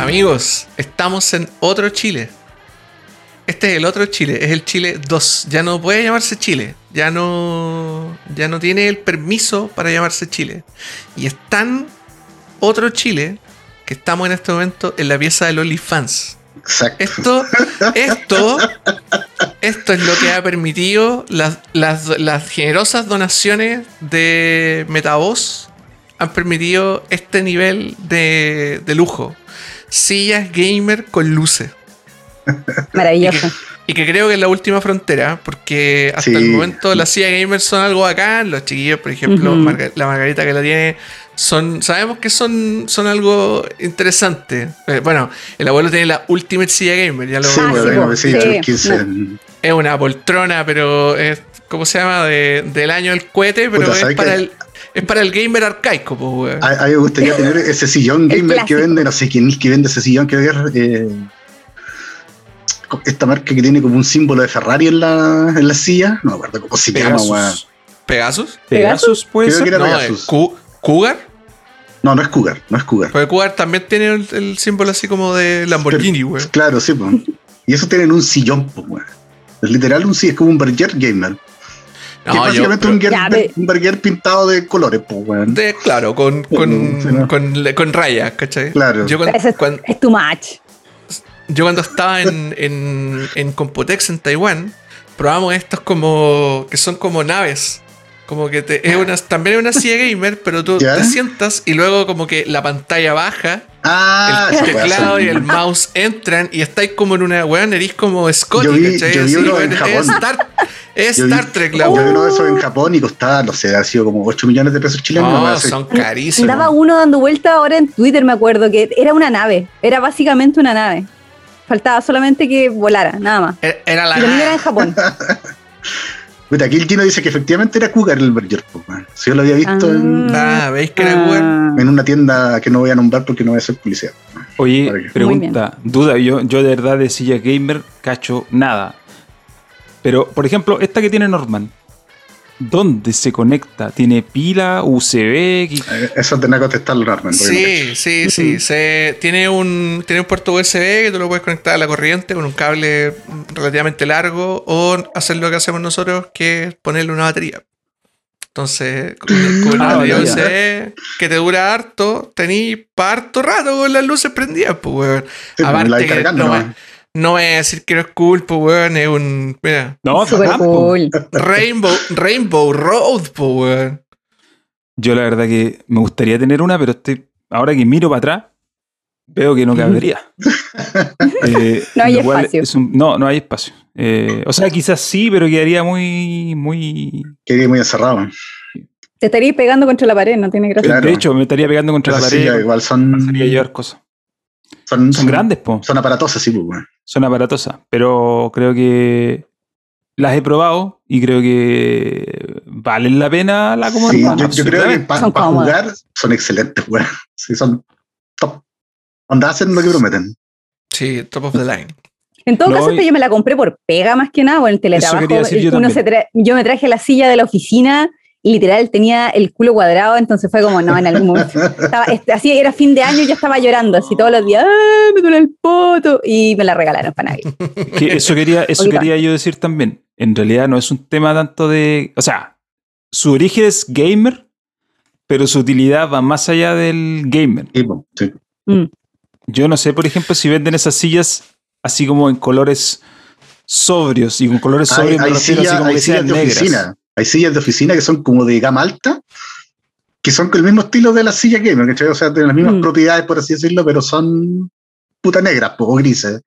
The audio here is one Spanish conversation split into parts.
Amigos, estamos en otro Chile. Este es el otro Chile, es el Chile 2. Ya no puede llamarse Chile. Ya no. Ya no tiene el permiso para llamarse Chile. Y es tan otro Chile que estamos en este momento en la pieza del OnlyFans. Exacto. Esto, esto, esto es lo que ha permitido las, las, las generosas donaciones de Metavoz han permitido este nivel de, de lujo. Sillas gamer con luces. Maravilloso. Y que creo que es la última frontera, porque hasta Sí. el momento las sillas gamers son algo acá. Los chiquillos, por ejemplo. Marga- la Margarita que la tiene, son sabemos que son, son algo interesante. Eh, bueno, el abuelo tiene la Ultimate silla gamer, ya lo Sí, Ah, bueno, sí, que sí, Sí, Chuck 15. es una poltrona, pero es, ¿cómo se llama? De- del año del cohete, pero Puta, es ¿sabes para, el, es para el gamer arcaico, pues, weón. A, a mí me gustaría tener ese sillón gamer que vende, no sé quién es que vende ese sillón, creo que es eh, esta marca que tiene como un símbolo de Ferrari en la, en la silla, no me acuerdo cómo se llama, weón. Pegasus. ¿Pegasus? Pegasus puede Creo ser. que era No, Pegasus. ¿Cougar? No, no es Cougar, no es Cougar. Porque Cougar también tiene el, el símbolo así como de Lamborghini, weón. Claro, sí, pues. Y eso tienen un sillón, pues, weón. Es literal un sillón, es como un burger gamer. Que es No, yo, básicamente un, burger pintado de colores, pues, weón. de, claro, con, con, Sí, ¿no? con, con rayas, ¿cachai? Claro. Yo, cuando, es, es too much. yo cuando estaba en, en, en Computex en Taiwán, probamos estos como. que son como naves. Como que te, es una, también es una silla gamer, pero tú ¿Ya? te sientas y luego como que la pantalla baja, Ah, el teclado y el mouse entran y estáis como en una weón, eres como Scotty, Yo vi- ¿cachai? yo vi Así, uno weón, en es. Star, es Yo vi- Star Trek la Yo weón. vi uno de esos en Japón y costaba, no sé, ha sido como 8 millones de pesos chilenos. No, son carísimos. Andaba uno dando vuelta ahora en Twitter, me acuerdo, que era una nave. Era básicamente una nave. Faltaba solamente que volara, nada más. Era- Era la Y también era en Japón. Puta, aquí el Gino dice que efectivamente era Cougar el burger, weón. Si yo lo había visto en, Ah, ¿veis que era weón? Ah. en una tienda que no voy a nombrar porque no voy a ser publicidad. Oye, pregunta, duda, yo, yo de verdad de silla gamer cacho nada. Pero, por ejemplo, esta que tiene Norman, ¿dónde se conecta? ¿Tiene pila, USB? ¿Qué- Eh, Eso tendrá que contestarlo no Sí, sí, sí. Se, tiene, un, tiene un puerto USB que tú lo puedes conectar a la corriente con un cable relativamente largo o hacer lo que hacemos nosotros, que es ponerle una batería. Entonces, con, con una Ah, batería ya. USB que te dura harto, tení para harto rato con las luces prendidas, pues. Sí, pues, la que no, no voy a decir que no es cool, pues, weón. Es un, mira, No, Super cool. Rainbow, Rainbow Road, pues, weón. Yo la verdad que me gustaría tener una, pero estoy, ahora que miro para atrás, veo que no cabería. Eh, No hay espacio. es un- no, no hay espacio. Eh, o sea, quizás sí, pero quedaría muy, muy... Quedé muy encerrado. Te estarías pegando contra la pared, no tiene gracia. Claro. De hecho, me estaría pegando contra la pared. igual son, Sería llevar cosas. Son, Son grandes, po. Son aparatosas, sí, pues, weón. Son aparatosas, pero creo que las he probado y creo que valen la pena la Sí, comodidad. yo, yo creo que para jugar son excelentes, weón. Sí, son top. Onda hacen lo que prometen. Sí, top of the line. En todo No, caso, esta yo me la compré por pega más que nada, por el teletrabajo. yo uno también. se tra- yo me traje la silla de la oficina literal tenía el culo cuadrado, entonces fue como, no, en algún momento. Estaba, este, así era fin de año y yo estaba llorando así todos los días, ¡ah, me duele el poto! Y me la regalaron para Navidad. Que eso quería, eso quería yo decir también. En realidad no es un tema tanto de. O sea, su origen es gamer, pero su utilidad va más allá del gamer. Sí, po, sí. Mm. Yo no sé, por ejemplo, si venden esas sillas así como en colores sobrios. Y con colores Hay, sobrios me hay refiero sillas, así como hay que sean negras. oficina. Hay sillas de oficina que son como de gama alta, que son con el mismo estilo de las sillas gamer, ¿cachai? O sea, tienen las mismas Mm. propiedades, por así decirlo, pero son puta negras po, o grises.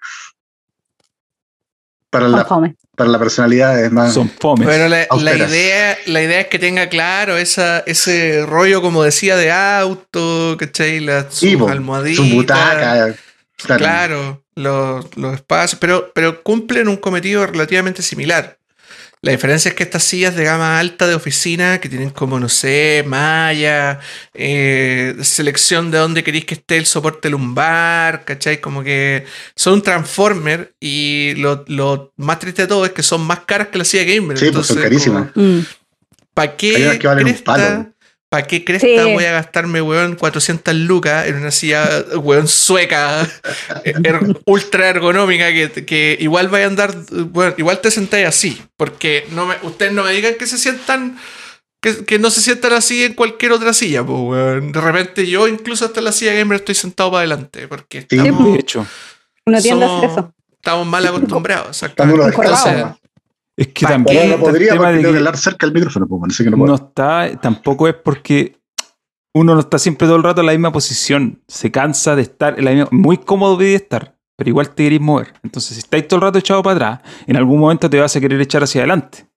Para la, fome. para la personalidad es más. Son fomes. Pero la, la idea, la idea es que tenga claro esa, ese rollo, como decía, de auto, ¿cachai? La, sus Sí, po, almohaditas. su butaca. Claro. Claro, los, los espacios, pero, pero cumplen un cometido relativamente similar. La diferencia es que estas sillas de gama alta de oficina, que tienen como, no sé, malla, eh, selección de dónde queréis que esté el soporte lumbar, ¿cachai? Como que son un transformer y lo, lo más triste de todo es que son más caras que la silla gamer. Sí, pues son carísimas. ¿Para qué, Hay unas que valen un palo. ¿Para qué cresta Sí. voy a gastarme, weón, 400 lucas en una silla, weón, sueca, er- ultra ergonómica, que, que igual vaya a andar, bueno, igual te sentáis así, porque no me, ustedes no me digan que se sientan, que, que no se sientan así en cualquier otra silla, pues, weón. De repente yo incluso hasta en la silla gamer estoy sentado para adelante, porque Sí, estamos, De hecho, somos- estamos mal acostumbrados. Exactamente. Encorvados. Es que también no está el podría tema de tengo que cerca del micrófono, pues, bueno, así que no está, tampoco es porque uno no está siempre todo el rato en la misma posición. Se cansa de estar en la misma, muy cómodo de estar, pero igual te querés mover. Entonces, si estáis todo el rato echado para atrás, en algún momento te vas a querer echar hacia adelante.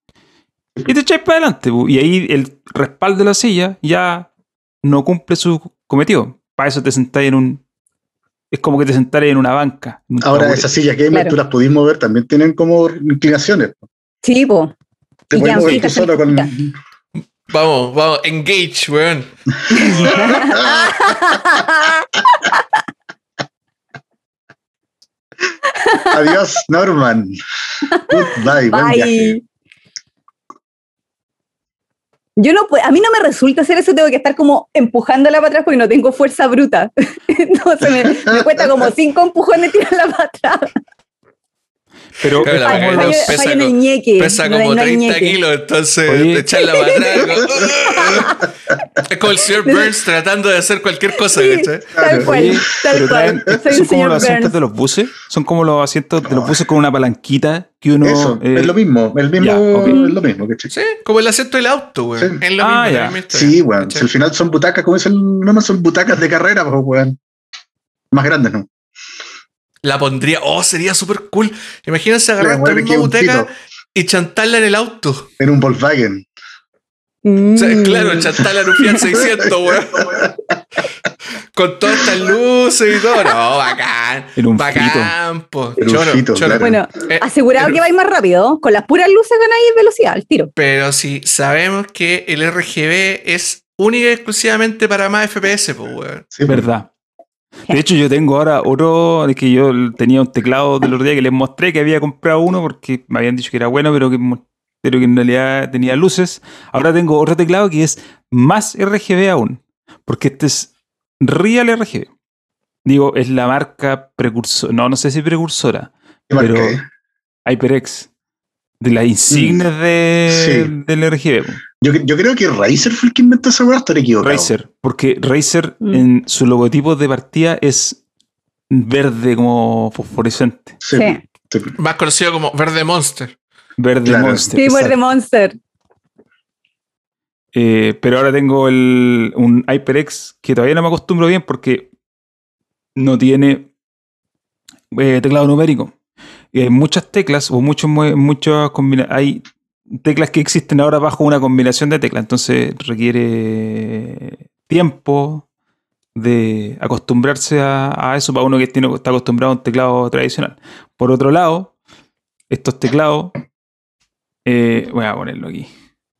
Y te echáis para adelante, y ahí el respaldo de la silla ya no cumple su cometido. Para eso te sentáis en un. Es como que te sentaras en una banca. en un Ahora, esas sillas gamer Claro. tú las pudiste mover, también tienen como inclinaciones. Sí, po. Te Y tú fijas, solo con. Vamos, vamos, engage, weón. Adiós, Norman. Goodbye, buen viaje. Bye. Yo no puedo, a mí no me resulta hacer eso, tengo que estar como empujándola para atrás porque no tengo fuerza bruta. Entonces me, me cuesta como cinco empujones tirarla para atrás. Pero es la como pesa el ñeque. No como no hay 30 ñeque. kilos, entonces Oye. echarla para atrás. es como el señor Burns tratando de hacer cualquier cosa, Sí, tal cual, Oye, tal pero cual. traen- Soy son como los asientos de los buses. Son como los asientos de los buses con una palanquita que uno. Eso, eh, es lo mismo. El mismo es lo mismo, ¿cachai? Sí, como el asiento del auto, güey. Sí. Es lo Ah, mismo, la historia, Sí, weón. ¿cachai? Si al final son butacas, como dicen, no más son butacas de carrera, pues. Más grandes, ¿no? La pondría, oh, sería súper cool. Imagínense agarrar esta misma un pito y chantarla en el auto. en un Volkswagen. O sea, Mm. claro, chantarla en un Fiat 600, güey. Con todas estas luces y todo. No, bacán. En un bacán, po. En un Choro, fito, choro. claro. Bueno, Eh, asegurado que vais más rápido. Con las puras luces ganáis velocidad al tiro. Pero si sabemos que el RGB es única y exclusivamente para más FPS, pues, weón. Sí. Verdad. De hecho, yo tengo ahora otro. Es que yo tenía un teclado del otro día que les mostré que había comprado uno porque me habían dicho que era bueno, pero que, pero que en realidad tenía luces. Ahora tengo otro teclado que es más RGB aún. Porque este es Real RGB. Digo, es la marca precursora. No, no sé si precursora. ¿Qué marca pero-? HyperX. De las insignias de, Sí. del RGB. Yo, yo creo que Razer fue el que inventó esa weá, estaré equivocado. Razer, porque Razer Mm. en su logotipo de partida es verde como fosforescente. Sí. Más conocido como Verde Monster. Verde Claro. Monster. Sí, exacto. muerde Monster. Eh, pero ahora tengo el, un HyperX que todavía no me acostumbro bien porque no tiene eh, teclado numérico. Y hay muchas teclas o muchos muchas hay teclas que existen ahora bajo una combinación de teclas, entonces requiere tiempo de acostumbrarse a, a eso para uno que tiene, está acostumbrado a un teclado tradicional. Por otro lado, estos teclados, eh, voy a ponerlo aquí.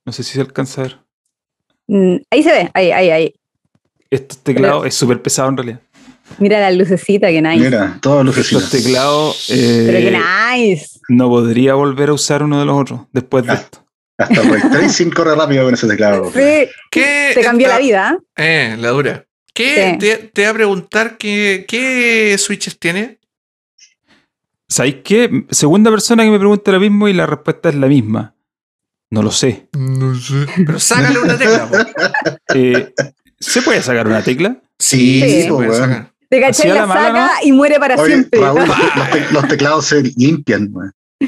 No sé si se alcanza a ver. Mm, Ahí se ve, ahí, ahí, ahí. Estos teclados es súper pesado en realidad. Mira la lucecita, que nice. Mira, todos los Estos teclados eh, Pero que nice. No podría volver a usar uno de los otros después de Ah. esto. Hasta el Tracing corre rápido con ese teclado. Sí, ¿Qué te cambió la vida. Eh, la dura. ¿Qué? Sí. Te, te voy a preguntar qué, qué switches tiene. ¿Sabéis qué? Segunda persona que me pregunta lo mismo y la respuesta es la misma. No lo sé. No sé. Pero sácale una tecla. Eh, ¿Se puede sacar una tecla? Sí, sí, se puede sacar. Te cachai, la la mala, saca y muere para Oye, siempre. Raúl, los, te- los teclados se limpian.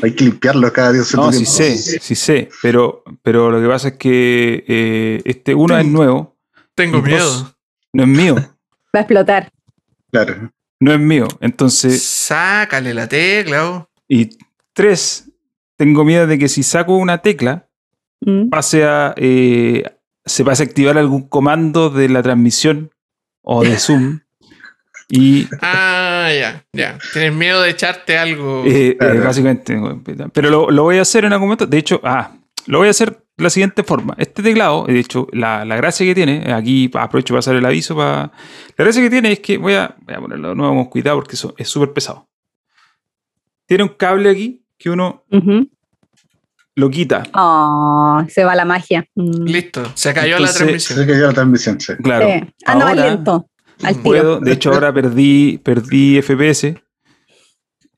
Hay que limpiarlos cada día. No, sí sé, sí sé. Pero, pero lo que pasa es que eh, este uno es nuevo, Tengo dos. miedo. no es mío. Va a explotar. Claro. No es mío. Entonces, Sácale la tecla. oh. y tres, tengo miedo de que si saco una tecla, Mm. pase a, eh, se pase a activar algún comando de la transmisión o de Zoom. Y Ah, ya, ya. Tienes miedo de echarte algo. eh, eh, básicamente, pero lo, lo voy a hacer en algún momento. De hecho, ah, lo voy a hacer de la siguiente forma. Este teclado, de hecho, la, la gracia que tiene, aquí aprovecho para hacer el aviso. Para, la gracia que tiene es que voy a, voy a ponerlo de nuevo con cuidado porque eso es súper pesado. Tiene un cable aquí que uno lo quita. Oh, se va la magia. Mm. Listo, se cayó la transmisión. Se cayó la transmisión, sí. Claro. Sí, anda más ahora lento. Al tiro. puedo- de hecho, ahora perdí, perdí FPS.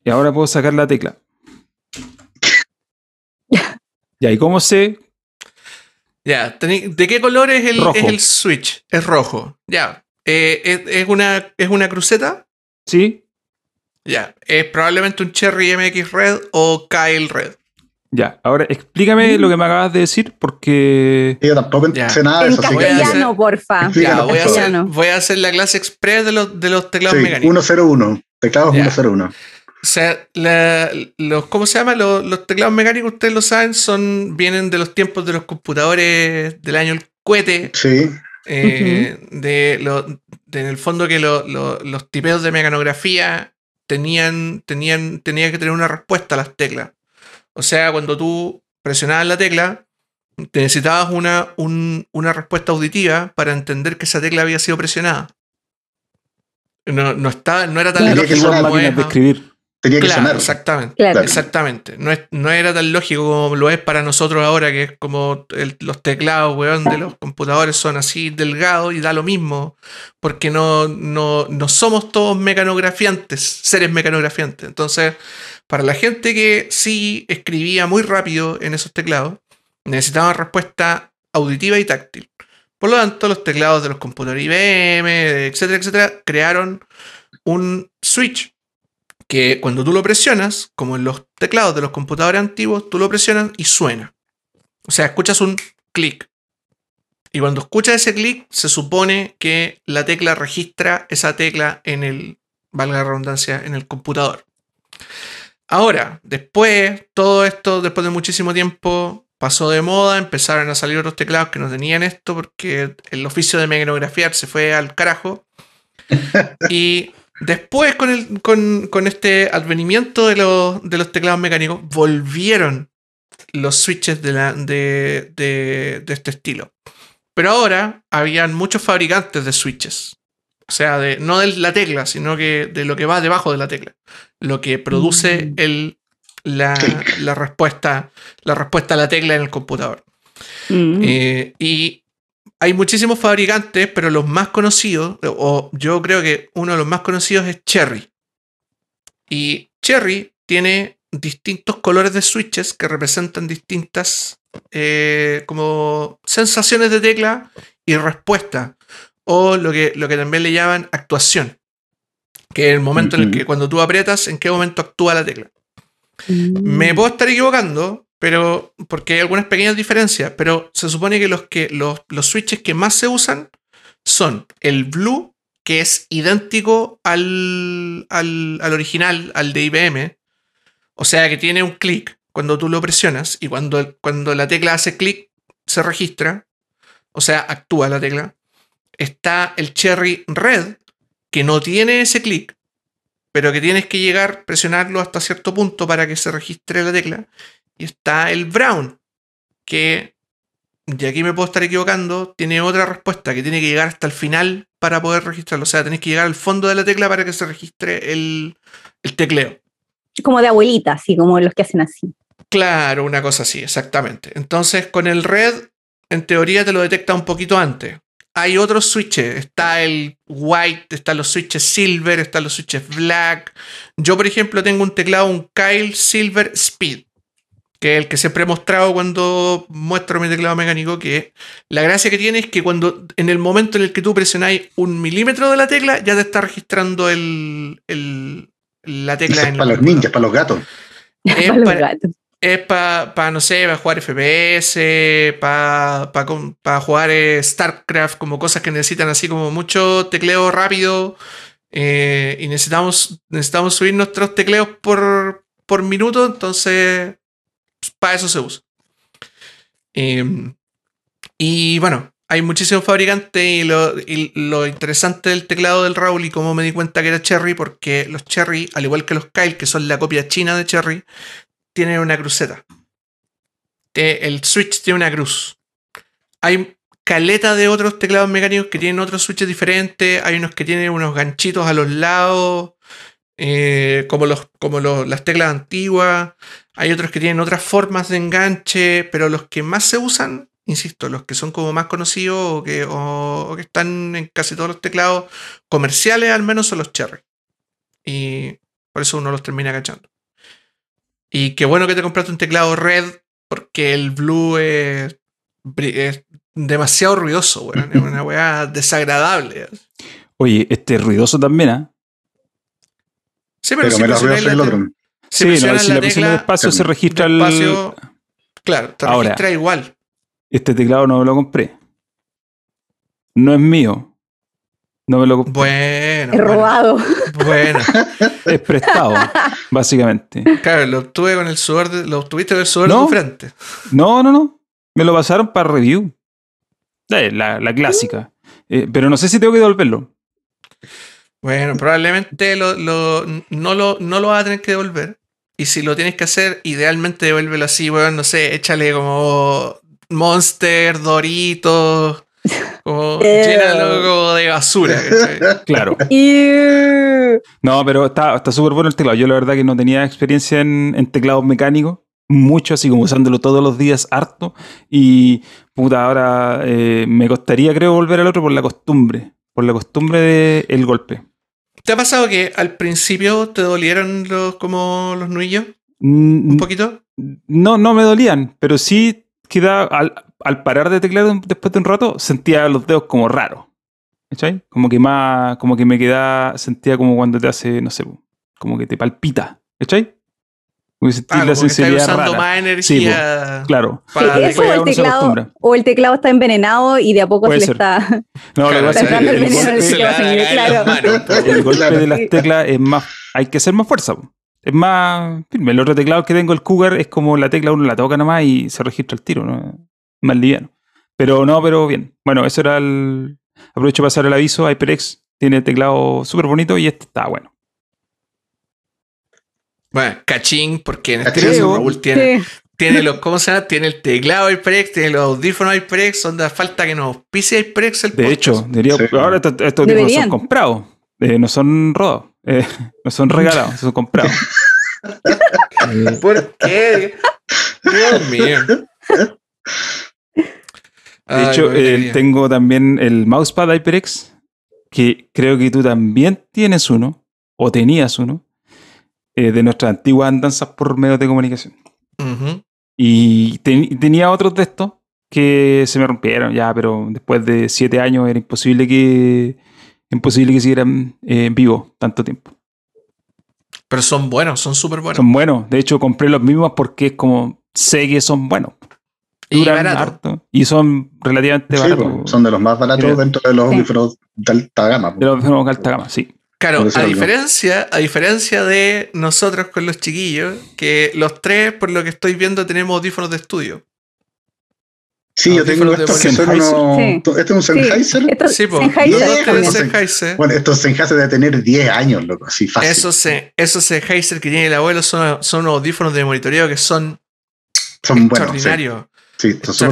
Y ahora puedo sacar la tecla. Ya, ¿y cómo sé? Ya, tení- ¿de qué color es el, Rojo. es el switch? Es rojo. Ya. Eh, ¿es, es una, ¿Es una cruceta? ¿Sí? Ya. Es probablemente un Cherry MX Red o Kyle Red. Ya, ahora explícame lo que me acabas de decir porque... Yo tampoco Ya. sé nada de En eso. así que- castellano, porfa. Ya, voy a, por hacer, favor. voy a hacer la clase express de los, de los teclados Sí, mecánicos. 101. Teclados Ya. 101. O sea, la- los, ¿cómo se llama? Los, los teclados mecánicos, ustedes lo saben, son, vienen de los tiempos de los computadores del año el cohete. Sí. eh, de, lo- de en el fondo que lo- lo- los tipeos de mecanografía tenían, tenían, tenía que tener una respuesta a las teclas. O sea, cuando tú presionabas la tecla, te necesitabas una, un- una respuesta auditiva para entender que esa tecla había sido presionada. No, no, estaba, no era tan Claro. Que lógico sonar como es, de escribir. Tenía que Claro, sonar. exactamente. Claro. Exactamente. No, es, no era tan lógico como lo es para nosotros ahora, que es como el- los teclados, weón, de los computadores son así delgados y da lo mismo, porque no, no, no somos todos mecanografiantes, seres mecanografiantes. Entonces, para la gente que sí escribía muy rápido en esos teclados, necesitaban respuesta auditiva y táctil. Por lo tanto, los teclados de los computadores IBM, etcétera, etcétera, crearon un switch que cuando tú lo presionas, como en los teclados de los computadores antiguos, tú lo presionas y suena. O sea, escuchas un clic. Y cuando escuchas ese clic, se supone que la tecla registra esa tecla en el, valga la redundancia, en el computador. Ahora, después, todo esto, después de muchísimo tiempo, pasó de moda, empezaron a salir otros teclados que no tenían esto porque el oficio de mecanografiar se fue al carajo. y después, con, el, con, con este advenimiento de los, de los teclados mecánicos, volvieron los switches de, la, de, de, de este estilo. Pero ahora habían muchos fabricantes de switches. O sea, de, no de la tecla, sino que de lo que va debajo de la tecla. Lo que produce Mm. el, la, la respuesta, la respuesta a la tecla en el computador. Mm. Eh, y hay muchísimos fabricantes, pero los más conocidos, o yo creo que uno de los más conocidos es Cherry. Y Cherry tiene distintos colores de switches que representan distintas eh, como sensaciones de tecla y respuesta. O lo que, lo que también le llaman actuación. Que es el momento en el que cuando tú aprietas, en qué momento actúa la tecla. Mm. Me puedo estar equivocando, pero porque hay algunas pequeñas diferencias, pero se supone que los, que, los, los switches que más se usan son el blue, que es idéntico al, al, al original, al de IBM. O sea que tiene un clic cuando tú lo presionas y cuando, cuando la tecla hace clic se registra. O sea, actúa la tecla. Está el Cherry Red, que no tiene ese clic, pero que tienes que llegar, presionarlo hasta cierto punto para que se registre la tecla. Y está el Brown, que, y aquí me puedo estar equivocando, tiene otra respuesta, que tiene que llegar hasta el final para poder registrarlo. O sea, tenés que llegar al fondo de la tecla para que se registre el, el tecleo. Como de abuelita, así como los que hacen así. Claro, una cosa así, exactamente. Entonces, con el red, en teoría te lo detecta un poquito antes. Hay otros switches, está el white, están los switches silver, están los switches black. Yo, por ejemplo, tengo un teclado, un Kyle Silver Speed, que es el que siempre he mostrado cuando muestro mi teclado mecánico, que la gracia que tiene es que cuando en el momento en el que tú presionáis un milímetro de la tecla, ya te está registrando el, el- la tecla Eso es en el para los ninjas, para los gatos. Es Para los gatos. Es para, no sé, para jugar FPS, para jugar eh, StarCraft, como cosas que necesitan así como mucho tecleo rápido. eh, y necesitamos, necesitamos subir nuestros tecleos por, por minuto, entonces para eso se usa. Em, y bueno, hay muchísimos fabricantes y lo, lo interesante del teclado del Raúl y cómo me di cuenta que era Cherry, porque los Cherry, al igual que los Kyle, que son la copia china de Cherry, tienen una cruceta. El switch tiene una cruz. Hay caleta de otros teclados mecánicos que tienen otros switches diferentes. Hay unos que tienen unos ganchitos a los lados. eh, como, los, como los- las teclas antiguas. Hay otros que tienen otras formas de enganche, pero los que más se usan, insisto, los que son como más conocidos o que, o- o que están en casi todos los teclados comerciales, al menos son los Cherry. Y por eso uno los termina cachando. Y qué bueno que te compraste un teclado red, porque el blue es, demasiado ruidoso, weón. Es una weá desagradable. Oye, este es ruidoso también, ¿ah? Sí, pero, Pero si me lo presionáis arreglo la el otro. si sí, no, presionas si la tecla despacio se registra el. claro, te Ahora. registra igual. Este teclado no lo compré. No es mío. No me lo compré. Bueno, He bueno, robado. bueno. Es prestado, básicamente. Claro, lo obtuve con el sudor de, lo obtuviste con el sudor de No. tu frente. No, no, no. Me lo pasaron para review. Eh, la, la clásica. Eh, pero no sé si tengo que devolverlo. Bueno, probablemente lo, lo- no, lo, no lo vas a tener que devolver. Y si lo tienes que hacer, idealmente devuélvelo así, weón, no sé, échale como Monster, Doritos, como llénalo como de basura. ¿cachai? Claro. No, pero está está súper bueno el teclado. Yo la verdad que no tenía experiencia en, en teclados mecánicos. Mucho, así como usándolo todos los días harto. Y puta, ahora eh, me costaría creo volver al otro por la costumbre. Por la costumbre del golpe. ¿Te ha pasado que al principio te dolieron los, como los nudillos? Mm, ¿Un poquito? No, no me dolían, pero sí queda al, al parar de teclear después de un rato, sentía los dedos como raros. ¿Cachai? Como que más, como que me quedaba, sentía como cuando te hace, no sé, como que te palpita. ¿Cachai? Como que sentí Ah, la sensibilidad usando rara. más energía. Claro. Sí, para eso o el, teclado, acostumbra. o el teclado está envenenado y de a poco Puede se le ser. está. No, Claro, lo que pasa es el, el golpe, se le sistema va a sanguíneo, caer las claro. manos, el golpe Claro. de las teclas es más, hay que hacer más fuerza. Es más. El otro teclado que tengo, el Cougar, es como la tecla uno la toca nomás y se registra el tiro, ¿no? Más liviano. Pero no, pero bien. Bueno, eso era el. Aprovecho para pasar el aviso. HyperX tiene teclado súper bonito y este está bueno. Bueno, cachín, porque en este caso ¿no? Raúl tiene, Sí. tiene los, ¿cómo se llama? Tiene el teclado HyperX, tiene los audífonos HyperX, onda falta que nos pise HyperX el De podcast. hecho, diría, Sí. ahora estos, estos audífonos Deberían. son comprados. Eh, no son rodados. Eh, no son regalados, son comprados. ¿Por qué? Dios mío. De hecho, eh, tengo también el mousepad HyperX, que creo que tú también tienes uno, o tenías uno, eh, de nuestras antiguas andanzas por medios de comunicación. Y ten- tenía otros de estos que se me rompieron ya, pero después de siete años era imposible que imposible que siguieran eh, vivos tanto tiempo. Pero son buenos, son súper buenos. Son buenos. De hecho, compré los mismos porque es como sé que son buenos. Y Duran harto y son relativamente Sí, baratos. son de los más baratos dentro de los Sí. audífonos de alta gama. De los audífonos de alta gama, sí. Claro, a diferencia, a diferencia de nosotros con los chiquillos, que los tres, por lo que estoy viendo, tenemos audífonos de estudio. Sí, yo tengo estos que son unos. Sí. Este es un Sí, Sennheiser. esto- Sí, Sennheiser. Bueno, estos Sennheiser de tener 10 años, loco, así fácil. Esos, esos Sennheiser que tiene el abuelo son, son unos audífonos de monitoreo que son son buenos. Sí, extraordinarios. Sí.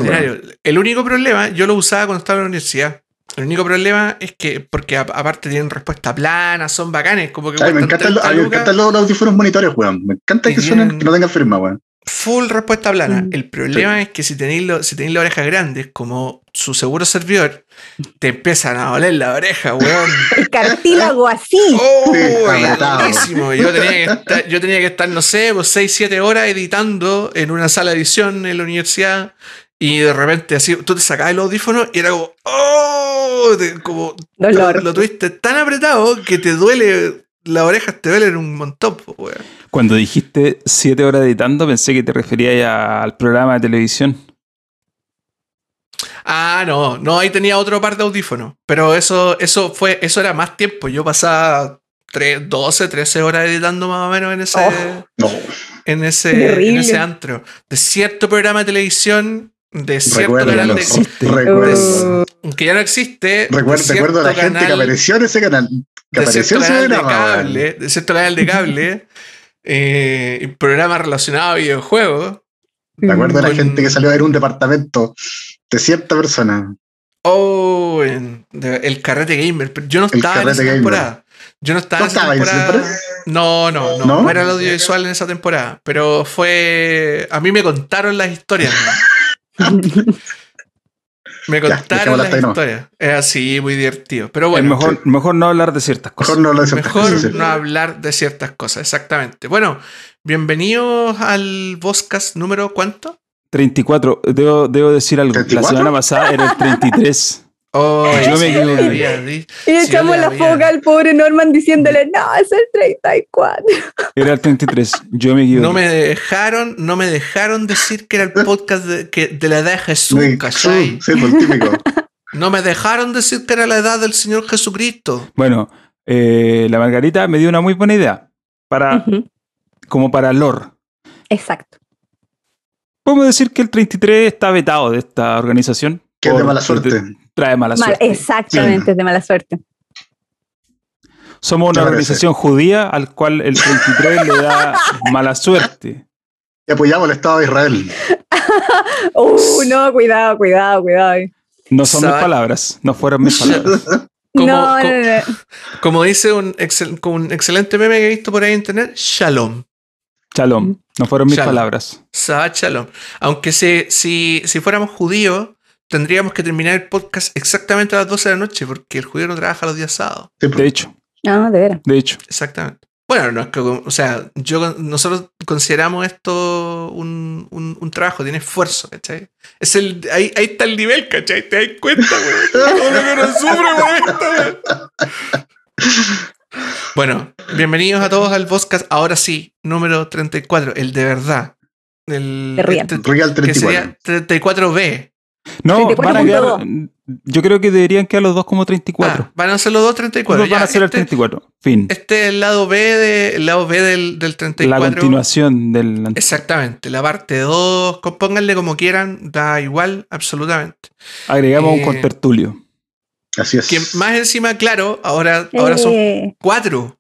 El único problema, yo lo usaba cuando estaba en la universidad. El único problema es que, porque aparte tienen respuesta plana, son bacanes, como que Ay, me encantan, 30 los- a mí me encantan los, audífonos monitores, weón. Me encanta que suenen, que no tengan firma, weón. Full respuesta plana. Mm. El problema es que si tenéis, lo- si tenéis las orejas grandes, como su seguro servidor, te empiezan a doler la oreja, weón. El cartílago así. ¡Oh! Sí. Yo tenía, que estar, yo tenía que estar, no sé, pues 6, 7 horas editando en una sala de edición en la universidad. Y de repente así, tú te sacabas el audífono y era como, ¡oh! Como Dolor. lo tuviste tan apretado que te duele, las orejas te duelen un montón, po, weón. Cuando dijiste siete horas editando, pensé que te referías al programa de televisión. Ah, no, no, ahí tenía otro par de audífonos. Pero eso, eso fue, eso era más tiempo. Yo pasaba tres, 12, 13 horas editando más o menos en ese, Oh. No, en ese, en ese antro. De cierto programa de televisión, de cierto canal de. recuerdo, que ya no existe. recuerdo, recuerdo a la gente que apareció en ese canal. Que de apareció cierto en ese canal de cable, de cierto canal de cable, eh, y programa relacionado a videojuegos. Me acuerdo de la gente que salió a ver un departamento de cierta persona. Oh, en- de- el carrete gamer. Pero yo no estaba en esa gamer. temporada. Yo no estaba ¿No en esa temporada? No, no, no, ¿No? no, era el audiovisual en esa temporada, pero fue... A mí me contaron las historias. Me Ya, contaron ahí nomás. historias. Es así, muy divertido. Pero Es bueno, mejor, mejor no hablar de ciertas cosas. Mejor no lo de ciertas Mejor cosas, sí. no hablar de ciertas cosas, exactamente. Bueno, bienvenidos al Voscast número ¿cuánto? 34. Debo, debo decir algo. La 34? semana pasada era el 33. Oh, Yo me sí, Y echamos la foca al pobre Norman diciéndole, no, es el 34. Era el 33. Yo me equivoqué. No me dejaron, no me dejaron decir que era el podcast de, que, de la edad de Jesús, Sí, ¿cachai? Sí, por el típico. No me dejaron decir que era la edad del Señor Jesucristo. Bueno, eh, la Margarita me dio una muy buena idea. Para, como para lore. Exacto. Podemos decir que el 33 está vetado de esta organización. Que es de mala suerte. Trae mala Mal- suerte. exactamente, es de mala suerte. Somos una organización judía al cual el 33 le da mala suerte. Y apoyamos al Estado de Israel. Uh, no, cuidado, cuidado, cuidado. No son mis palabras, no fueron mis palabras. Como- no, no, no. Como dice un, excel- como un excelente meme que he visto por ahí en internet, Shalom. Shalom, no fueron mis Shalom. palabras. Shabbat Shalom. Aunque si, si, si fuéramos judíos, tendríamos que terminar el podcast exactamente a las 12 de la noche, porque el judío no trabaja los días sábados. Sí, pues. De hecho, No, de veras. de hecho. Exactamente. Bueno, no es que, o sea, yo, nosotros consideramos esto un, un- un trabajo, tiene esfuerzo, ¿cachai? Es el, ahí, ahí está el nivel, ¿cachai? Te das cuenta, güey. Todo lo que uno sufre por esto, güey. Bueno, bienvenidos a todos al podcast, ahora sí, número 34, el de verdad. El, De real. este- Real que 34. sería 34B. No, 34.2. van a quedar. Yo creo que deberían quedar los dos como 34. Ah, van a ser los dos 34. Los van ya, a ser el este, 34. Fin. este es el lado B, de, el lado B del, del 34. La continuación del. Exactamente, la parte 2, compónganle como quieran, da igual, absolutamente. Agregamos Eh, un contertulio. Así es. Que más encima, claro, ahora, ahora son Eh, cuatro.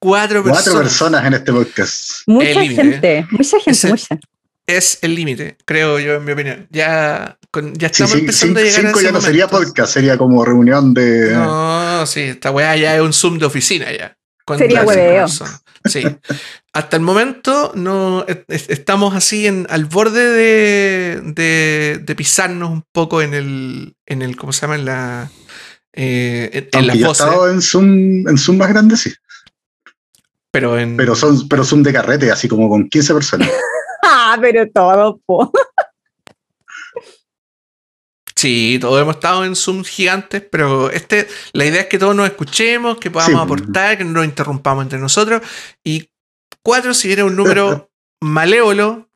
Cuatro Cuatro personas. personas en este podcast. mucha el gente, mucha gente, mucha. Es el límite, creo yo, en mi opinión. Ya, con- ya estamos sí, empezando cinco, a llegar cinco a ya no sería podcast, sería como reunión de. No, sí, esta weá ya es un Zoom de oficina ya. Sería hueveo. Sí. Hasta el momento no es- es- estamos así en, al borde de, de, de pisarnos un poco en el, en el ¿cómo se llama? En la eh, en, las yo estado en Zoom, en Zoom más grande, sí. Pero en Pero son, pero Zoom de carrete, así como con 15 personas. Ah, pero todo, po. Sí, todos hemos estado en Zoom gigantes, pero este, la idea es que todos nos escuchemos, que podamos Sí. aportar, que no nos interrumpamos entre nosotros. Y cuatro, si viene un número malévolo,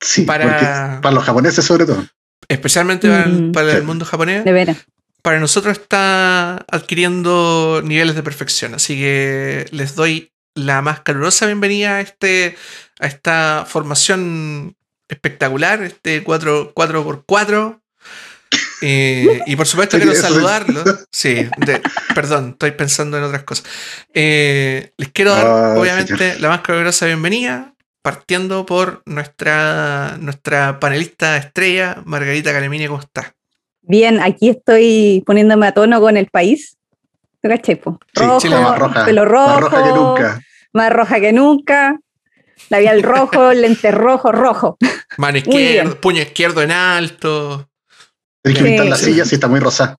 Sí, Para- para los japoneses sobre todo. especialmente para, el- Mm. para el Sí. mundo japonés, De veras. para nosotros está adquiriendo niveles de perfección. Así que les doy la más calurosa bienvenida a, este, a esta formación espectacular, este 4, 4x4. Eh, y por supuesto quiero saludarlos. Sí, de- perdón, estoy pensando en otras cosas. Eh, les quiero dar, Ah, obviamente, la más calurosa bienvenida, partiendo por nuestra, nuestra panelista estrella, Margarita Calemini, ¿cómo estás? Bien, aquí estoy poniéndome a tono con el país. ¿Tú cachai, po? Sí, Rojo, Chile más roja. pelo rojo, Más roja que nunca. más roja que nunca, labial rojo, lente rojo, rojo. Mano izquierdo, puño izquierdo en alto. Tienes que Sí. pintar la silla si está muy rosada.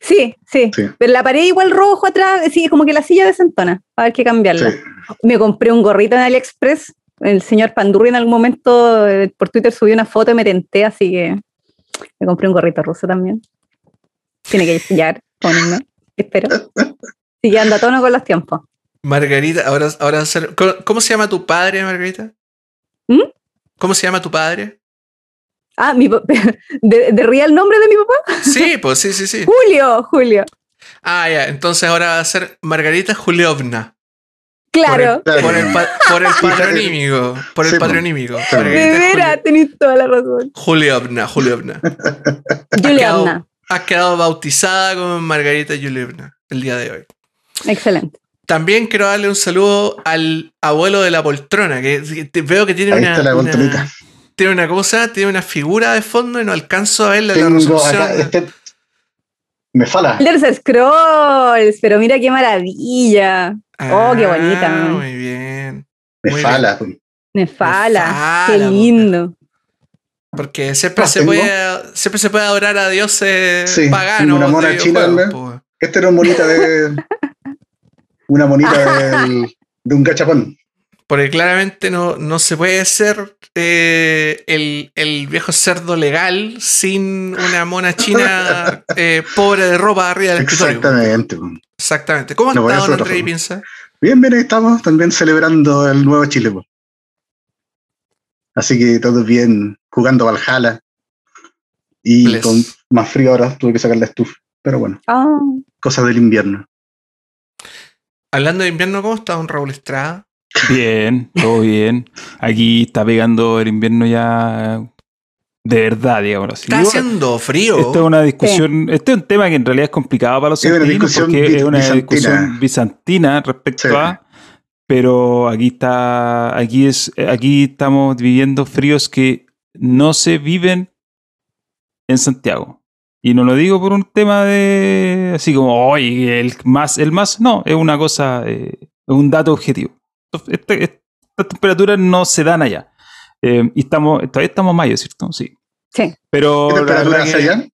Sí, sí, Sí. Pero la pared igual rojo atrás, sí, como que la silla desentona. A ver qué cambiarla. Sí. Me compré un gorrito en AliExpress. El señor Pandurri en algún momento eh, por Twitter subió una foto y me tenté, así que me compré un gorrito ruso también. Tiene que llegar, ponerme, espero. Sigue anda a tono con los tiempos. Margarita, ahora, ahora va a ser- ¿cómo, cómo se llama tu padre, Margarita? ¿Mm? ¿Cómo se llama tu padre? Ah, mi ¿de, de ría el nombre de mi papá? Sí, pues sí, sí, sí. Julio, Julio. Ah, ya, entonces ahora va a ser Margarita Juliovna. Claro. Por el, por el, pa- por el patronímico. Por el Sí, patronímico. Sí. De veras, tenéis toda la razón. Juliovna, Juliovna. Juliana. Has quedado bautizada como Margarita Juliovna el día de hoy. Excelente. También quiero darle un saludo al abuelo de la poltrona, que, veo que tiene Ahí una, está la una- poltronita. Tiene una cosa, tiene una figura de fondo y no alcanzo a verla en la Tengo resolución. acá, este, me fala. Elder Scrolls, pero mira qué maravilla. Oh, qué bonita. Ah, Muy bien. Me Muy fala. Nefala. Nefala, Qué po. lindo. Porque siempre Ah, se tengo. puede siempre se puede adorar a dioses Sí, paganos. una mona de china, po. Esta era una monita de. Una monita del- de un gachapón. Porque claramente no, no se puede ser eh, el, el viejo cerdo legal sin una mona china eh, pobre de ropa arriba del escritorio. Exactamente. Exactamente. ¿Cómo No don otra André. Pinza? Bien, bien, ahí estamos también celebrando el nuevo Chile. po. Así que todos bien, jugando Valhalla. Y Bless. con más frío ahora, tuve que sacar la estufa. Pero bueno, Ah, cosas del invierno. Hablando de invierno, ¿cómo está don Raúl Estrada? Bien, todo bien. Aquí está pegando el invierno ya de verdad, digamos así. Está Digo, haciendo frío. Esto es una discusión, este es un tema que en realidad es complicado para los argentinos porque es una bizantina. discusión bizantina respecto Sí. a, pero aquí está, aquí es, aquí estamos viviendo fríos que no se viven en Santiago. Y no lo digo por un tema de así como, oye, el más, el más, no, es una cosa, eh, es un dato objetivo. Este- estas temperaturas no se dan allá. Eh, y estamos, todavía estamos en mayo, ¿cierto? Sí. Sí. Pero ¿Qué la temperatura verdad hace que- allá?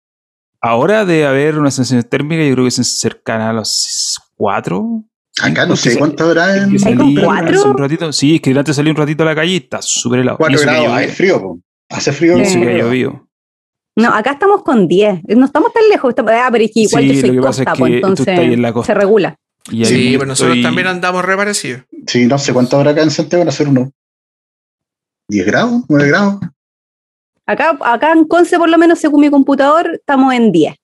Ahora debe haber una sensación térmica, yo creo que es cercana a los 4. Acá no sé cuánto habrá en. ¿Hay con salí cuatro? un ratito. Sí, es que antes salí un ratito a la calle y está súper helado. Y 4 eso que grados, hay frío, po. Hace frío. Y eso que ha llovido. No, acá estamos con 10. No estamos tan lejos. estamos- ah, pero es que igual Sí, yo soy costa, es pues, que tú entonces estás ahí en la costa. se regula. Y ahí Sí, pero nosotros también andamos re parecidos. Sí, no sé cuánto habrá acá en Santiago, van a ser unos 10 grados, 9 grados. Acá, acá en Conce, por lo menos, según mi computador, estamos en 10.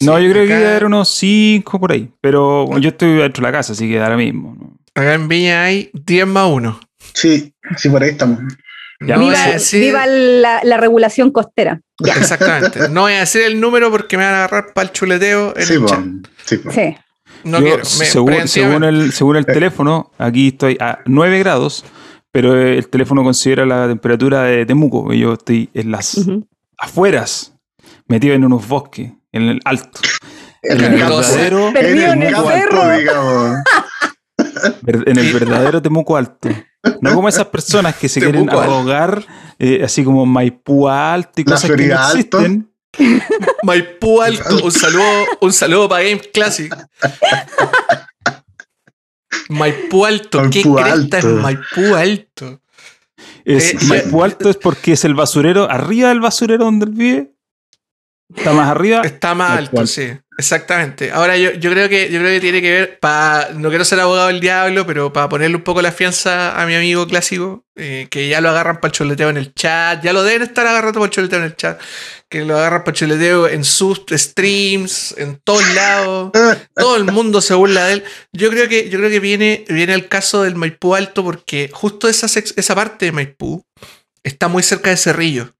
No, Sí, yo creo que acá- debe haber unos 5 por ahí. Pero bueno, yo estoy dentro de la casa, así que da lo mismo. ¿no? Acá en Viña hay 10 más 1. Sí, sí, por ahí estamos. Ya, no voy viva a decir, viva la, la regulación costera. Exactamente. No voy a decir el número porque me van a agarrar para el chuleteo en Sí, el chat. sí. Sí. No Yo, quiero. Me, según, el, según el teléfono, aquí estoy a 9 grados, pero el teléfono considera la temperatura de Temuco. y Yo estoy en las afueras, metido en unos bosques, en el alto. En En el verdadero, Perdido en el cerro. en el verdadero Temuco alto. No como esas personas que se quieren Temuco arrogar, eh, así como Maipú alto y La cosas que no Florida alto. Maipú Alto. Un saludo, un saludo para Game Classic. Maipú Alto. ¿Qué cresta es. Maipú Alto? Es, Eh, Maipú alto es porque es el basurero, arriba del basurero donde él vive. Está más arriba. Está más Maipú alto, Alto. sí. Exactamente. Ahora yo, yo creo que yo creo que tiene que ver para no quiero ser abogado del diablo, pero para ponerle un poco la fianza a mi amigo clásico, eh, que ya lo agarran para el choleteo en el chat, ya lo deben estar agarrando para el choleteo en el chat, que lo agarran para el choleteo en sus streams, en todos lados. todo el mundo se burla de él. Yo creo que, yo creo que viene, viene el caso del Maipú Alto porque justo esa, esa parte de Maipú está muy cerca de Cerrillo.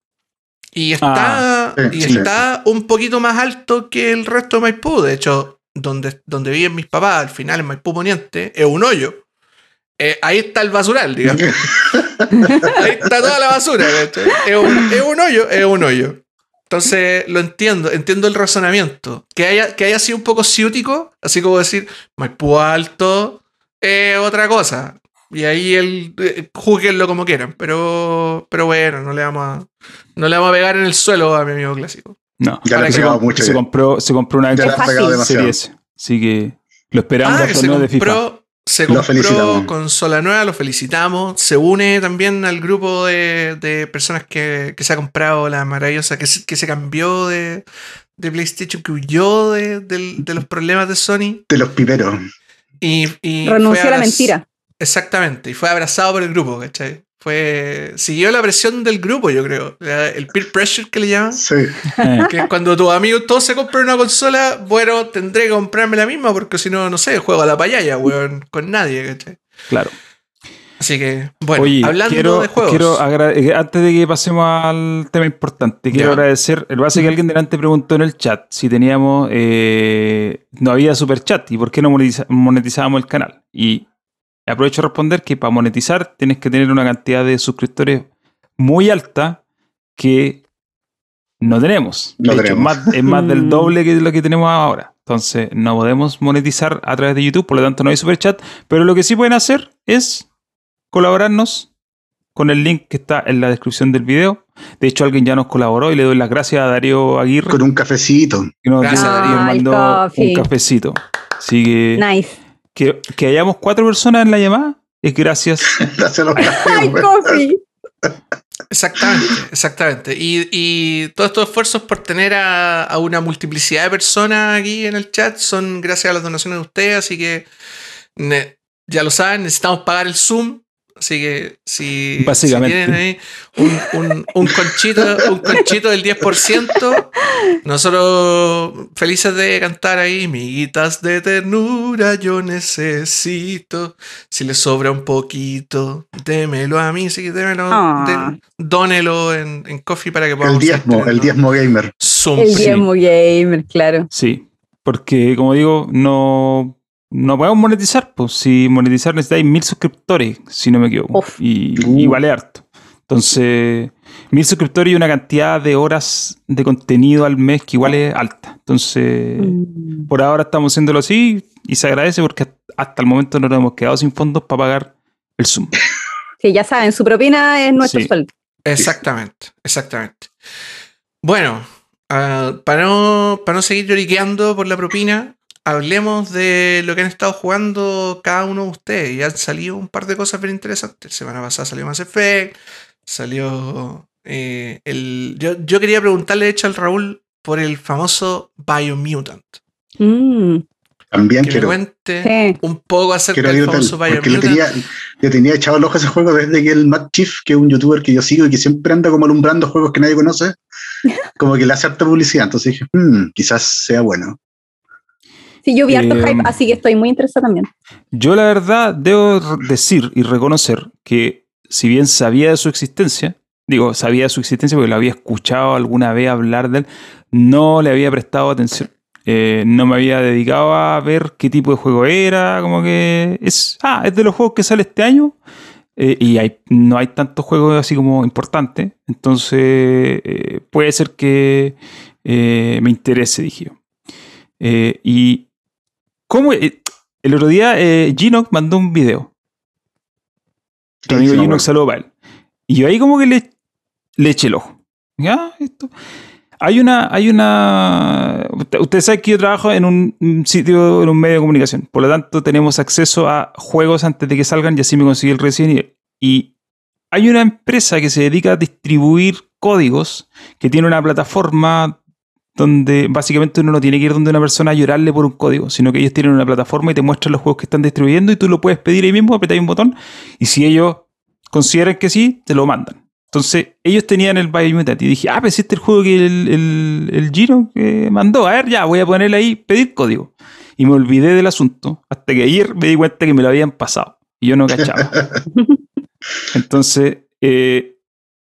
Y está, Ah, y sí. está un poquito más alto que el resto de Maipú. De hecho, donde, donde viven mis papás, al final en Maipú Poniente, es un hoyo. Eh, ahí está el basural, digamos. Ahí está toda la basura. Es un, es un hoyo, es un hoyo. Entonces lo entiendo, entiendo el razonamiento. Que haya, que haya sido un poco ciútico, así como decir, Maipú Alto es otra cosa. Y ahí el, eh, como quieran. Pero, pero bueno, no le, vamos a, no le vamos a pegar en el suelo a mi amigo clásico. No, Ya le se, mucho se compró, se compró una Ya le Es han pegado fácil. demasiado. Serie S. Así que lo esperamos Ah, al se torneo de FIFA. compró, se consola nueva, lo felicitamos. Se une también al grupo de, de personas que, que se ha comprado la maravillosa, que se, que se cambió de, de PlayStation, que huyó de, de los problemas de Sony. De los piperos. Y, y Renunció a la mentira. Exactamente, y fue abrazado por el grupo, ¿cachai? Fue, siguió la presión del grupo, yo creo. El peer pressure que le llaman. Sí. Eh, Que es cuando tus amigos todos se compran una consola, bueno, tendré que comprarme la misma porque si no, no sé, juego a la payaya, weón, con nadie, ¿cachai? claro. Así que, bueno, Oye, hablando quiero, de juegos. quiero eh, antes de que pasemos al tema importante, quiero Ya. agradecer. El base que alguien delante preguntó en el chat si teníamos. eh, no había super chat y por qué no monetizábamos el canal. Y aprovecho a responder que para monetizar tienes que tener una cantidad de suscriptores muy alta que no tenemos. No hecho, tenemos. es más, es más del Mm. doble que lo que tenemos ahora. Entonces no podemos monetizar a través de YouTube, por lo tanto no hay super chat. Pero lo que sí pueden hacer es colaborarnos con el link que está en la descripción del video. De hecho, alguien ya nos colaboró y le doy las gracias a Darío Aguirre. Con un cafecito. Que nos, Gracias, dio- Darío. mandó un cafecito. Así que, Nice. Que que hayamos cuatro personas en la llamada es gracias. Gracias a los. Exactamente, exactamente. Y, y todos estos esfuerzos por tener a, a una multiplicidad de personas aquí en el chat son gracias a las donaciones de ustedes, así que ne- ya lo saben, necesitamos pagar el Zoom. Así que si, Básicamente. si tienen ahí un, un- un conchito, un conchito del 10%, nosotros felices de cantar ahí, miguitas de ternura, yo necesito. Si le sobra un poquito, démelo a mí, sí, démelo, Ah. den- dónelo en, en coffee para que El podamos seguir diezmo, el diezmo gamer. Zoom. El Sí. diezmo gamer, claro. Sí, porque como digo, no, no podemos monetizar. Pues si monetizar necesitáis mil suscriptores, si no me equivoco. Uf. Y, Uh. y vale harto. Entonces, mil suscriptores y una cantidad de horas de contenido al mes que igual es alta. Entonces, Mm. por ahora estamos haciéndolo así y se agradece porque hasta el momento no nos hemos quedado sin fondos para pagar el Zoom. Sí, ya saben, su propina es nuestro Sí. sueldo. Exactamente, exactamente. Bueno, ah, para, no, para no seguir lloriqueando por la propina, hablemos de lo que han estado jugando cada uno de ustedes. Y han salido un par de cosas bien interesantes. Semana pasada salió Mass Effect, salió eh, el... Yo, yo quería preguntarle, de hecho, al Raúl por el famoso Biomutant. Mm, También Que me quiero, cuente sí. un poco acerca quiero del famoso Biomutant. tenía, le tenía echado el ojo a ese juego desde que el Matt Chief, que es un youtuber que yo sigo y que siempre anda como alumbrando juegos que nadie conoce, como que le hace harta publicidad. Entonces dije, "Hmm, quizás sea bueno. Sí, yo vi harto Eh, hype, así que estoy muy interesada también. Yo la verdad debo decir y reconocer que si bien sabía de su existencia, digo, sabía de su existencia porque lo había escuchado alguna vez hablar de él, no le había prestado atención. Eh, no me había dedicado a ver qué tipo de juego era, como que es, ah, es de los juegos que sale este año eh, y hay, no hay tantos juegos así como importantes, entonces eh, puede ser que me interese, dije yo. Y ¿cómo? eh, el otro día eh, Ginox mandó un video. Tu amigo Sí, Ginox saludo para él. Y yo ahí como que le, le eché el ojo. ¿Ya? Esto. Hay una, hay una. usted- saben que yo trabajo en un un sitio, en un medio de comunicación. Por lo tanto, tenemos acceso a juegos antes de que salgan y así me conseguí el Resident Evil. Y hay una empresa que se dedica a distribuir códigos que tiene una plataforma donde básicamente uno no tiene que ir donde una persona a llorarle por un código, sino que ellos tienen una plataforma y te muestran los juegos que están distribuyendo y tú lo puedes pedir ahí mismo, apretáis un botón y si ellos consideran que sí, te lo mandan. Entonces, ellos tenían el Biomutant y dije, ah, pues este es el juego que el, el, el Giro que mandó. A ver, ya, voy a ponerle ahí, pedir código. Y me olvidé del asunto hasta que ayer me di cuenta que me lo habían pasado y yo no cachaba. Entonces, eh,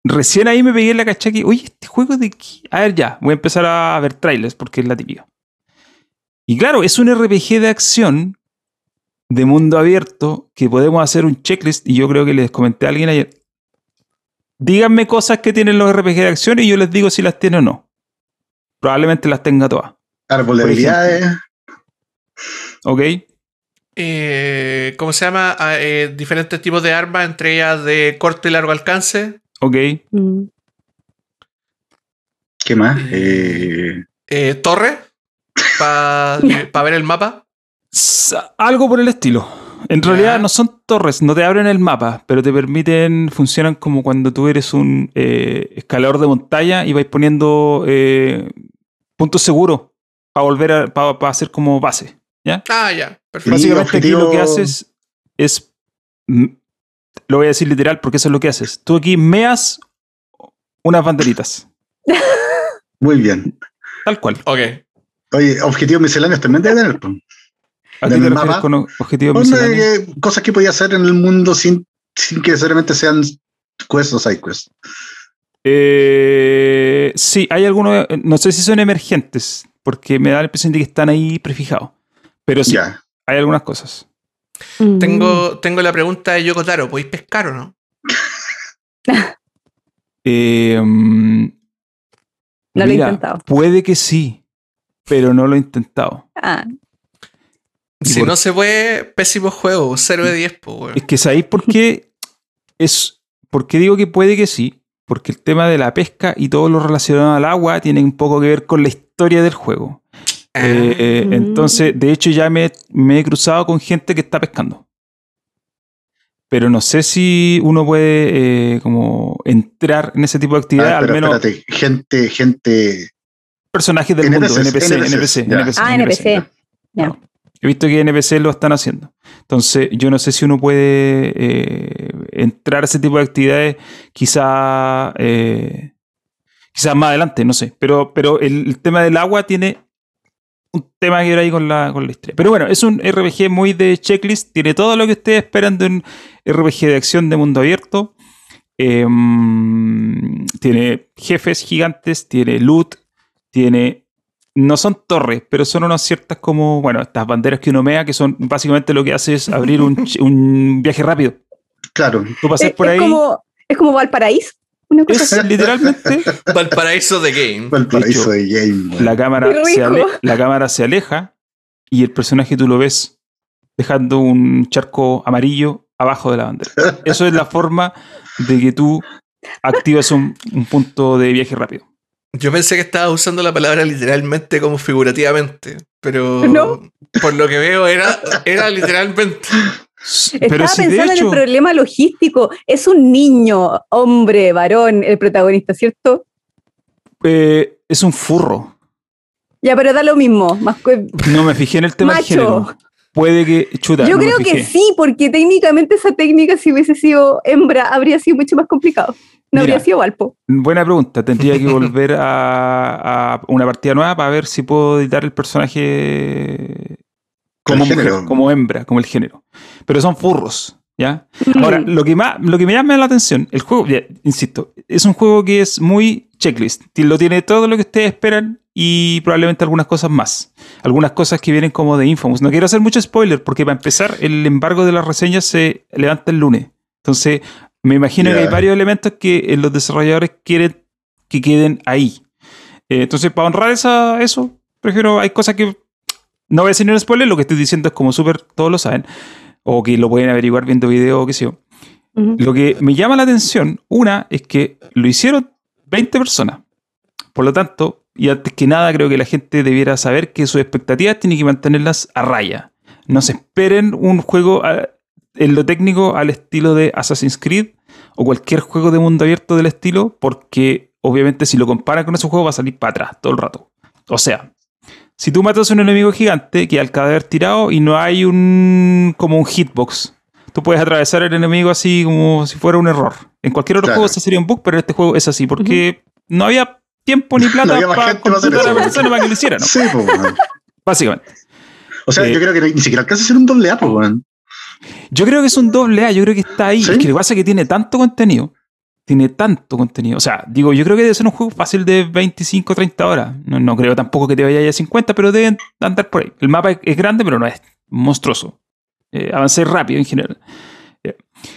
recién ahí me pegué en la cacha que, oye, este juego de qué? A ver, ya, voy a empezar a ver trailers porque es la típica. Y claro, es un RPG de acción de mundo abierto que podemos hacer un checklist y yo creo que les comenté a alguien ayer. Díganme cosas que tienen los RPG de acción y yo les digo si las tiene o no. Probablemente las tenga todas. Árbol de habilidades, ¿Ok? Eh, ¿Cómo se llama? Ah, eh, diferentes tipos de armas, entre ellas de corto y largo alcance. ¿Ok? Mm. ¿qué más? Eh, Eh, torre, para ver el mapa. S- Algo por el estilo. En realidad no son torres, no te abren el mapa, pero te permiten, funcionan como cuando tú eres un eh, escalador de montaña y vais poniendo eh, puntos seguros para volver a para hacer como base. ¿ya? Ah, ya, perfecto. Básicamente aquí lo que haces es, lo voy a decir literal porque eso es lo que haces. Tú aquí meas unas banderitas, muy bien. tal cual. Ok. Oye, objetivos misceláneos también debe tener. ¿A ¿En qué te mapa? con objetivos misceláneos? que- cosas que podía hacer en el mundo sin, sin que necesariamente sean quests o side quests. Eh, sí, hay algunos, eh, no sé si son emergentes, porque me da la impresión de que están ahí prefijados. Pero sí, hay algunas cosas. Mm. Tengo, tengo la pregunta de Yoko Taro. ¿Podéis pescar o no? Eh, mm, No lo he intentado. Puede que sí. pero no lo he intentado. Ah, Si por- no se puede, pésimo juego, 0 de 10, po, weón. Es que ¿sabéis por qué? Es, ¿Por qué digo que puede que sí? Porque el tema de la pesca y todo lo relacionado al agua tiene un poco que ver con la historia del juego. Ah, Eh, Mm. entonces, de hecho, ya me, me he cruzado con gente que está pescando. Pero no sé si uno puede eh, como entrar en ese tipo de actividad, Ah, al menos espérate, gente, gente. personajes del mundo, NPC, NPC. NPC, ah, NPC. He visto que NPC lo están haciendo. Entonces, yo no sé si uno puede eh, entrar a ese tipo de actividades, quizá, eh, quizás más adelante, no sé. Pero, pero el, el tema del agua tiene un tema que ver ahí con la, con la historia. Pero bueno, es un RPG muy de checklist, tiene todo lo que ustedes esperan de un RPG de acción de mundo abierto. Em, tiene jefes gigantes, tiene loot, tiene no son torres, pero son unas ciertas como, bueno, estas banderas que uno mea, que son básicamente lo que hace es abrir un, un viaje rápido. Claro, Tú pasas Es, por es ahí, como, es como Valparaíso. Una cosa es así. literalmente Valparaíso de Game. el paraíso De de Game. la cámara, se ale- la cámara se aleja y el personaje tú lo ves dejando un charco amarillo abajo de la bandera. Eso es la forma de que tú activas un, un punto de viaje rápido. Yo pensé que estaba usando la palabra literalmente como figurativamente, pero No. por lo que veo era, era literalmente. Estaba si pensando en el problema logístico. Es un niño, hombre, varón, el protagonista, ¿cierto? eh, es un furro. Ya, pero da lo mismo. Más No me fijé en el tema del Macho. género. Puede que. Chuta, Yo no creo que sí, porque técnicamente esa técnica, si hubiese sido hembra, habría sido mucho más complicado. No Mira. habría sido Valpo. Buena pregunta. Tendría que volver a, a una partida nueva para ver si puedo editar el personaje como, El mujer, género. como hembra, como el género. Pero son furros, ¿ya? Ahora, Mm. lo que, más, lo que me llama la atención, el juego, ya, insisto, es un juego que es muy checklist. Lo tiene todo lo que ustedes esperan y probablemente algunas cosas más. Algunas cosas que vienen como de Infamous. No quiero hacer mucho spoiler porque para empezar, el embargo de las reseñas se levanta el lunes. Entonces, me imagino que hay varios elementos que eh, los desarrolladores quieren que queden ahí. Eh, entonces, para honrar esa, eso, prefiero, hay cosas que no voy a decir ni un spoiler, lo que estoy diciendo es como súper, todos lo saben, o que lo pueden averiguar viendo video o qué sé yo. Lo que me llama la atención, una, es que lo hicieron 20 personas. Por lo tanto, y antes que nada, creo que la gente debiera saber que sus expectativas tienen que mantenerlas a raya. No se esperen un juego a- en lo técnico al estilo de Assassin's Creed o cualquier juego de mundo abierto del estilo, porque obviamente si lo comparan con ese juego va a salir para atrás todo el rato. O sea, si tú matas a un enemigo gigante que al cadáver tirado y no hay un como un hitbox, tú puedes atravesar el enemigo así como si fuera un error. En cualquier otro Claro. juego eso sería un bug, pero en este juego es así porque no había tiempo ni plata para contratar a la persona para que lo hiciera, ¿no? Sí, po, weón. Básicamente. O sea, Eh, yo creo que ni siquiera alcanza a ser un doble A, po, weón. Yo creo que es un doble A, yo creo que está ahí. ¿Sí? Es que lo que pasa es que tiene tanto contenido. Tiene tanto contenido. O sea, digo, yo creo que debe ser un juego fácil de 25, 30 horas. No, no creo tampoco que te vaya a 50, pero deben andar por ahí. El mapa es, es grande, pero no es monstruoso. Eh, avancé rápido en general. Eh,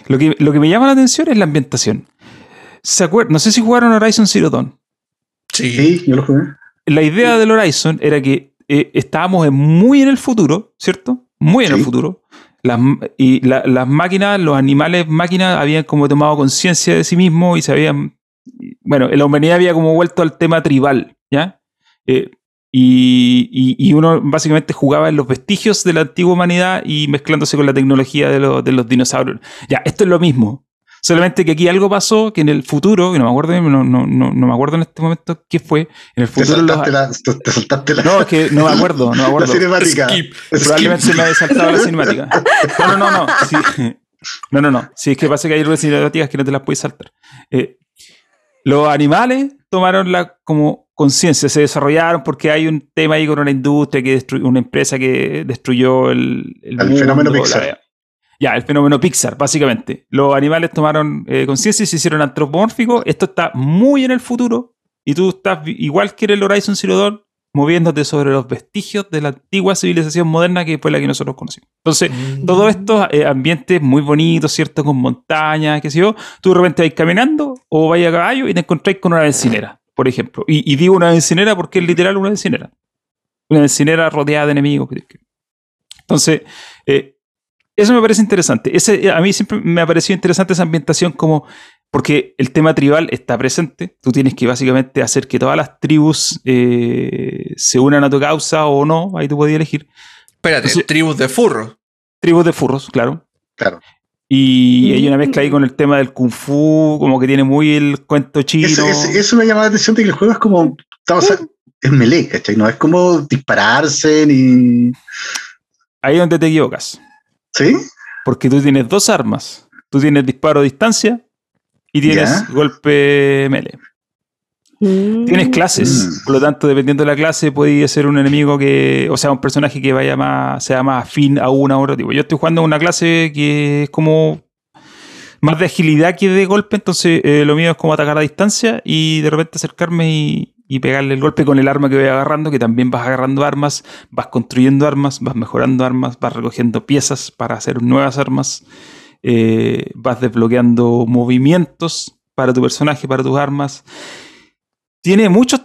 Lo, que, lo que me llama la atención es la ambientación. ¿Se acuerdan? No sé si jugaron Horizon Zero Dawn. Sí. Sí, yo lo jugué. La idea del Horizon era que eh, estábamos en- muy en el futuro, ¿cierto? Muy en el Sí. futuro. Las, y la- las máquinas, los animales máquinas habían como tomado conciencia de sí mismos y se habían... Bueno, la humanidad había como vuelto al tema tribal, ¿ya? Eh, y, y- uno básicamente jugaba en los vestigios de la antigua humanidad y mezclándose con la tecnología de, de los dinosaurios. Ya, esto es lo mismo. Solamente que aquí algo pasó que en el futuro, que no me acuerdo, no, no, no, no me acuerdo en este momento qué fue, en el Te futuro los- la, te, te saltaste la, no, es que no me acuerdo, no me la acuerdo. cinemática. Skip. Probablemente se me haya saltado la cinemática. No, no, no, no. sí. No, no, no. Sí, es que pasa que hay algunas cinemáticas que no te las puedes saltar. Eh, los animales tomaron la como conciencia, se desarrollaron porque hay un tema ahí con una industria que destruyó, una empresa que destruyó el, El fenómeno la- Pixar. Ya, el fenómeno Pixar, básicamente. Los animales tomaron eh, conciencia y se hicieron antropomórficos. Esto está muy en el futuro y tú estás igual que en el Horizon Zero Dawn moviéndote sobre los vestigios de la antigua civilización moderna que fue la que nosotros conocimos. Entonces, Mm. todos estos eh, ambientes muy bonitos, ¿cierto? Con montañas, qué sé yo, tú de repente vais caminando o vais a caballo y te encontráis con una bencinera, por ejemplo. Y, y digo una bencinera porque es literal una bencinera. una encinera rodeada de enemigos. Entonces, eh, eso me parece interesante. Ese, a mí siempre me ha parecido interesante esa ambientación como porque el tema tribal está presente. Tú tienes que básicamente hacer que todas las tribus eh, se unan a tu causa o no. Ahí tú podías elegir. Espérate, Entonces- tribus de furros. Tribus de furros, claro. Claro. Y hay una mezcla ahí con el tema del kung fu, como que tiene muy el cuento chino. Eso, eso- eso me llama la atención de que el juego es como. o sea, es melee, ¿cachai? No es como dispararse ni. Ahí es donde te equivocas. ¿Sí? Porque tú tienes dos armas. Tú tienes disparo a distancia y tienes Ya. golpe melee. Mm. Tienes clases, Mm. por lo tanto, dependiendo de la clase, puede ser un enemigo que, o sea, un personaje que vaya más, sea más afín a una u otro tipo. Yo estoy jugando una clase que es como más de agilidad que de golpe, entonces eh, lo mío es como atacar a distancia y de repente acercarme y, y pegarle el golpe con el arma que voy agarrando, que también vas agarrando armas, vas construyendo armas, vas mejorando armas, vas recogiendo piezas para hacer nuevas armas, eh, vas desbloqueando movimientos para tu personaje, para tus armas tiene muchos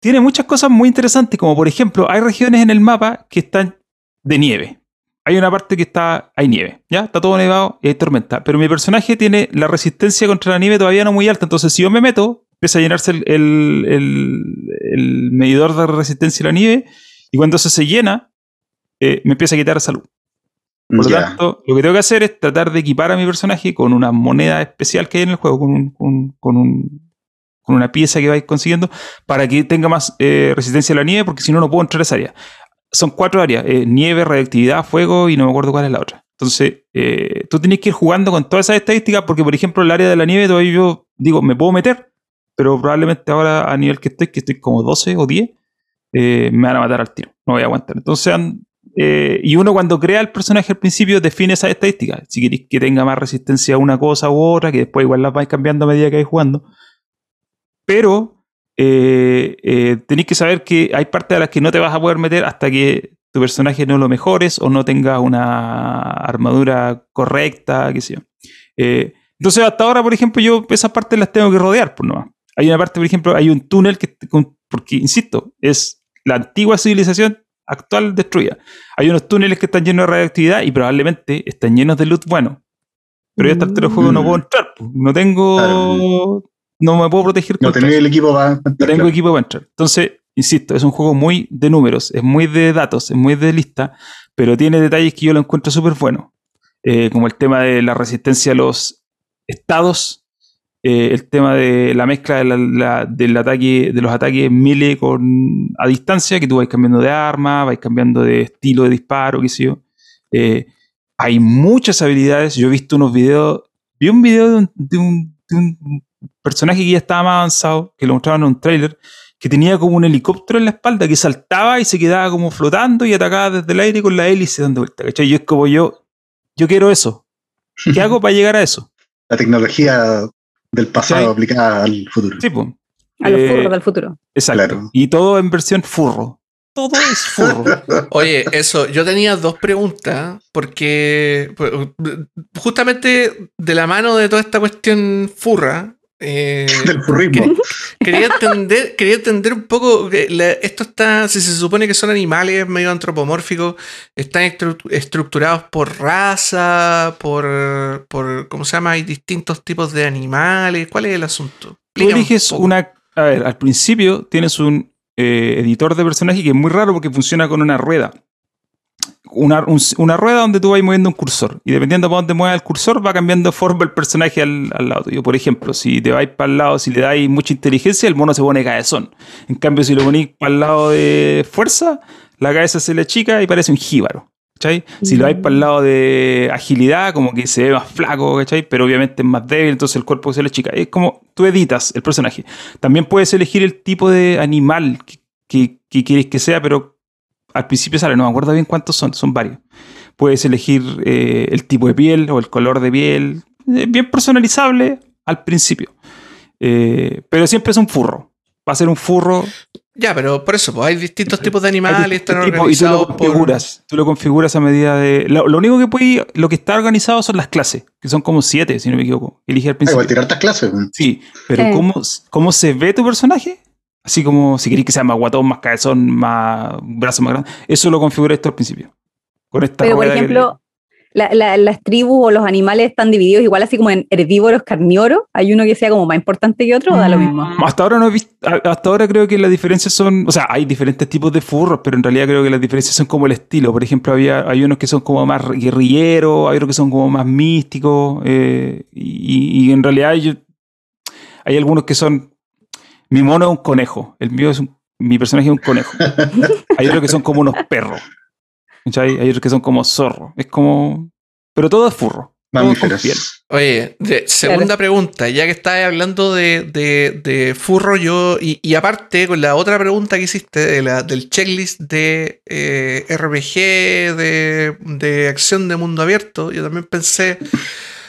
tiene muchas cosas muy interesantes, como por ejemplo, hay regiones en el mapa que están de nieve. Hay una parte que está hay nieve, ¿ya? Está todo nevado y hay tormenta, pero mi personaje tiene la resistencia contra la nieve todavía no muy alta, entonces si yo me meto, empieza a llenarse el, el- el- el medidor de resistencia de la nieve y cuando eso se llena, eh, me empieza a quitar salud. Por lo tanto, lo que tengo que hacer es tratar de equipar a mi personaje con una moneda especial que hay en el juego, con, un- con- con un- con una pieza que vais consiguiendo, para que tenga más eh, resistencia a la nieve, porque si no, no puedo entrar a esa área. Son cuatro áreas, eh, nieve, radioactividad, fuego y no me acuerdo cuál es la otra. Entonces, eh, tú tienes que ir jugando con todas esas estadísticas, porque por ejemplo, el área de la nieve todavía yo digo, me puedo meter, pero probablemente ahora a nivel que estoy, que estoy como 12 o 10, eh, me van a matar al tiro. No voy a aguantar. Entonces, eh, y uno cuando crea el personaje al principio define esas estadísticas. Si queréis que tenga más resistencia a una cosa u otra, que después igual las vais cambiando a medida que vais jugando. Pero eh, eh, tenéis que saber que hay partes a las que no te vas a poder meter hasta que tu personaje no lo mejores o no tenga una armadura correcta, qué sé yo. Eh, entonces, hasta ahora, por ejemplo, yo esas partes las tengo que rodear, pues no. Hay una parte, por ejemplo, hay un túnel que, porque, insisto, es la antigua civilización actual destruida. Hay unos túneles que están llenos de radioactividad y probablemente están llenos de loot bueno. Pero yo hasta el juego no Mm. puedo entrar. pues. No tengo. Claro. No me puedo proteger No eso. el equipo para. No tengo equipo para entrar. Entonces, insisto, es un juego muy de números, es muy de datos, es muy de lista, pero tiene detalles que yo lo encuentro súper bueno. Eh, como el tema de la resistencia a los estados, eh, el tema de la mezcla de del ataque, de los ataques melee con, a distancia, que tú vais cambiando de arma, vais cambiando de estilo de disparo, qué sé yo. Eh, hay muchas habilidades. Yo he visto unos videos. Vi un video de un, personaje que ya estaba más avanzado, que lo mostraban en un trailer, que tenía como un helicóptero en la espalda que saltaba y se quedaba como flotando y atacaba desde el aire con la hélice dando vuelta. ¿cachai? Y es como yo, yo quiero eso. ¿Qué hago para llegar a eso? La tecnología del pasado Sí. aplicada al futuro. Sí, pues. A los Eh, furros del futuro. Exacto. Claro. Y todo en versión furro. Todo es furro. Oye, eso, yo tenía dos preguntas, porque pues, justamente de la mano de toda esta cuestión furra, eh, Del quería, quería entender, quería entender un poco, la- esto está, si se supone que son animales medio antropomórficos, están estru- estructurados por raza, por, por, ¿cómo se llama? Hay distintos tipos de animales, ¿cuál es el asunto? Tú un eliges una. A ver, al principio tienes un eh, editor de personaje que es muy raro porque funciona con una rueda. Una, un- una rueda donde tú vas moviendo un cursor. Y dependiendo para dónde mueva el cursor, va cambiando forma el personaje al, al lado tuyo. Por ejemplo, si te vais para el lado, si le dais mucha inteligencia, el mono se pone cabezón. En cambio, si lo ponéis para el lado de fuerza, la cabeza se le achica y parece un jíbaro. ¿cachai? Si lo vais para el lado de agilidad, como que se ve más flaco, ¿cachai? Pero obviamente es más débil, entonces el cuerpo se le achica. Es como tú editas el personaje. También puedes elegir el tipo de animal que, que, que quieres que sea, pero al principio sale, no me acuerdo bien cuántos son, son varios. Puedes elegir eh, el tipo de piel o el color de piel, eh, bien personalizable al principio. Eh, pero siempre es un furro. Va a ser un furro Ya, pero por eso, pues hay distintos tipos de animales, están Tipo, y tú organizados lo por... configuras. Tú lo configuras a medida de. Lo, lo único que puede. Lo que está organizado son las clases, que son como siete, si no me equivoco. Elige al Ah, principio. igual tirar estas clases. Sí, pero Sí. ¿cómo, ¿cómo se ve tu personaje? Así como si queréis que sea más guatón, más cabezón, más brazos más grandes. Eso lo configura esto al principio. Con esta Pero, por ejemplo, la- la- las tribus o los animales están divididos igual así como en herbívoros, carnívoros. ¿Hay uno que sea como más importante que otro o da lo mismo? Mm, Hasta ahora no he visto, hasta ahora creo que las diferencias son, o sea, hay diferentes tipos de furros, pero en realidad creo que las diferencias son como el estilo. Por ejemplo, había, hay unos que son como más guerrilleros, hay otros que son como más místicos, eh, y, y en realidad yo- hay algunos que son, mi mono es un conejo, el mío es un, mi personaje es un conejo. hay otros que son como unos perros, ¿cachai? Hay otros que son como zorros, es como, pero todo es furro. Oye, de- segunda pregunta, ya que estás hablando de, de- de furro, yo, y, y aparte con la otra pregunta que hiciste de la, del checklist de eh, RPG, de, de acción de mundo abierto, yo también pensé,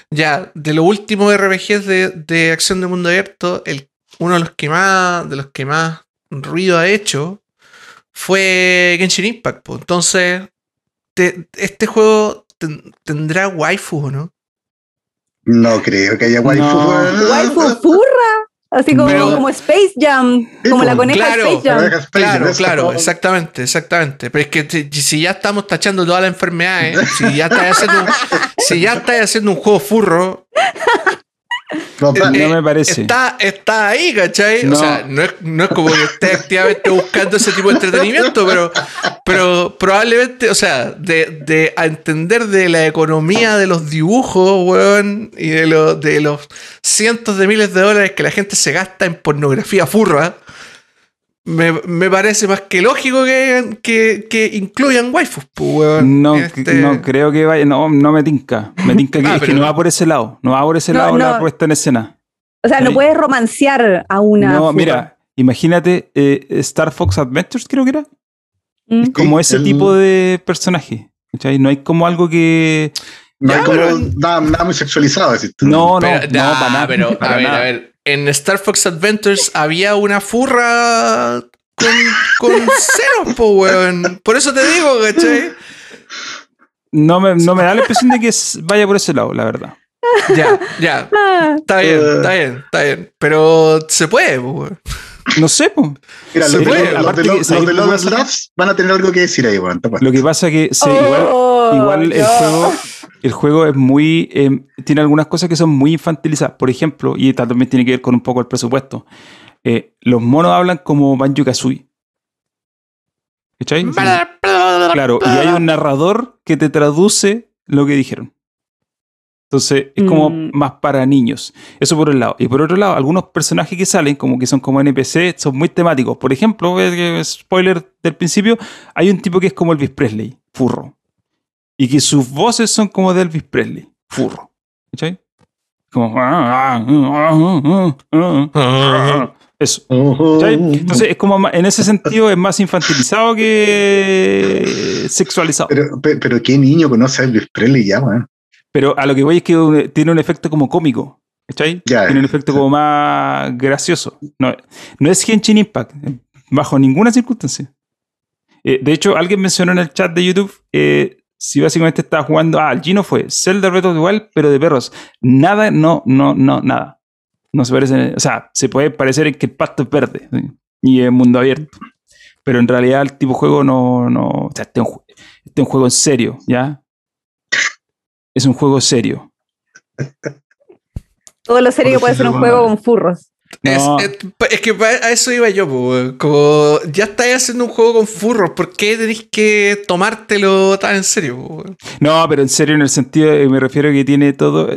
ya, de los últimos RPGs de, de acción de mundo abierto, el, uno de los que más, de los que más ruido ha hecho fue Genshin Impact. po. Entonces, te- este juego ten- tendrá waifu o no? No creo que haya waifu. No. Waifu furra. Así como, Pero- como Space Jam. Como la pues, coneja claro, Space Jam. Space, Claro, claro, exactamente, exactamente. Pero es que si- si ya estamos tachando todas las enfermedades, si ya estás haciendo, un- si ya estás haciendo un juego furro, No, eh, me parece. está, está ahí, ¿cachai? No. O sea, no es, no es como que esté activamente buscando ese tipo de entretenimiento, pero, pero probablemente, o sea, de, de a entender de la economía de los dibujos, weón, y de, los de los cientos de miles de dólares que la gente se gasta en pornografía furra, me, me parece más que lógico que, que, que incluyan waifus, pues, weón. No, este- no creo que vaya, no, no me tinca. Me tinca que, Ah, es que no va por ese lado. No va por ese No, lado la no. puesta en escena. O sea, no puedes romancear a una. no, mira, imagínate eh, Star Fox Adventures, creo que era. Mm. Como ese el- tipo de personaje. ¿cachai? No hay como algo que. no hay Ya, como pero- nada, nada muy sexualizado. decís tú. No, no, Pero, no, nah, para nada. pero para a ver, nada. a ver. En Star Fox Adventures había una furra con, con ceros, po, weón. Por eso te digo, ¿cachai? No me, no me da la impresión de que vaya por ese lado, la verdad. Ya, ya. Está bien, está bien, está bien. Pero se puede, po, weón. No sé, pues. Mira, Se los, de, puede, los, que- los, ¿sabes de lo que Lover's? Labs van a tener algo que decir ahí, weón. Lo que pasa que sí, igual, oh, igual el no. juego el juego es muy eh, tiene algunas cosas que son muy infantilizadas por ejemplo y esta también tiene que ver con un poco el presupuesto eh, los monos hablan como Banjo Kazooie ¿Cachai? Sí. claro y hay un narrador que te traduce lo que dijeron entonces es como Mm. más para niños eso por un lado y por otro lado algunos personajes que salen como que son como NPC son muy temáticos por ejemplo eh, que- spoiler del principio hay un tipo que es como Elvis Presley furro y que sus voces son como de Elvis Presley, furro. ¿Cachai? Como. Eso. ¿cachai? Entonces es como en ese sentido es más infantilizado que sexualizado. Pero, pe- pero qué niño conoce a Elvis Presley ya, weón. Pero a lo que voy es que tiene un efecto como cómico. ¿Cachai? Ya, tiene un efecto como más gracioso. No, no es Genshin Impact, bajo ninguna circunstancia. Eh, de hecho, alguien mencionó en el chat de YouTube eh, si básicamente estaba jugando. Ah, el Gino fue Zelda Breath of the pero de perros. Nada, no, no, no, nada. No se parece. O sea, se puede parecer que el pasto es verde y es mundo abierto. Pero en realidad el tipo de juego no. no o sea, este es un, este es un juego en serio, ¿ya? Es un juego serio. Todo lo serio puede ser un juego con furros. No. Es, es- es que a eso iba yo, po. Como ya estáis haciendo un juego con furros, ¿por qué tenéis que tomártelo tan en serio, po? No, pero en serio, en el sentido, eh, me refiero a que tiene todo.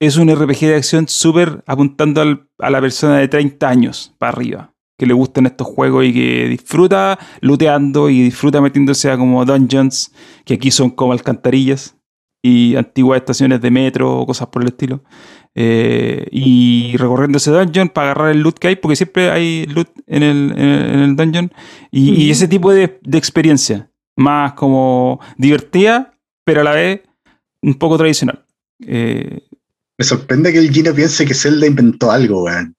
Es un RPG de acción súper apuntando al- a la persona de 30 años para arriba, que le gustan estos juegos y que disfruta looteando y disfruta metiéndose a como dungeons, que aquí son como alcantarillas y antiguas estaciones de metro o cosas por el estilo. Eh, y recorriendo ese dungeon para agarrar el loot que hay, porque siempre hay loot en el, en el, en el dungeon. Y, ese tipo de, de experiencia, más como divertida, pero a la vez un poco tradicional. Eh, Me sorprende que el Gino piense que Zelda inventó algo, weón.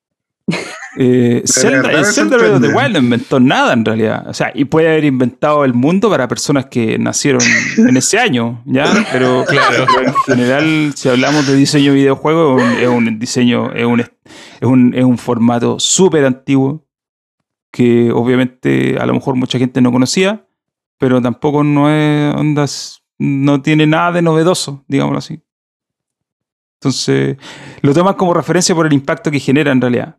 eh, Zelda, el Zelda Breath of the. Wild no inventó nada en realidad. O sea, y puede haber inventado el mundo para personas que nacieron en ese año, ¿ya? Pero, Claro. pero en general, si hablamos de diseño de videojuegos, es un, es un diseño, es un, Es un, es un formato súper antiguo que obviamente a lo mejor mucha gente no conocía, pero tampoco no es ondas, no tiene nada de novedoso, digámoslo así. Entonces, lo toman como referencia por el impacto que genera en realidad.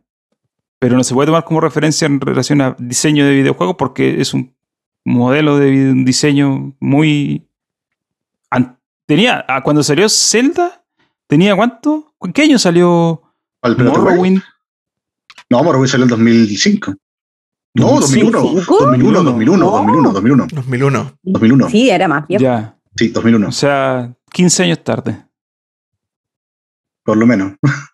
Pero no se puede tomar como referencia en relación a diseño de videojuegos porque es un modelo de un diseño muy... Tenía, ah, cuando salió Zelda, ¿tenía cuánto? ¿En qué año salió. Morrowind? No, Morrowind salió en 2005. No, 2001. 2005. 2001, 2001, No. 2001, 2001, 2001. 2001. Sí, era más viejo. Ya, Sí, 2001, o sea, 15 años tarde. por lo menos.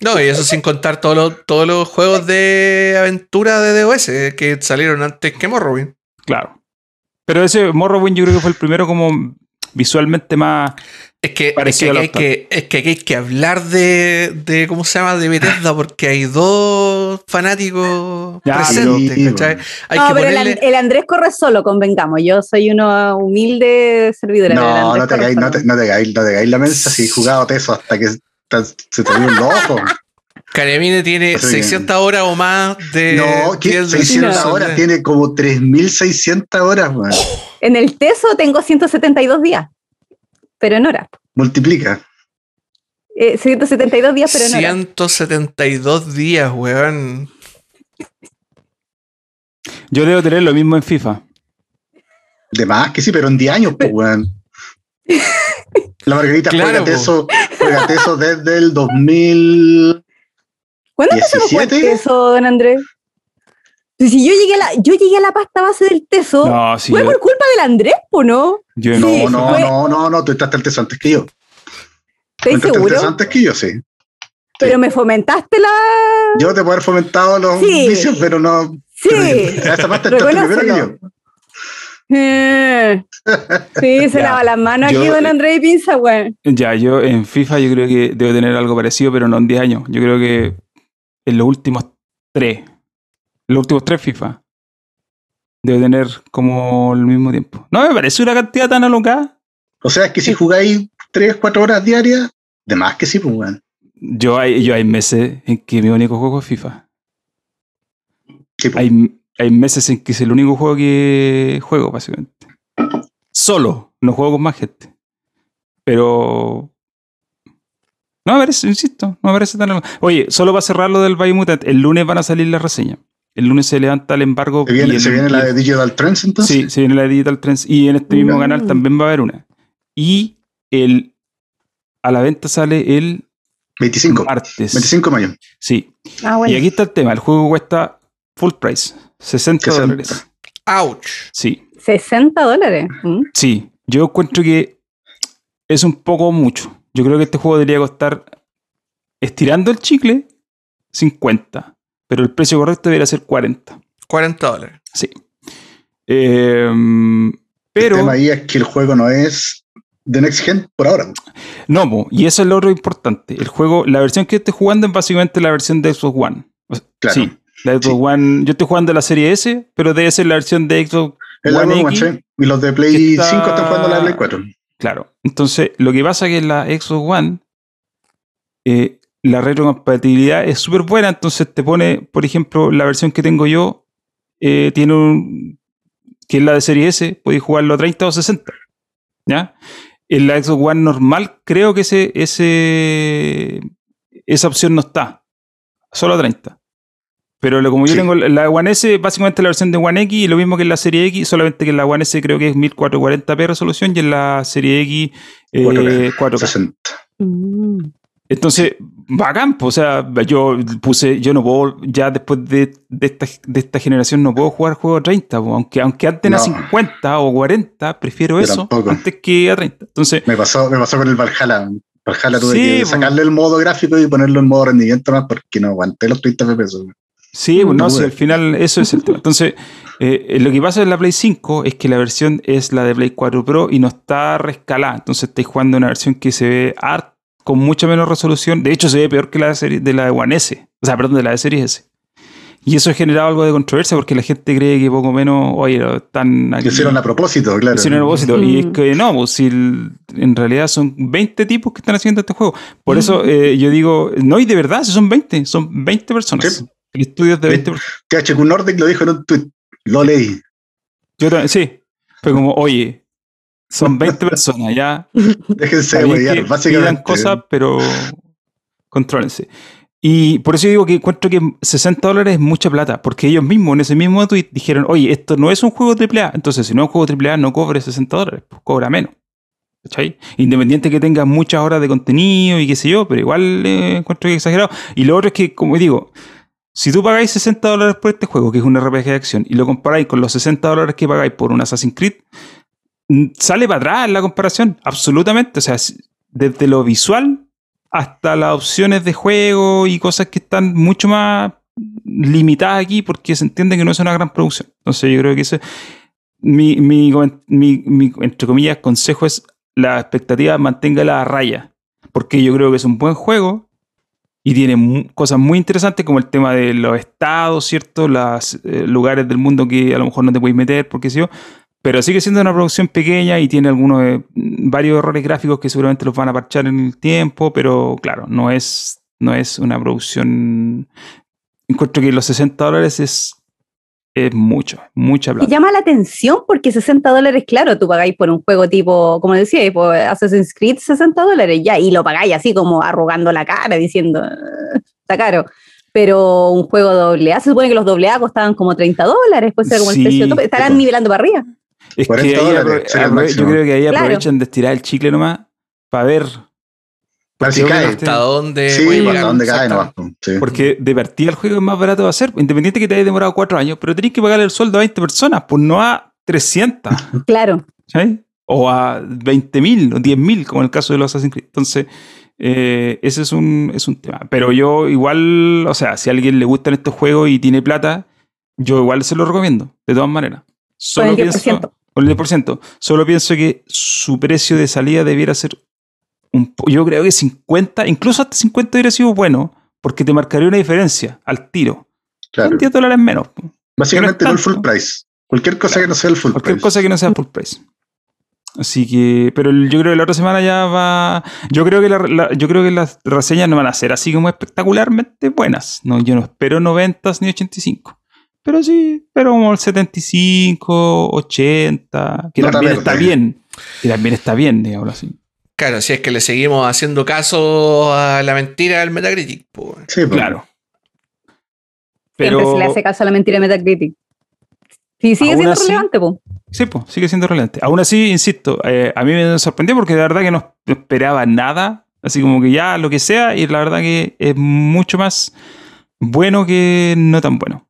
No, y eso sin contar todos los, todos los juegos de aventura de DOS que salieron antes que Morrowind. Claro. Pero ese Morrowind yo creo que fue el primero como visualmente más... Es que, es que, hay que, es que hay que hablar de, de ¿cómo se llama? De Bethesda, porque hay dos fanáticos Ya, presentes, pero- ¿cachai? Hay no, que pero el, ponerle... An- el Andrés corre solo, convengamos. Yo soy una humilde el No, no te cagáis, no te, no te cagáis, no te cagáis la mensa si he jugado Teso hasta que se te vio el ojo. Caremine tiene Así que- 600 horas o más de... No, ¿qué? pies de 600 Simpson, horas, tiene como 3600 horas, man. En el Teso tengo 172 días, pero en hora. Multiplica. Eh, 172 días, pero en hora. 172 días, weón. Yo debo tener lo mismo en FIFA. De más que sí, pero en 10 años, pues, weón. La Margarita Claro, juega. Teso, juega Teso desde el 2000. ¿Cuándo jugar 17? Teso, don Andrés? Pues si yo llegué a la, yo llegué a la pasta base del Teso, No, sí, fue yo, por culpa del Andrés, ¿o no? yo no. No, no, fue- no, no, no, tú entraste al Teso antes que yo. ¿Estás entraste seguro? Teso antes que yo, sí. Pero me fomentaste la. Yo te puedo haber fomentado los Sí. vicios, pero no. Sí. pero- esa parte entraste primero que yo. Eh. Sí, se lava las manos Yo- aquí, don Andrés y Pinza, güey. Ya, yo en FIFA yo creo que debo tener algo parecido, pero no en 10 años. Yo creo que en los últimos tres, los últimos tres FIFA, debo tener como el mismo tiempo. No me parece una cantidad tan alocada. O sea, es que si jugáis 3, 4 horas diarias, de más que sí, pues, weón. Yo hay, yo hay meses en que mi único juego es FIFA. Sí, pues. Hay, hay meses en que es el único juego que juego, básicamente. Solo, no juego con más gente. Pero. No me parece, insisto, no me parece tan. Oye, solo para cerrar lo del Biomutant, el lunes van a salir las reseñas. El lunes se levanta el embargo. ¿Se viene, y el- se viene y la de Digital Trends entonces? Sí, se viene la de Digital Trends. Y en este mismo canal también va a haber una. Y el a la venta sale el 25. martes. 25 de mayo. Sí. Ah, bueno. Y aquí está el tema. El juego cuesta full price. 60 60. dólares. Ouch. Sí. 60 dólares. ¿Mm? Sí. Yo encuentro que es un poco mucho. Yo creo que este juego debería costar, estirando el chicle, 50. Pero el precio correcto debería ser 40. 40 dólares. Sí. Eh, El pero... tema ahí es que el juego no es de Next Gen por ahora. No, po, y eso es lo otro importante. El juego, la versión que estoy jugando es básicamente la versión de Xbox One. O sea, Claro. Sí, la Xbox Sí. One. Yo estoy jugando la serie S, pero debe ser la versión de Xbox El One X. Y los de Play está- 5 están jugando la de Play 4. Claro. Entonces, lo que pasa es que en la Xbox One, eh, la retrocompatibilidad es súper buena. Entonces, te pone, por ejemplo, la versión que tengo yo, eh, tiene un. que es la de serie S, podéis jugarlo a 30 o 60. ¿Ya? En la Xbox One normal, creo que ese, ese, esa opción no está. Solo a 30. Pero lo- como yo Sí. tengo la One S, básicamente la versión de One X, y lo mismo que en la serie X, solamente que en la One S creo que es 1440p resolución y en la serie X eh, 4K, 4K. 60. Mm. Entonces, bacán, pues, o sea, yo puse, yo no puedo, ya después de, de esta, de esta generación no puedo jugar juegos a 30, pues, aunque, aunque antes No. 50 o 40, prefiero Yo eso tampoco. antes que a 30. Entonces, Me pasó, me pasó con el Valhalla. Valhalla tuve Sí, que pues. sacarle el modo gráfico y ponerlo en modo rendimiento más porque no aguanté los 30 FPS. Sí, pues no, No si al final eso es el tema. Entonces, eh, eh, lo que pasa en la Play 5 es que la versión es la de Play 4 Pro y no está rescalada. Entonces, estáis jugando una versión que se ve art con mucha menos resolución. De hecho, se ve peor que la de, serie, de la de One S. O sea, perdón, de la de Series S. Y eso ha generado algo de controversia porque la gente cree que poco menos, oye, están Que hicieron a propósito, claro. Hicieron a propósito. Y es Mm. que no, pues si el- en realidad son 20 tipos que están haciendo este juego. Por eso eh, yo digo, no, y de verdad, si son 20, son 20 personas. Sí. El estudio es de 20 personas. THQ Nordic lo dijo en un tweet. Lo leí. Yo también, sí. Fue como, oye, son 20 personas, ya. Déjense que pidan básicamente. cosas, pero contrólense. Y por eso digo que encuentro que 60 dólares es mucha plata, porque ellos mismos en ese mismo tweet dijeron, oye, esto no es un juego AAA, entonces si no es un juego AAA no cobre 60 dólares, pues cobra menos. ¿Cachai? Independiente que tenga muchas horas de contenido y qué sé yo, pero igual eh, encuentro que es exagerado. Y lo otro es que, como digo, si tú pagáis 60 dólares por este juego, que es un RPG de acción, y lo comparáis con los 60 dólares que pagáis por un Assassin's Creed, sale para atrás la comparación, absolutamente. O sea, desde lo visual hasta las opciones de juego y cosas que están mucho más limitadas aquí porque se entiende que no es una gran producción. Entonces yo creo que ese mi, entre comillas, consejo es la expectativa manténgala a raya. Porque yo creo que es un buen juego y tiene cosas muy interesantes como el tema de los estados, ¿cierto? Los lugares del mundo que a lo mejor no te puedes meter, porque sí, pero sigue siendo una producción pequeña y tiene algunos eh, varios errores gráficos que seguramente los van a parchar en el tiempo, pero claro, no es, no es una producción. Encuentro que los 60 dólares es, es mucho, mucha Y plata. llama la atención porque 60 dólares, claro, tú pagáis por un juego tipo, como decía, por Assassin's Creed 60 dólares ya, y lo pagáis así como arrugando la cara, diciendo, "Ah, está caro. Pero un juego doble A, se supone que los doble A costaban como 30 dólares, puede ser como Sí, el precio tope. Estarán tipo. nivelando para arriba. Es 40 que ahí dólares yo creo que ahí Claro. aprovechan de estirar el chicle nomás para ver. Porque cae. ¿Hasta dónde Sí, hasta llegar? dónde cae nomás. Sí. Porque de partida el juego es más barato de hacer, independiente que te haya demorado cuatro años, pero tenés que pagarle el sueldo a 20 personas, pues no a 300, Claro. ¿sabes? O a 20.000 o 10.000, como en el caso de los Assassin's Creed. Entonces, eh, ese es un, es un tema. Pero yo igual, o sea, si a alguien le gustan estos juegos y tiene plata, yo igual se lo recomiendo, de todas maneras. Con Solo el pienso, 10%. con el 10%. Solo pienso que su precio de salida debiera ser un yo creo que 50, incluso hasta 50 hubiera sido bueno, porque te marcaría una diferencia al tiro. Claro. Son 10 dólares menos. Básicamente no el full price. Cualquier cosa que no sea el full Cualquier price. cosa que no sea full price. Así que, pero yo creo que la otra semana ya va. Yo creo que la- la- yo creo que las reseñas no van a ser así como espectacularmente buenas. No, yo no espero 90 ni 85. Pero sí, pero como el 75, 80, que también está bien. Que también está bien, digamos así. Claro, si es que le seguimos haciendo caso a la mentira del Metacritic. pues. Sí, pues. Claro. Siempre se le hace caso a la mentira de Metacritic. Sí, sigue siendo así- relevante, po. Sí, pues, sigue siendo relevante. Aún así, insisto, eh, a mí me sorprendió porque de verdad que no no esperaba nada. Así como que ya lo que sea, y la verdad que es mucho más bueno que no tan bueno.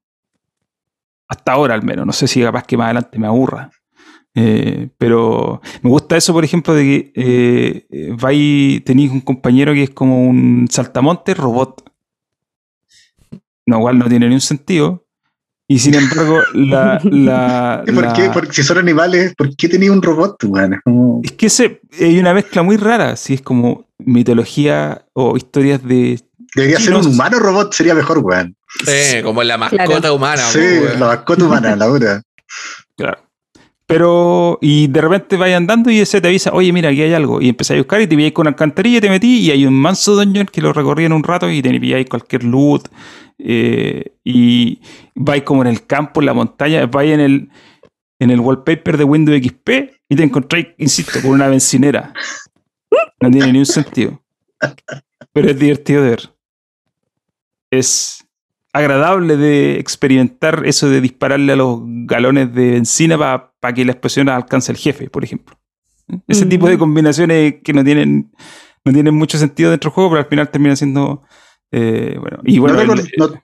Hasta ahora al menos. No sé si capaz que más adelante me aburra. Eh, pero me gusta eso, por ejemplo, de que eh, eh, vais, tenéis un compañero que es como un saltamonte robot. No, igual no tiene ni un sentido. Y sin embargo, la, la, ¿Y ¿Por la- qué? Porque si son animales, ¿por qué tenía un robot, weón? Es como- Es que ese, hay una mezcla muy rara, si es como mitología o historias de... Debería ser un humano robot, sería mejor, weón. Sí, como la mascota Claro. humana. sí, weón. la mascota humana, la hora. Claro. Pero, y de repente vaya andando y ese te avisa, oye, mira, aquí hay algo. Y empecé a buscar y te pilláis con una alcantarilla, te metí y hay un manso dungeon que lo recorrí en un rato y te pilláis cualquier loot. eh, y vais como en el campo, en la montaña, vais en el, en el wallpaper de Windows XP y te encontráis, insisto, con una bencinera. No tiene ni un sentido. Pero es divertido de ver. Es agradable de experimentar eso de dispararle a los galones de benzina para que la explosión alcance al jefe, por ejemplo. Ese Mm. tipo de combinaciones que no tienen, no tienen mucho sentido dentro del juego, pero al final termina siendo. eh, bueno, y bueno, ¿No, te el- acuerdas, no,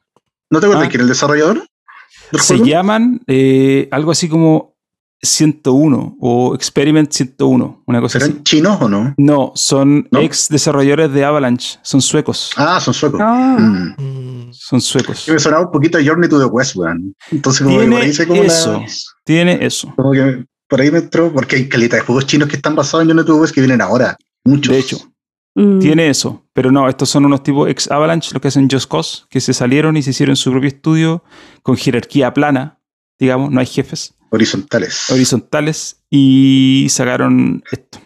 ¿no te acuerdas Ah. quién el desarrollador? se juego? llaman eh, algo así como 101 o Experiment 101, una cosa así. ¿Serán chinos o no? No, son ¿No? ex desarrolladores de Avalanche, son suecos. Ah, son suecos. Ah. Mm. Son suecos. Me sonaba un poquito a Journey to the West, weón. Entonces, como que Tiene por ahí hice como eso. la. Tiene eso. Como que por ahí me entró, porque hay caleta de juegos chinos que están basados en Journey to the West que vienen ahora. Muchos. De hecho. Mm. Tiene eso, pero no, estos son unos tipos ex Avalanche, los que hacen Just Cause, que se salieron y se hicieron su propio estudio con jerarquía plana, digamos, no hay jefes Horizontales. horizontales y sacaron esto.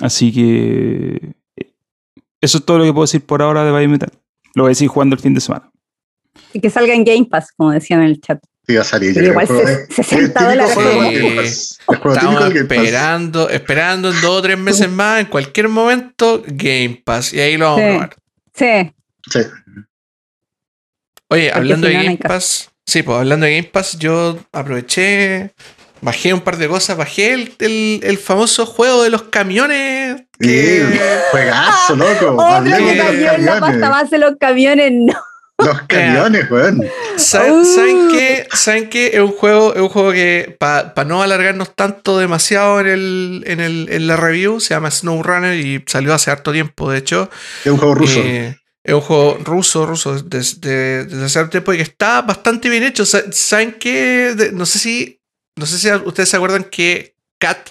Así que eh, eso es todo lo que puedo decir por ahora de Biometal. Lo voy a seguir jugando el fin de semana. Y que salga en Game Pass, como decían en el chat. Iba a salir. yo Pero igual el juego se- de- 60 el típico dólares Estamos esperando, esperando en dos o tres meses más, en cualquier momento, Game Pass. Y ahí lo vamos Sí. a probar. Sí, Sí. Oye, Porque hablando si de no Game Pass, sí, pues hablando de Game Pass, yo aproveché, bajé un par de cosas, bajé el, el- el famoso juego de los camiones. Que, Sí, juegazo, loco. Otro Hablemos que de en la pasta camiones. base los camiones, no. Los camiones, weón. Sa- Uh. ¿Saben qué? ¿Saben qué? Es un juego, es un juego que, para no alargarnos tanto demasiado en, el, en, el, en la review, se llama SnowRunner y salió hace harto tiempo, de hecho. Es un juego ruso. Eh, es un juego ruso, ruso, desde, desde hace harto tiempo y que está bastante bien hecho. Sa- ¿Saben qué? De- no sé si. No sé si ustedes se acuerdan que Cat,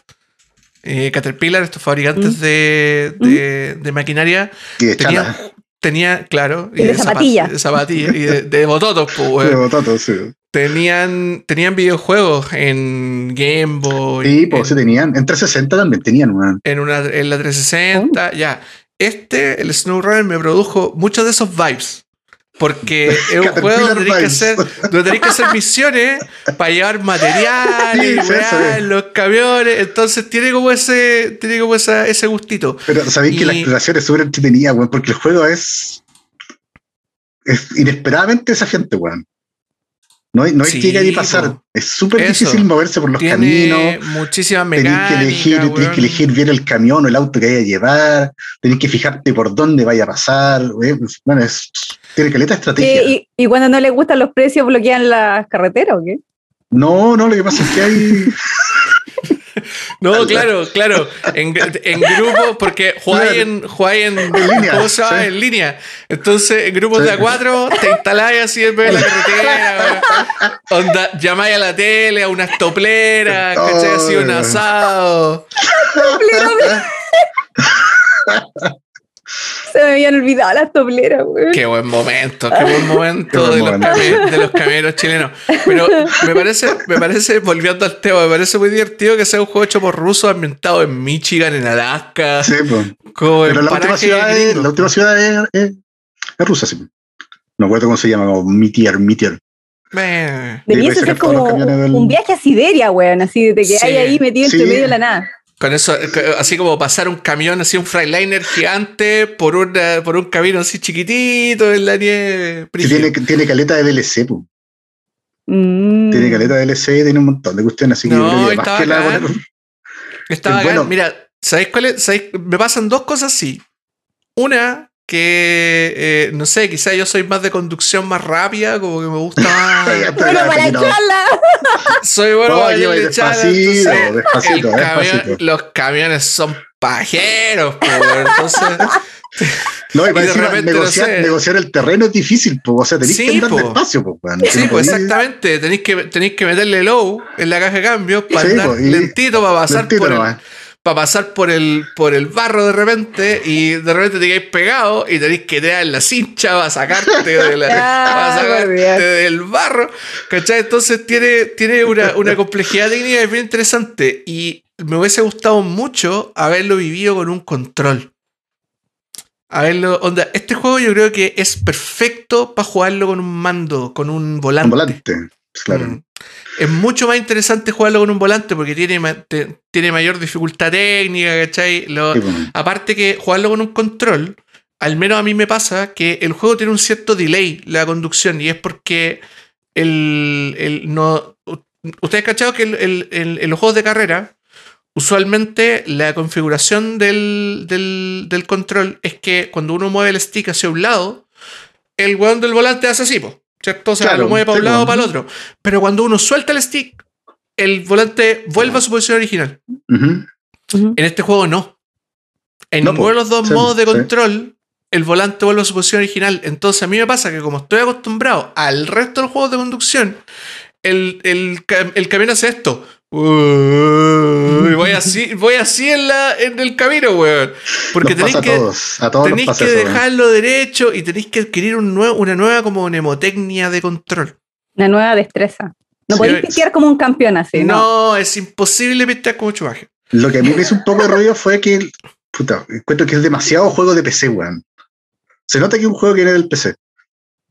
eh, Caterpillar, estos fabricantes Mm. de, de, de maquinaria, y de tenían, chala. tenía, claro, Y de zapat- zapatilla. de zapatilla y de, de bototos, pues. De bototos, sí. Tenían, tenían videojuegos en Game Boy. Sí, en, pues sí tenían. En 360 también tenían, weón. en una, en la 360, ya. Este, el SnowRunner, me produjo muchos de esos vibes. Porque es un juego donde tenéis que hacer, donde tenéis que hacer misiones para llevar material Sí, sí, sí. los camiones. Entonces tiene como ese, tiene como esa, ese gustito. Pero sabéis que la exploración es súper entretenida, weón, porque el juego es. Es inesperadamente desafiante, weón. No hay, no hay Sí, que ir ahí pasar. Es súper difícil moverse por los Tiene caminos. muchísimas Tenéis mecánicas. que, elegir, tenés que elegir bien el camión o el auto que vaya a llevar. Tenés que fijarte por dónde vaya a pasar. weón. Bueno, es, tiene caleta estrategia. ¿Qué? ¿Y, y cuando no les gustan los precios, bloquean las carreteras o qué? No, no, lo que pasa es que hay. No, claro, claro. En, en grupo, porque jugáis Claro. en, jugáis en, línea, ¿cómo se llama? sí. En línea. Entonces, en grupos Sí. de a cuatro, te instaláis así en medio de la carretera. Onda, llamáis a la tele, a unas topleras, ¿cachai? Así un Oh. asado. Se me habían olvidado las topleras, güey. Qué buen momento, qué buen momento, Qué buen de, los momento. de los camioneros chilenos. Pero me parece, me parece, volviendo al tema, me parece muy divertido que sea un juego hecho por rusos ambientado en Michigan, en Alaska, Sí, pues. Pero la última, ciudad es, la última ciudad es, es- es rusa, sí. No recuerdo cómo se llama, como Meteor, Meteor. Meh. Debiese puede ser como del- un viaje a Siberia, weón, así de que Sí. hay ahí metido entre medio de la nada. Con eso, eh, así como pasar un camión, así un Freightliner gigante por, una, por un camino así chiquitito en la nieve. Tiene, tiene caleta de DLC, pues. Mm. Tiene caleta de DLC, tiene un montón de cuestiones, así que No, yo creo que más que la Está Es bueno. Mira, ¿sabéis cuál es? ¿Sabéis? Me pasan dos cosas así. Una, que eh, no sé, quizá yo soy más de conducción más rápida, como que me gusta más. Bueno, para no. echarla. soy bueno No, para despacito, despacito, camión- despacito. los camiones son pajeros, po, entonces. No, y, Y para de encima repente, no negociar, sé. negociar el terreno es difícil, pues. O sea, tenéis Sí, que andar po. despacio, pues, weón. Sí, No pues podí- exactamente. Tenéis que, tenéis que meterle low en la caja de cambio para Sí, andar y- lentito para pasar lentito por el. Para pasar por el, por el barro de repente y de repente te quedáis pegado y tenéis que tirar la cincha para sacarte, de la- para Ah, sacarte del barro. ¿Cachai? Entonces tiene, tiene una, una complejidad técnica que es bien interesante y me hubiese gustado mucho haberlo vivido con un control. Haberlo, onda, este juego yo creo que es perfecto para jugarlo con un mando, con un volante. Un volante, claro. Mm. Es mucho más interesante jugarlo con un volante porque tiene, ma- te- tiene mayor dificultad técnica, ¿cachai? Lo- Sí, aparte que jugarlo con un control, al menos a mí me pasa que el juego tiene un cierto delay, la conducción, y es porque el, el no... Ustedes cachado que el- el- el- en los juegos de carrera, usualmente la configuración del, del, del control es que cuando uno mueve el stick hacia un lado, el weón del volante hace así, po, ¿cierto? O sea, Claro, lo mueve para un lado o po. para el otro. Pero cuando uno suelta el stick, el volante vuelve a su posición original. En este juego no. En No, ninguno de los dos Sí, modos de sí. control, el volante vuelve a su posición original. Entonces a mí me pasa que como estoy acostumbrado al resto de los juegos de conducción, el, el, el camión hace esto. Voy así, voy así en, la, en el camino, weón. Porque Nos tenéis pasa a que, todos. A todos nos tenéis que eso. weón. dejarlo derecho y tenéis que adquirir un nuevo, una nueva como mnemotecnia de control. Una nueva destreza. No Sí, podéis pistear como un campeón así, ¿no? no, es imposible pistear como chubaje. Lo que a mí me hizo un poco de ruido fue que, puta, encuentro que es demasiado juego de PC, weón. Se nota que es un juego que viene del PC.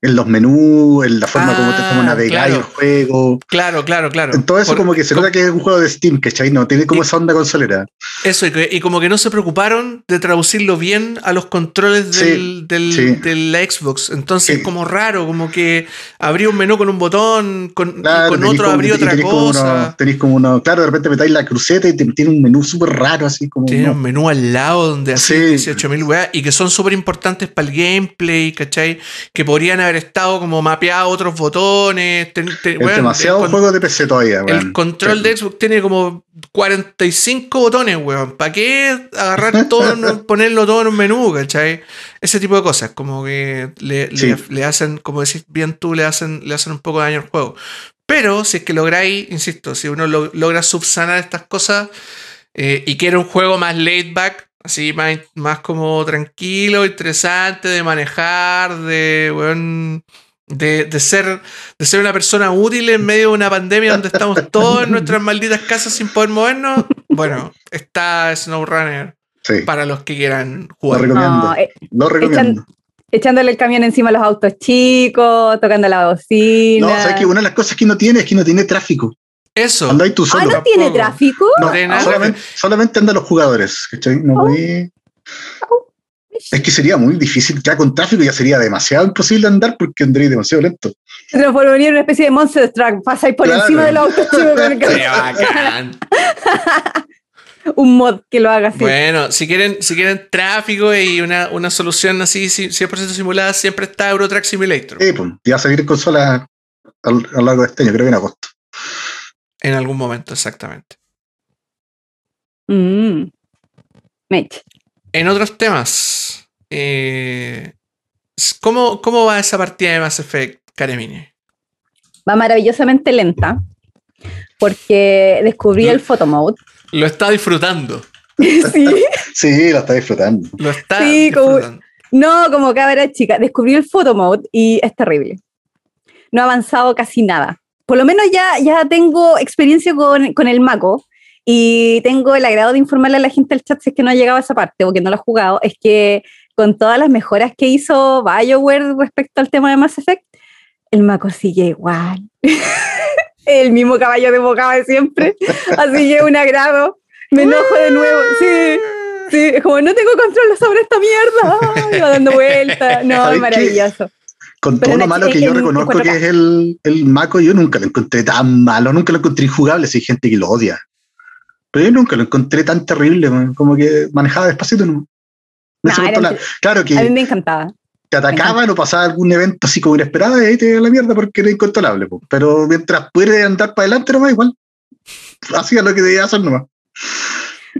En los menús, en la forma como, te, como Ah, navegar claro. el juego. Claro, claro, claro. En todo eso Por- como que se nota que es un juego de Steam, ¿cachai? No tiene como Y- esa onda consolera. Eso, y, que- y como que no se preocuparon de traducirlo bien a los controles Sí, del, del- sí. de la Xbox. Entonces, Sí. como raro, como que abría un menú con un botón, con, y con otro como- abría y otra como cosa. uno- tenéis como uno, claro, de repente metáis la cruceta y te, tiene un menú súper raro, así como. Tiene un menú al lado donde Sí. 18.000 weas y que son súper importantes para el gameplay, ¿cachai? Que podrían haber estado como mapeados otros botones. ten- ten- es weón, demasiado el, juego de PC todavía, weón. el control de Xbox tiene como 45 botones, weón. ¿Para qué agarrar todo, ponerlo todo en un menú, ¿cachai? Ese tipo de cosas, como que le, le- Sí. le hacen, como decís bien tú, le hacen, le hacen un poco de daño al juego. Pero si es que lográis, insisto, si uno lo- logra subsanar estas cosas eh, y quiere un juego más laid back, así más, más como tranquilo, interesante de manejar, de, weón, de, de ser, de ser una persona útil en medio de una pandemia donde estamos todos en nuestras malditas casas sin poder movernos, bueno, está SnowRunner Sí, para los que quieran lo jugar. recomiendo. No, eh, lo recomiendo. echándole el camión encima a los autos chicos, tocando la bocina. No, sabes que una de las cosas que no tiene es que no tiene tráfico. Eso. Ah. ¿no tiene Tampoco. tráfico? No, tiene nada. solamente, solamente andan los jugadores. ¿cachai? No Oh. podí- Es que sería muy difícil, ya con tráfico ya sería demasiado imposible andar porque andaría demasiado lento. Se transformaría en una especie de monster truck. Pasáis por Claro. encima de los autos chicos con el Qué camión. bacán. Un mod que lo haga así. Bueno, si quieren, si quieren tráfico y una, una solución así ci- 100% simulada, siempre está Eurotrack Simulator. Eh, pues, ya va a salir en consola a lo largo de este año, creo que en agosto. En algún momento, exactamente. Mm. Mech. En otros temas, eh, ¿cómo, ¿cómo va esa partida de Mass Effect, Karemini? Va maravillosamente lenta. Porque descubrí el photo mode. Lo está disfrutando. sí. Sí, la está disfrutando. Lo está Sí, como- disfrutando. No, como cabra chica. Descubrí el photo mode y es terrible. No ha avanzado casi nada. Por lo menos ya, ya tengo experiencia con, con el Mako y tengo el agrado de informarle a la gente del chat si es que no ha llegado a esa parte o que no lo ha jugado. Es que con todas las mejoras que hizo BioWare respecto al tema de Mass Effect, el Mako sigue igual. el mismo caballo de boca de siempre. Así que un agrado. Me enojo de nuevo. Sí. Sí, como no tengo control sobre esta mierda. Va dando vueltas. No, ¿Sabes es maravilloso. Con todo lo malo que yo reconozco que 4K. es el, el Mako, yo nunca lo encontré tan malo, nunca lo encontré injugable, si hay gente que lo odia. Pero yo nunca lo encontré tan terrible, como que manejaba despacito. ¿no? No, se la- claro A mí que me encantaba. te atacaban o pasaba algún evento así como inesperado y ahí te iba la mierda porque era incontrolable. po. Pero mientras puedes andar para adelante nomás, igual. Hacía lo que debía hacer nomás.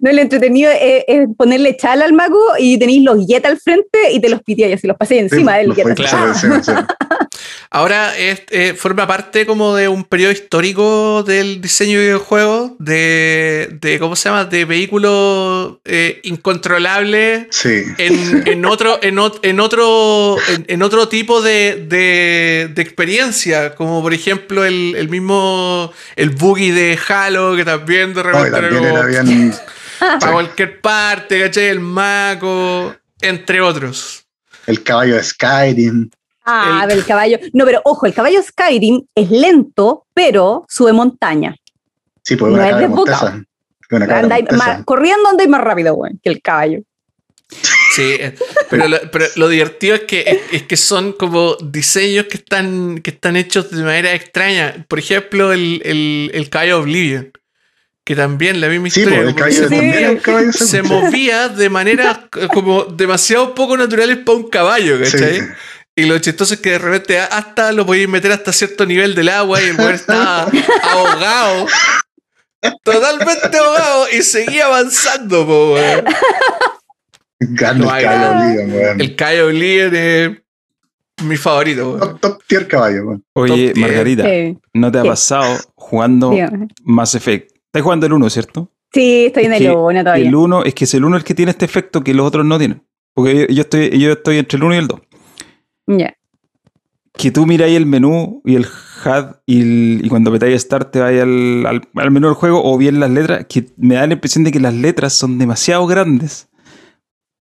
No, lo entretenido es, es ponerle chala al mago y tenéis los yeta al frente y te los pitiáis así, los pasé encima Sí, del yeta. Claro. sí, sí, sí. Ahora es- eh, forma parte como de un periodo histórico del diseño de videojuegos, de, de ¿cómo se llama? De vehículos eh, incontrolables Sí. en, en otro, en, ot- en otro, en, en otro tipo de, de- de experiencia, como por ejemplo el, el mismo, el buggy de Halo, que también de No, y repente era para cualquier parte, ¿cachai? El Mako, entre otros. El caballo de Skyrim. Ah, El- del caballo. No, pero ojo, el caballo Skyrim es lento, pero sube montaña. Sí, pues No una es. Una cabra Andáis montesa. más- corriendo rápido, güey, que el caballo. Sí, eh, pero lo, pero lo divertido es que, es, es que son como diseños que están, que están hechos de manera extraña. Por ejemplo, el, el, el caballo Oblivion, que también la misma Sí, historia. pues el como que caballo se, Sí. caballo se movía de manera como demasiado poco naturales para un caballo, Sí. ¿cachai? Y lo chistoso es que de repente hasta lo podéis meter hasta cierto nivel del agua y el mujer estaba ahogado. Totalmente ahogado y seguía avanzando, po, weón. El weón. Cayo Oblivion es mi favorito. weón. Top, top tier caballo, weón. Oye. Margarita, ¿no te ha pasado jugando. Mass Effect Estás jugando el 1, ¿cierto? Sí, estoy Es en el 1 todavía. El 1, es que es el 1 el que tiene este efecto que los otros no tienen. Porque yo, yo estoy, yo estoy entre el 1 y el 2. Ya. Que tú miráis el menú y el HUD y, el- y cuando metáis Start te vais al, al- al menú del juego o bien las letras, que me da la impresión de que las letras son demasiado grandes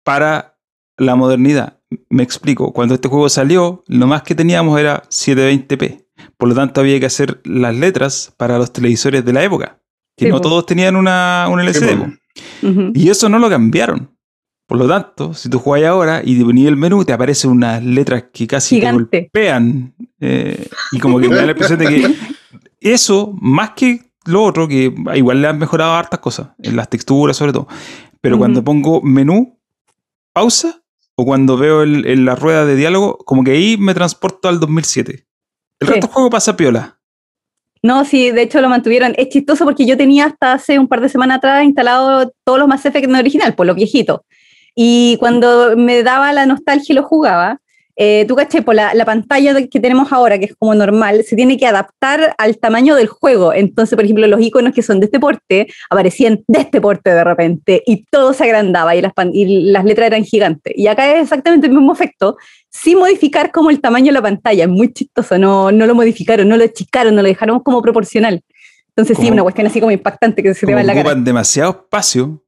para la modernidad. Me explico, cuando este juego salió, lo más que teníamos era 720p. Por lo tanto, había que hacer las letras para los televisores de la época. Que Sí, no po. todos tenían una, un LCD. Sí, po. po. Ujú. Y eso no lo cambiaron. Por lo tanto, si tú juegas ahora y venís el menú, te aparecen unas letras que casi Gigante. te golpean. eh, y como que me da la impresión de que eso, más que lo otro, que igual le han mejorado hartas cosas, en las texturas sobre todo. Pero cuando pongo menú, pausa, o cuando veo el- en la rueda de diálogo, como que ahí me transporto al 2007. El Sí. resto del juego pasa piola. No, sí, de hecho lo mantuvieron. Es chistoso porque yo tenía hasta hace un par de semanas atrás instalado todos los Mass Effect en original, por los viejitos. Y cuando me daba la nostalgia y lo jugaba, eh, tú caché, por la, la pantalla que tenemos ahora, que es como normal, se tiene que adaptar al tamaño del juego. Entonces, por ejemplo, los iconos que son de este porte aparecían de este porte de repente y todo se agrandaba y las, y las letras eran gigantes. Y acá es exactamente el mismo efecto, sin modificar como el tamaño de la pantalla. Es muy chistoso, no, no lo modificaron, no lo achicaron, no lo dejaron como proporcional. Entonces, sí, Como- una cuestión así como impactante que se te va en la cara. ocupan demasiado espacio.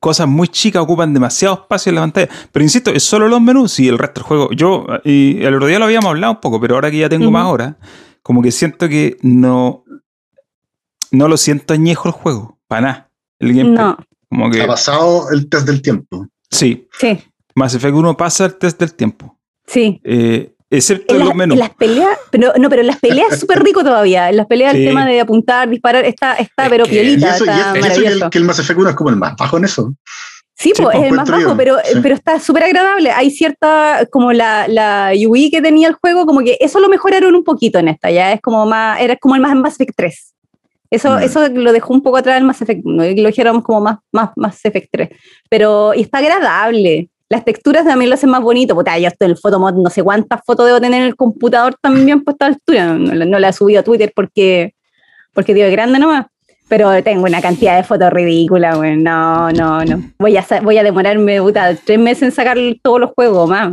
Cosas muy chicas ocupan demasiado espacio en la pantalla. Pero insisto, es solo los menús y el resto del juego. Yo, y el otro día lo habíamos hablado un poco, pero ahora que ya tengo más horas, como que siento que no. No lo siento añejo el juego. Para nada. El gameplay. No, Como que. Ha pasado el test del tiempo. Sí. sí, Mass Effect 1 pasa el test del tiempo. Sí. Eh, excepto En, en la- los menús. en las peleas, pero no, pero en las peleas es súper rico todavía. En las peleas Sí. el tema de apuntar, disparar, está, está Es pero que- Y piolita, eso, y está es- y eso que, maravilloso. el, que el Mass Effect 1 es como el más bajo en eso. Sí, Sí, pues es el más bajo, yo, pero, sí. pero está súper agradable. Hay cierta, como la, la UI que tenía el juego, como que eso lo mejoraron un poquito en esta, ya es como más, era como el más en Mass Effect 3. Eso, eso lo dejó un poco atrás el Mass Effect 1, y lo dijeron como más, más Mass Effect 3. Pero y está agradable. Las texturas también lo hacen más bonito. Puta, yo estoy en el Photomod, no sé cuántas fotos debo tener en el computador también a esta altura. No, no la he subido a Twitter porque, porque digo, es grande nomás. Pero tengo una cantidad de fotos ridículas, güey. No, no, no. Voy a, voy a demorarme, puta, tres meses en sacar todos los juegos, más.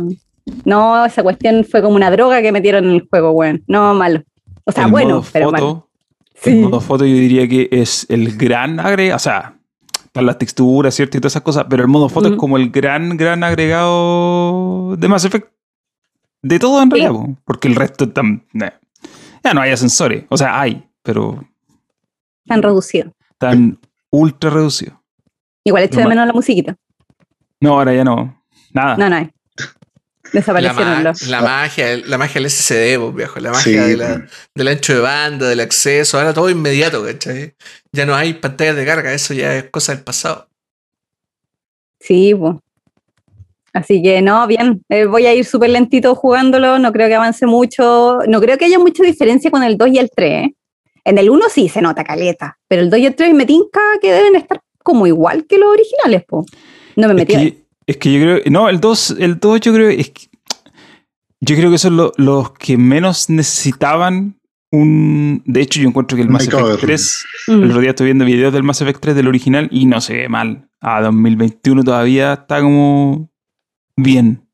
No, esa cuestión fue como una droga que metieron en el juego, güey. No, malo. O sea, el bueno, pero foto, malo. el Sí. modo foto yo diría que es el gran agregado, o sea, para las texturas, ¿cierto? Y todas esas cosas, pero el modo foto es como el gran, gran agregado de Mass Effect. De todo en realidad, po, porque el resto nah. ya no hay ascensores, o sea, hay, pero Tan reducido. tan ultra reducido. Igual echo de menos la musiquita. No, ahora ya no, nada. No, no hay. La, Desaparecieron ma- los. la magia, la magia del SSD, pues, viejo. La Sí, magia de la- del ancho de banda, del acceso. Ahora todo inmediato, ¿cachai? Ya no hay pantallas de carga. Eso ya es cosa del pasado. Sí, pues. Así que no, bien. Eh, voy a ir súper lentito jugándolo. No creo que avance mucho. No creo que haya mucha diferencia con el 2 y el 3. ¿eh? En el 1 sí se nota caleta. Pero el 2 y el 3 me tinca que deben estar como igual que los originales, po. No me Es metí. que, es que yo creo, no, el 2, el 2 yo creo, es que- yo creo que son lo- los que menos necesitaban un, de hecho yo encuentro que el Mass. Effect 3, Mm. el otro día estoy viendo videos del Mass Effect 3 del original y no se ve mal, a 2021 todavía está como bien.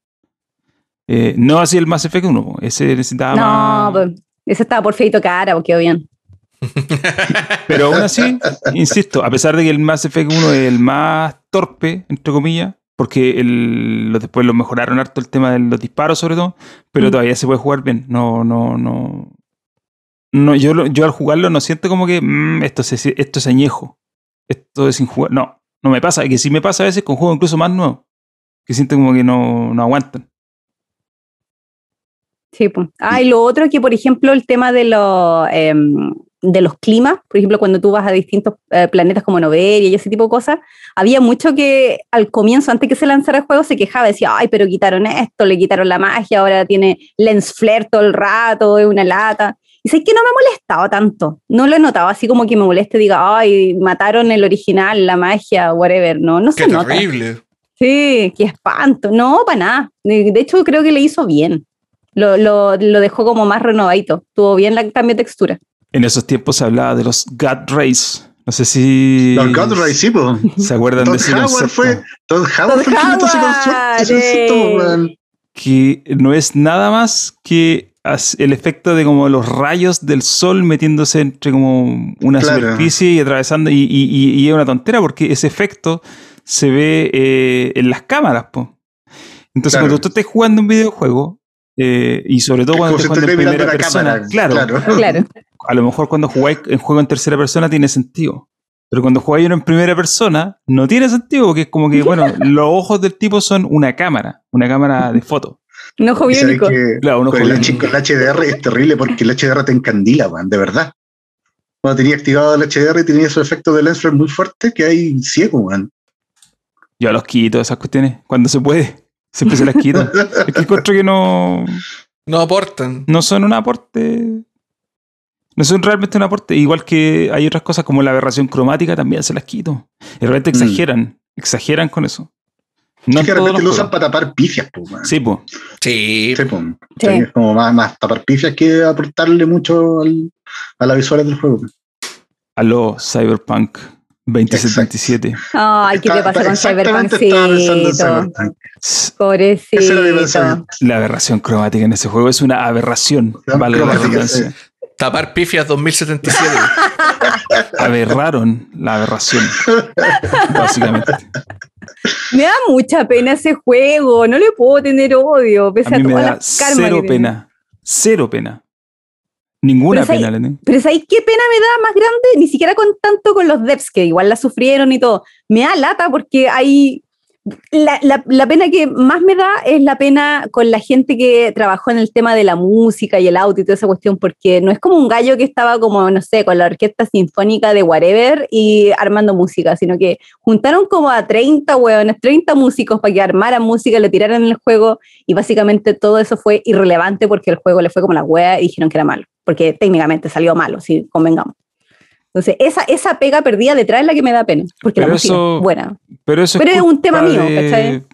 Eh, no así el Mass Effect 1, po, ese necesitaba No, más, pues, ese estaba por feito cara, porque quedó bien. pero aún así, insisto, a pesar de que el Mass Effect 1 es el más torpe, entre comillas, porque el, lo- después lo mejoraron harto el tema de los disparos sobre todo, pero Mm. todavía se puede jugar bien. No, no, no. no yo, yo al jugarlo no siento como que "Mm, esto, es, esto es añejo. Esto es sin jugar. No, no me pasa. Que sí me pasa a veces con juegos incluso más nuevos. Que siento como que no, no aguantan. Sí, pues. Ah, y lo otro es que, por ejemplo, el tema de, los em, de los climas, por ejemplo, cuando tú vas a distintos eh, planetas como Noveria y ese tipo de cosas, había mucho que al comienzo, antes que se lanzara el juego, se quejaba, decía, ay, pero quitaron esto, le quitaron la magia, ahora tiene lens flare todo el rato, es una lata. Y sé que no me ha molestado tanto, no lo he notado así como que me moleste, diga, ay, mataron el original, la magia, whatever, no, no Qué se nota. terrible. Sí, qué espanto. No, para nada. De hecho, creo que le hizo bien. Lo, lo, lo dejó como más renovadito. Tuvo bien la cambio de textura. En esos tiempos se hablaba de los God Rays, No sé si Los Godray, sí, po. se acuerdan Todd de ese Howard concepto. fue. Todd Howard fue el que concepto, que no es nada más que el efecto de como los rayos del sol metiéndose entre como una Claro. superficie y atravesando y, y- y- y es una tontera porque ese efecto se ve eh, en las cámaras po. entonces Claro. cuando tú estés jugando un videojuego eh, y sobre todo cuando estés jugando en primera persona cámara. claro, Claro. A lo mejor cuando jugáis en juego en tercera persona tiene sentido pero cuando jugáis uno en primera persona no tiene sentido porque es como que bueno los ojos del tipo son una cámara una cámara de foto Un ojo biónico. Claro, un ojo con el, el HDR es terrible porque el HDR te encandila, weón, de verdad. Cuando tenía activado el HDR tenía esos efectos de lens flare muy fuertes que hay ciego, weón. Yo los quito esas cuestiones cuando se puede. Siempre se las quito. es que encuentro que no, No aportan. no son un aporte. No son realmente un aporte. Igual que hay otras cosas como la aberración cromática, también se las quito. Y realmente Mm. exageran. Exageran con eso. No es que los lo usan para tapar pifias, pues. Sí, pues. Sí. Sí. Sí. Sí, es como más, más tapar pifias que aportarle mucho al- a la visual del juego. A lo Cyberpunk 2077. Ay, ¿qué te pasa con pensando en? Cyberpunk. Pobrecito. Ese era. La aberración cromática en ese juego es una aberración. Vale la redundancia. Tapar pifias 2077. Aberraron la aberración. Básicamente. Me da mucha pena ese juego. No le puedo tener odio. Pese A a, mí me toda da la karma cero pena. Cero pena. Ninguna Pero es pena ahí- le tengo. Pero ¿sabes qué pena me da más grande? Ni siquiera con tanto con los devs, que igual la sufrieron y todo. Me da lata porque hay... La, pena que más me da es la pena con la gente que trabajó en el tema de la música y el audio y toda esa cuestión, porque no es como un gallo que estaba como, no sé, con la orquesta sinfónica de whatever y armando música, sino que juntaron como a 30 hueones, 30 músicos para que armaran música, le tiraran en el juego y básicamente todo eso fue irrelevante porque el juego le fue como la wea y dijeron que era malo, porque técnicamente salió malo, si convengamos. Entonces, esa, esa pega perdida detrás es la que me da pena, porque la Pero música eso- es buena. Pero eso Pero es un tema mío, ¿cachai?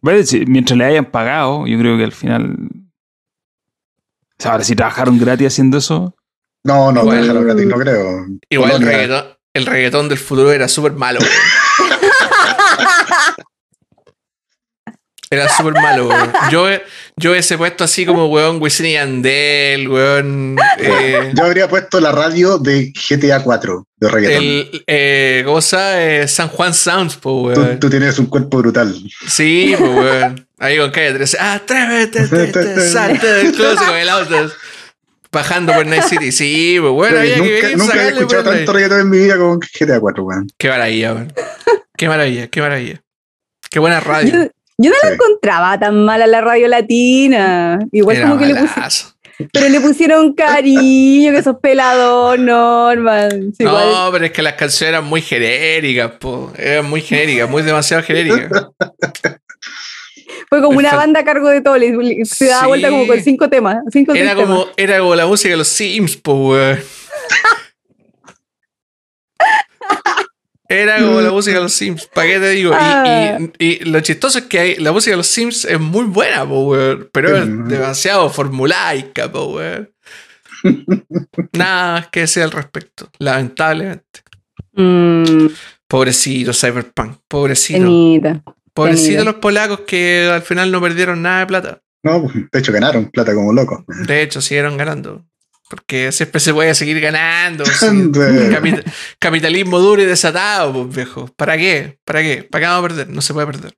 Bueno, si- mientras le hayan pagado, yo creo que al final. O sea, ahora si trabajaron gratis haciendo eso. No, no, Bueno. déjalo gratis, no creo. Igual el reggaetón, el reggaetón del futuro era súper malo. weón. Era súper malo, weón. Yo, yo hubiese puesto así como, weón, Wisin y Yandel, weón. eh, Yo habría puesto la radio de GTA 4 de reggaeton. el, eh, ¿Cómo se llama? Eh, San Juan Sounds, po, weón. tú tienes un cuerpo brutal. Sí, pues, weón. Ahí con calle 13. Atrévete, te, te, salte del closet con el auto. Bajando por Night City. Sí, pues, bueno, había que nunca venir, nunca había escuchado tanto reggaeton en mi vida como GTA 4, weón. Qué maravilla, weón. Qué maravilla, qué maravilla. Qué buena Yo, radio. yo no la Sí. encontraba tan mala la radio latina. Igual Era como que le pusieron, pero le pusieron cariño, que sos pelador, Norman. Sí, igual. No, pero es que las canciones eran muy genéricas, po. Eran muy genéricas, muy demasiado genéricas. Fue como una banda a cargo de todo. Se daba Sí. vuelta como con cinco temas. Cinco Era temas. como, era como la música de los Sims, po, weón. Era como la música de los Sims, ¿para qué te digo? Y- Ah. Y, y lo chistoso es que hay, la música de los Sims es muy buena, po, pero es Mm. demasiado formulaica, po. Nada más que decir al respecto, lamentablemente. Mm, Pobrecito Cyberpunk, pobrecito. penita. Pobrecito los polacos que al final no perdieron nada de plata. No, de hecho ganaron plata como locos. De hecho, siguieron ganando. Porque siempre se puede seguir ganando. sí. Capitalismo duro y desatado, pues viejo. ¿Para qué? ¿Para qué? ¿Para qué vamos a perder? No se puede perder.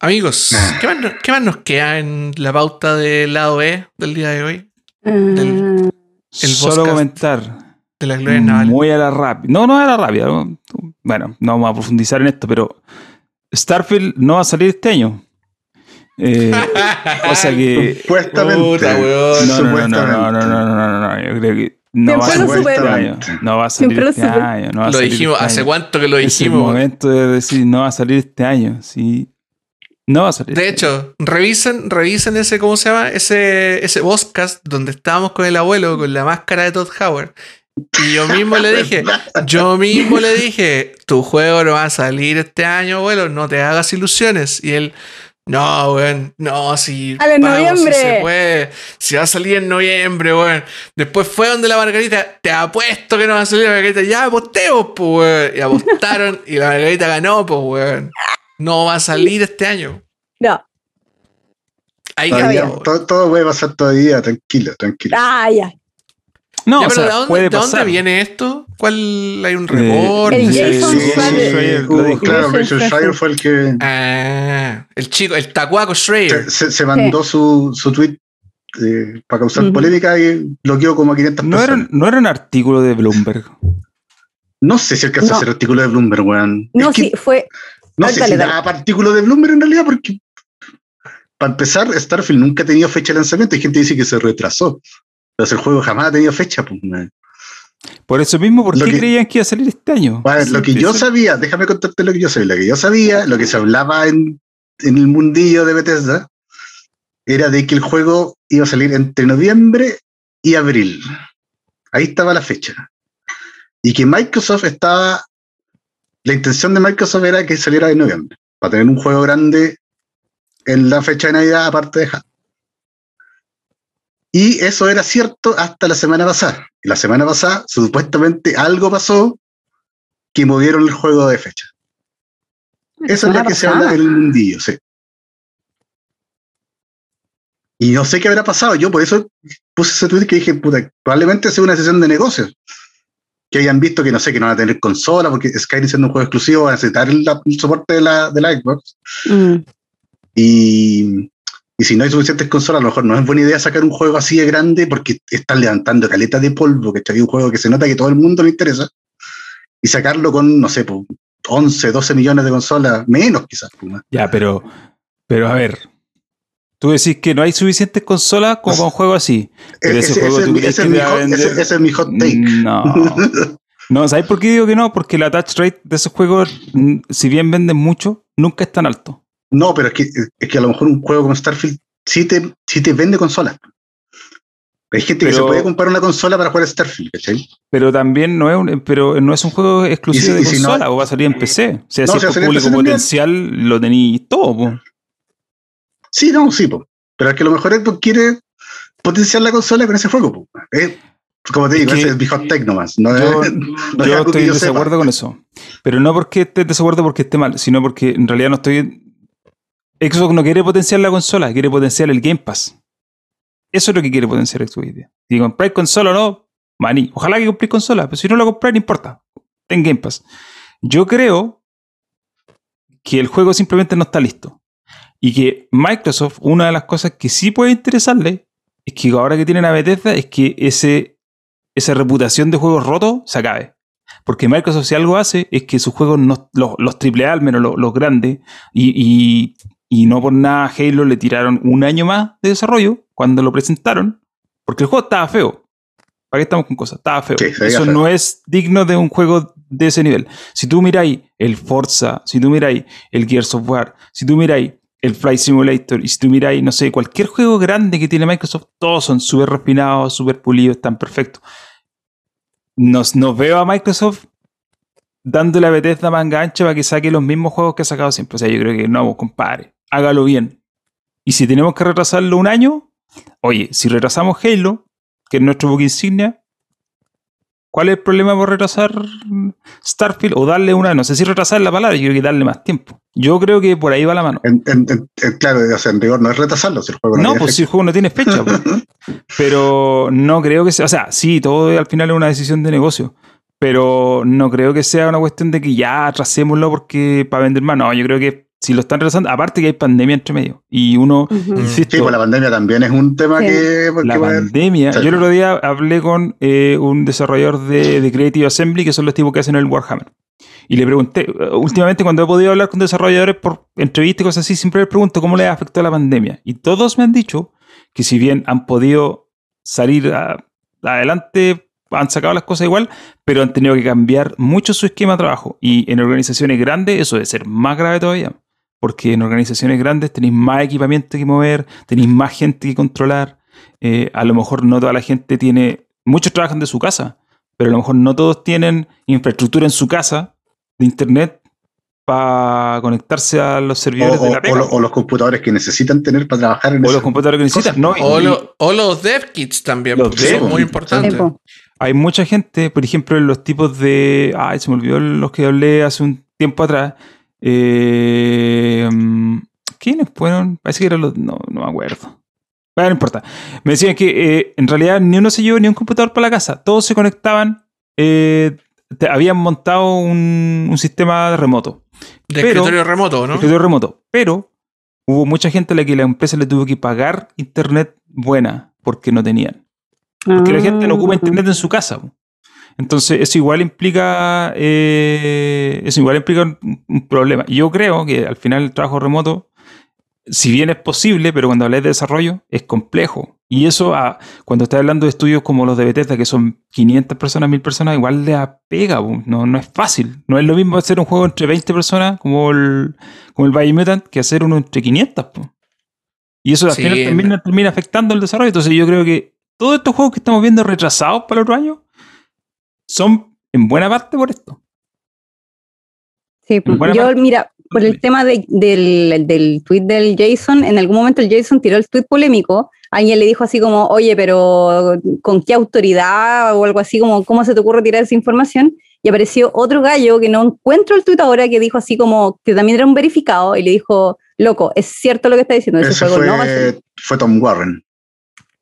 Amigos, Ah. ¿qué más, nos, qué más nos queda en la pauta del lado E del día de hoy? Ah, El Solo comentar. De las glorias navales. Muy a la rápida. No, no a la rápida. ¿no? Bueno, no vamos a profundizar en esto, pero Starfield no va a salir este año. Eh, cosa que. Supuestamente. Puta, weón. No, no, no, no, no, no, no, no, no, no, Yo creo que no va a Siempre salir lo este año. No va a salir Siempre lo este supera. año. No va a lo salir dijimos, este ¿hace año. cuánto que lo Es el dijimos? momento de decir no va a salir este año. Sí. No va a salir. De este año. hecho, revisen, revisen ese, ¿cómo se llama? Ese, ese podcast donde estábamos con el abuelo con la máscara de Todd Howard. Y yo mismo le dije, yo mismo le dije, tu juego no va a salir este año, abuelo, no te hagas ilusiones. Y él, No, weón. No, si. ¡Sale en vamos, noviembre! Si se puede. Si va a salir en noviembre, weón. Después fue donde la Margarita. Te apuesto que no va a salir la Margarita. Ya apostemos, pues, weón. Y apostaron y la Margarita ganó, pues, weón. No va a salir este año. No. Ahí Todavía- cambió. todo, todo puede pasar todavía, tranquilo, tranquilo. Ah, ya. No, Ya, o pero sea, ¿de, dónde, puede de dónde pasar. viene esto? ¿Cuál hay un Eh, reporte? El sí, Jason sí, Schreier. Uh, claro, Jason Schreier. Fue el que Ah, el chico, el tacuaco Schreier. se, mandó su, su tweet eh, para causar Ujú. polémica y bloqueó como a 500 No era, personas. no era un artículo de Bloomberg. No sé si alcanzó No. a hacer artículo de Bloomberg, weón. No, Es que sí, fue. no sé dale, si dale. daba para artículo de Bloomberg en realidad, porque para empezar, Starfield nunca ha tenido fecha de lanzamiento. Hay gente que dice que se retrasó. Pero el juego jamás ha tenido fecha, pues. Por eso mismo, ¿por Lo qué que- creían que iba a salir este año? Ver, lo que yo sabía, déjame contarte lo que yo sabía. Lo que yo sabía, lo que se hablaba en, en el mundillo de Bethesda, era de que el juego iba a salir entre noviembre y abril. Ahí estaba la fecha. Y que Microsoft estaba. La intención de Microsoft era que saliera en noviembre, para tener un juego grande en la fecha de Navidad, aparte de Halo. Y eso era cierto hasta la semana pasada. La semana pasada, supuestamente, algo pasó que movieron el juego de fecha. Esa es semana que se habla en el mundillo, sí. Y no sé qué habrá pasado. Yo por eso puse ese tweet que dije, puta, probablemente sea una sesión de negocios. Que hayan visto que no sé, que no van a tener consola, porque Skyrim siendo un juego exclusivo, van a necesitar el, el soporte de la, de la Xbox. Mm. Y, y si no hay suficientes consolas, a lo mejor no es buena idea sacar un juego así de grande porque están levantando caletas de polvo, que está un juego que se nota que todo el mundo le interesa, y sacarlo con, no sé, pues, 11, 12 millones de consolas, menos quizás. más. Ya, pero, pero a ver. Tú decís que no hay suficientes consolas como para un juego así. Pero ese Ese, juego ese- tú crees ese que es mi vender- ese- ese es mi hot take. No. No, ¿sabes por qué digo que no? Porque la touch rate de esos juegos, si bien venden mucho, nunca es tan alto. No, pero es que, es que a lo mejor un juego como Starfield sí te, sí te vende consolas. Hay gente que se puede comprar una consola para jugar Starfield, ¿cachai? Pero también no es un, pero no es un juego exclusivo si- de y si no- consola, o va a salir en PC. O sea, No, si o sea, es público también. potencial, lo tenéis todo. po. Sí, no, sí, po. pero es que a lo mejor Xbox quiere potenciar la consola con ese juego. po. Eh, como te Es digo, que ese es mi hot take nomás. No, Yo, es- no es estoy en sepa. desacuerdo con eso. Pero no porque esté desacuerdo porque esté mal, sino porque en realidad no estoy. Xbox no quiere potenciar la consola, quiere potenciar el Game Pass. Eso es lo que quiere potenciar Xbox. Si compráis consola o no, maní. Ojalá que compréis consola, pero si no la compráis, no importa. Ten Game Pass. Yo creo que el juego simplemente no está listo. Y que Microsoft, una de las cosas que sí puede interesarle, es que ahora que tienen a Bethesda, es que ese, esa reputación de juegos rotos se acabe. Porque Microsoft si algo hace es que sus juegos, no, los, los AAA, al menos los, los grandes, y- y no por nada a Halo le tiraron un año más de desarrollo cuando lo presentaron, porque el juego estaba feo. ¿Para qué estamos con cosas? Estaba feo. Sí, Eso feo. no es digno de un juego de ese nivel. Si tú miráis el Forza, si tú miráis el Gears of War, si tú miráis el Flight Simulator, y si tú miráis, no sé, cualquier juego grande que tiene Microsoft, todos son súper refinados, súper pulidos, están perfectos. Nos, nos veo a Microsoft dándole a Bethesda manga ancha para que saque los mismos juegos que ha sacado siempre. O sea, yo creo que no, compadre, hágalo bien. Y si tenemos que retrasarlo un año, oye, si retrasamos Halo, que es nuestro book insignia, ¿cuál es el problema por retrasar Starfield? O darle una, no sé si retrasar la palabra, yo creo que darle más tiempo. Yo creo que por ahí va la mano. En- en- en- en- claro, o sea, en rigor no es retrasarlo, si el juego no, No, tiene pues si el juego no tiene fecha. pues. Pero no creo que sea. O sea, sí, todo al final es una decisión de negocio. Pero no creo que sea una cuestión de que ya atrasémoslo porque para vender más. No, yo creo que si lo están retrasando, aparte que hay pandemia entre medio. Y uno, insisto, Sí, pues la pandemia también es un tema Sí. que... la pandemia. Sí. Yo el otro día hablé con eh, un desarrollador de, de Creative Assembly, que son los tipos que hacen el Warhammer. Y le pregunté, eh, últimamente cuando he podido hablar con desarrolladores por entrevistas y cosas así, siempre les pregunto cómo les afectó la pandemia. Y todos me han dicho que si bien han podido salir a- adelante, han sacado las cosas igual, pero han tenido que cambiar mucho su esquema de trabajo. Y en organizaciones grandes eso debe ser más grave todavía. Porque en organizaciones grandes tenéis más equipamiento que mover, tenéis más gente que controlar. Eh, a lo mejor no toda la gente tiene. Muchos trabajan de su casa, pero a lo mejor no todos tienen infraestructura en su casa de internet para conectarse a los servidores o- de la o lo- o los computadores que necesitan tener para trabajar en O los computadores que necesitan. No, O, y- lo- o los dev kits también, Los porque dev son muy importantes. Po. hay mucha gente, por ejemplo, en los tipos de. Ay, se me olvidó los que hablé hace un tiempo atrás. Eh, ¿Quiénes fueron? Parece que eran los. No, no me acuerdo. Bueno, no importa. Me decían que eh, en realidad ni uno se llevó ni un computador para la casa. Todos se conectaban. eh, te- habían montado un, un sistema remoto. De Pero- escritorio remoto, ¿no? escritorio remoto. Pero hubo mucha gente a la que la empresa le tuvo que pagar internet buena porque no tenían. Porque la gente no ocupa Ah. internet en su casa. Entonces, eso igual implica. eh, eso igual implica un, un problema. Yo creo que al final el trabajo remoto, si bien es posible, pero cuando habláis de desarrollo, es complejo. Y eso, a- cuando estás hablando de estudios como los de Bethesda, que son 500 personas, 1000 personas, igual le apega. No, no es fácil. No es lo mismo hacer un juego entre 20 personas, como el, como el Biomutant, que hacer uno entre 500. po. Y eso al Sí, final termina, termina afectando el desarrollo. Entonces, yo creo que todos estos juegos que estamos viendo retrasados para el otro año son en buena parte por esto. Sí, pues, yo, parte- mira, por el tema de- del, del tweet del Jason, en algún momento el Jason tiró el tweet polémico. Alguien le dijo así como, oye, pero ¿con qué autoridad? O algo así como, ¿cómo se te ocurre tirar esa información? Y apareció otro gallo que no encuentro el tweet ahora que dijo así como, que también era un verificado, y le dijo, loco, es cierto lo que está diciendo, ese Ese juego no va a fue, ser. fue Tom Warren.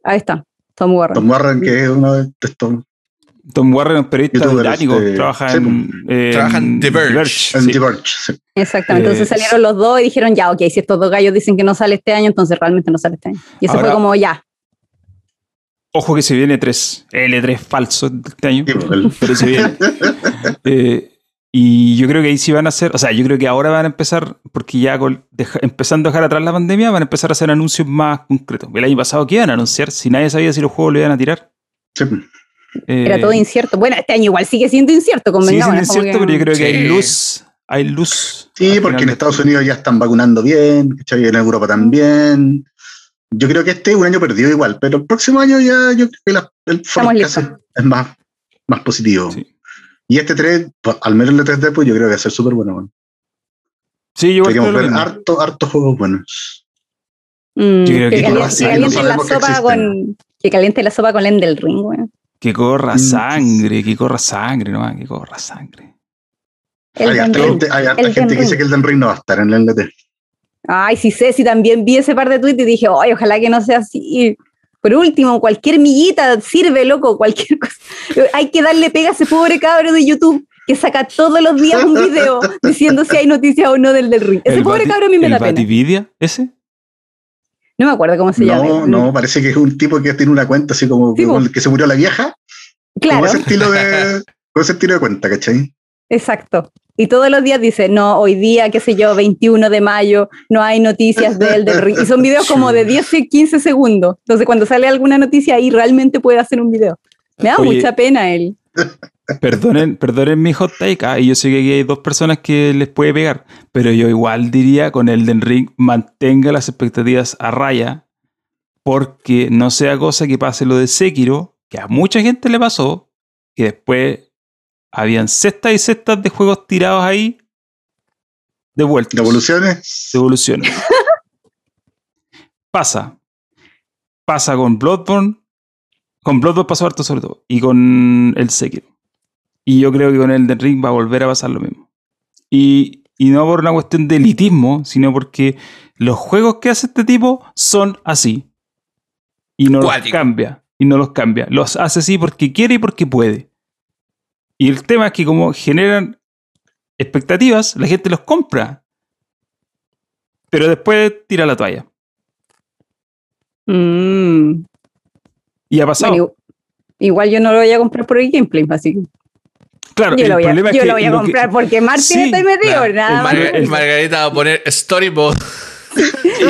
Ahí está, Tom Warren. Tom Warren, que es uno de estos Tom Warren es un periodista Youtuber, británico, este, trabaja sí, en, Trabaja en The Verge. en sí. The Verge, sí. Exactamente, Eh, entonces salieron los dos y dijeron, ya, ok, si estos dos gallos dicen que no sale este año, entonces realmente no sale este año. Y eso Ahora- fue como, ya, Ojo que se viene 3, L3 falso este año, pero se viene. Eh, y yo creo que ahí sí van a hacer, o sea, yo creo que ahora van a empezar, porque ya con- deja- empezando a dejar atrás la pandemia, van a empezar a hacer anuncios más concretos. El año pasado, ¿qué iban a anunciar? Si nadie sabía si los juegos lo iban a tirar. sí, Eh, era todo incierto. Bueno, este año igual sigue siendo incierto, convengamos. es como cierto, que- pero yo creo que hay luz. Hay luz. Sí, porque en Estados Unidos ya están vacunando bien, ¿cachai? en Europa también. Yo creo que este es un año perdido igual, pero el próximo año ya yo creo que la- el forecast es más, más positivo. Sí. Y este 3, pues, al menos el 3D, pues yo creo que va a ser súper bueno. bueno. Sí, yo creo lo ver harto, harto juegos buenos. Mm, Yo creo que que, no caliente, va a ser, que no calienten la que sopa con. Que caliente la sopa con Endel Ring, weón. Que corra Mm. sangre, que corra sangre, nomás, que corra sangre. Hay gente, hay gente que dice que el Den Ring no va a estar en el LT. Ay, sí sé, sí también vi ese par de tweets y dije, ay, ojalá que no sea así. Por último, cualquier miguita sirve, loco, cualquier cosa. Hay que darle pega a ese pobre cabro de YouTube que saca todos los días un video diciendo si hay noticias o no del del ring. Ese ¿El pobre cabro a mí me el da pena. Batividia, ese? No me acuerdo cómo se llama. No, no, parece que es un tipo que tiene una cuenta así como Sí, como el que se murió la vieja. Claro. Con ese estilo de, con ese estilo de cuenta, ¿cachai? Exacto. Y todos los días dice, no, hoy día, qué sé yo, 21 de mayo, no hay noticias de Elden Ring. Y son videos como de 10, 15 segundos. Entonces, cuando sale alguna noticia, ahí realmente puede hacer un video. Me da Oye. mucha pena él. Perdonen, perdonen mi hot take, ah, y yo sé que aquí hay dos personas que les puede pegar, pero yo igual diría con el del ring mantenga las expectativas a raya, porque no sea cosa que pase lo de Sekiro, que a mucha gente le pasó, que después habían cestas y cestas de juegos tirados ahí, devueltos. Devoluciones. Devoluciones. Pasa. Pasa con Bloodborne. Con Bloodborne pasó harto sobre todo. Y con el Sekiro. Y yo creo que con el de Ring va a volver a pasar lo mismo. Y, y no por una cuestión de elitismo, sino porque los juegos que hace este tipo son así. Y no los cambia. Y no los cambia. Los hace así porque quiere y porque puede. Y el tema es que como generan expectativas, la gente los compra. Pero después tira la toalla. Mm. Y ha pasado. Bueno, igual yo no lo voy a comprar por el gameplay, así que claro, yo el lo voy a, problema es yo que lo voy a lo que- comprar porque Martín Sí, está metido, claro. nada más. Margarita va a poner story mode.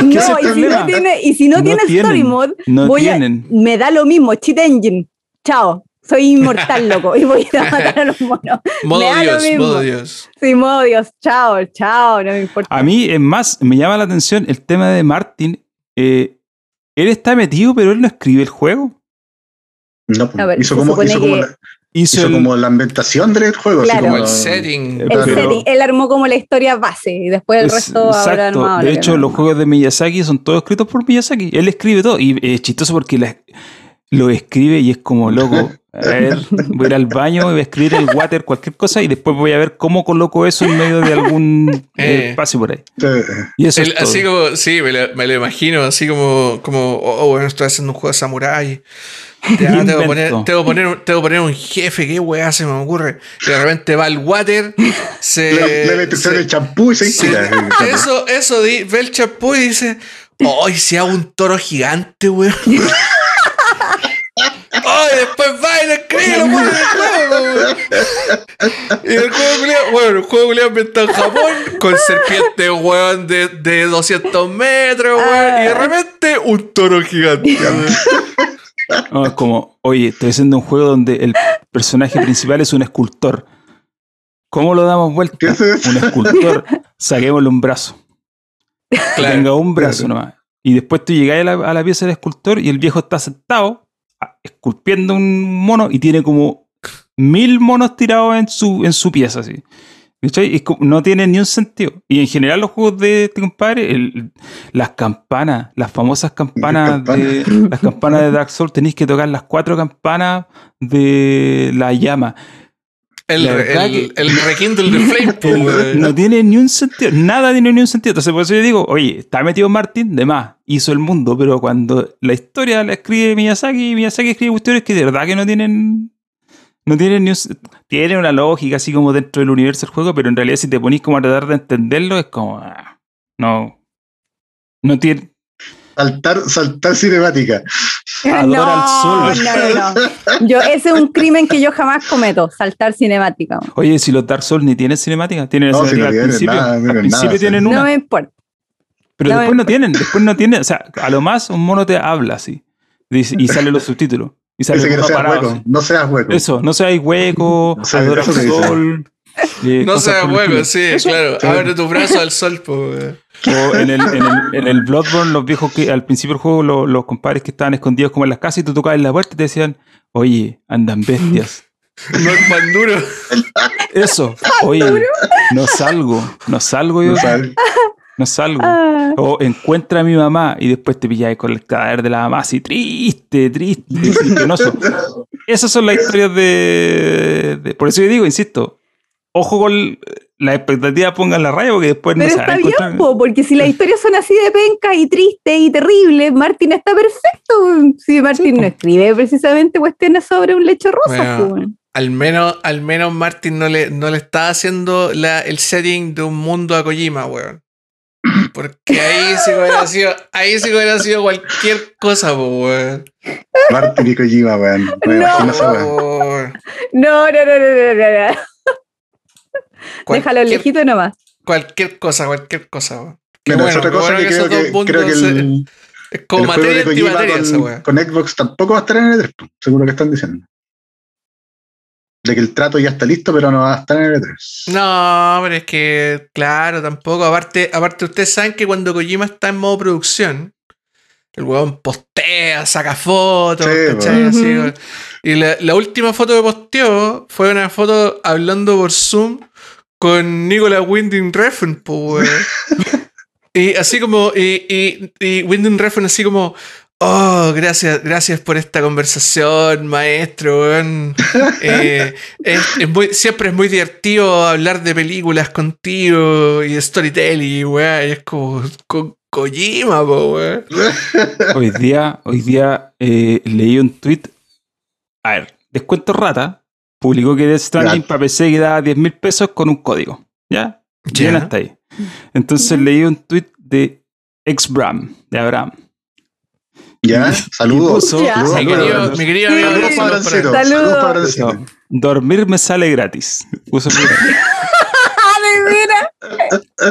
No, ese es el y si no tiene, y si no No tiene tienen, story mode, no voy a- tienen. me da lo mismo, cheat engine. Chao, soy inmortal, loco, y voy a ir a matar a los monos. Modo da lo Dios, mismo. modo Dios. Sí, modo Dios, chao, chao, no me importa. A mí, es más, me llama la atención el tema de Martin. eh, él está metido, pero él no escribe el juego. No, pues, A ver, hizo como, hizo como la, hizo, Hizo el- como la ambientación del juego. así Claro. Como como el setting. El Pero- setting, él armó como la historia base y después el es- resto habrá exacto. armado. De hecho, no. los juegos de Miyazaki son todos escritos por Miyazaki. Él escribe todo. Y es chistoso porque la- lo escribe y es como loco. A ver, voy a ir al baño y voy a escribir el water, cualquier cosa, y después voy a ver cómo coloco eso en medio de algún eh, espacio por ahí. Eh, Y eso El- es todo. así como, sí, me lo, me lo imagino, así como, como oh, bueno, estoy haciendo un juego de samurái. Ya, tengo, que poner, tengo, que poner, un- tengo que poner un jefe, qué weá se me ocurre. Y de repente va al water, se. le, le, se- del champú y se se- eso, eso, di- ve el champú y dice: ¡Ay, si hago un toro gigante, weón! ¡Ay, después va y lo escribe y lo pone en el juego! Y el juego culiao- bueno, el juego culiao ambientado en Japón con serpientes, weón, de, de 200 metros, weón, y de repente un toro gigante. No, es como, oye, estoy haciendo un juego donde el personaje principal es un escultor. ¿Cómo lo damos vuelta? Un escultor, saquémosle un brazo. Que Claro. tenga un brazo Claro. nomás. Y después tú llegas a la, a la pieza del escultor y el viejo está sentado esculpiendo un mono y tiene como mil monos tirados en su, en su pieza, así. Es como- no tiene ni un sentido. Y en general los juegos de este compadre, el- las campanas, las famosas campanas, Las de, las campanas de Dark Souls, tenéis que tocar las cuatro campanas de la llama. El, el, que- el rekindle de Flame, po, weón. No tiene ni un sentido, nada tiene ni un sentido. Entonces, por eso yo digo, oye, está metido Martin, de más, hizo el mundo, pero cuando la historia la escribe Miyazaki, Miyazaki escribe cuestiones que de verdad que no tienen. No tienen ni un. Tiene una lógica así como dentro del universo del juego, pero en realidad si te ponís como a tratar de entenderlo, es como. ah, no. No tiene. Saltar, saltar cinemática. Adora al sol. No, no, no. Yo, ese es un crimen que yo jamás cometo, saltar cinemática. Oye, si los Dark Souls ni tienen cinemática, tienen No, si cinemática no al principio. nada, no al principio nada, sí. tienen No una. me importa. Pero No después no tienen, después no tienen, o sea, a lo más un mono te habla así. Dice- y salen los subtítulos. Y sale Dice que no seas parado, hueco. así. No seas hueco. Eso, no seas hueco, Sí, adora eso al sol. No hueco, estilo. sí, Eso. claro. Sí. Abre tu brazo al sol, po, weón. O en el, en, el, en el Bloodborne, los viejos que al principio del juego, los, los compadres que estaban escondidos como en las casas y tú tocabas en la puerta y te decían, oye, andan bestias. No es pan duro. Eso, oye, no salgo, no salgo yo, No salgo. Ah, O encuentra a mi mamá y después te pilláis con el cadáver de la mamá así triste, triste. Esas son las historias de, de- Por eso yo digo, insisto, ojo con la expectativa, pongan la raya porque después no pero a está bien, po, porque si las historias son así de pencas y tristes y terribles, Martín está perfecto. Si Martín Sí, no escribe precisamente cuestiones sobre un lecho rosa, Bueno. Al menos, al menos Martin no le, no le está haciendo la, el setting de un mundo a Kojima, weón. Porque ahí sí que hubiera sido, ahí sí hubiera sido cualquier cosa, po, weón. Martin y Kojima, No. weón. Oh, No, no, no, no, no, no, no. Déjalo lejito nomás. Cualquier cosa, cualquier cosa, weón. Qué Bueno, bueno, es otra cosa bueno que creo que, mundos creo que se- el, es como el juego materia de Kojima antimateria esa con, weón. con Xbox tampoco va a estar en el E3, seguro que están diciendo. De que el trato ya está listo, pero no va a estar en el E3. No, pero es que, claro, tampoco. Aparte, aparte, ustedes saben que cuando Kojima está en modo producción, el weón postea, saca fotos, Sí. Así, y la, la última foto que posteó fue una foto hablando por Zoom con Nicolas Winding Refn, po, weón. Y así como, y, y, y Winding Refn así como, oh, gracias, gracias por esta conversación, maestro, weón. Eh, es, es muy, siempre es muy divertido hablar de películas contigo y de storytelling, weón. Y es como con Kojima, po, weón. Hoy día, hoy día eh, leí un tweet. A ver, descuento rata. Publicó que Death Stranding Ya. para PC quedaba 10 mil pesos con un código. ¿Ya? Ya. Bien hasta ahí. Entonces Ya. leí un tweet de ex-Bram, de Abraham. Ya, saludos. Saludos Mi para- querido, mi querido amigo, saludos para saludos. Saludos. Saludos dormir me sale gratis. Puso primero. ¡Ah, de veras!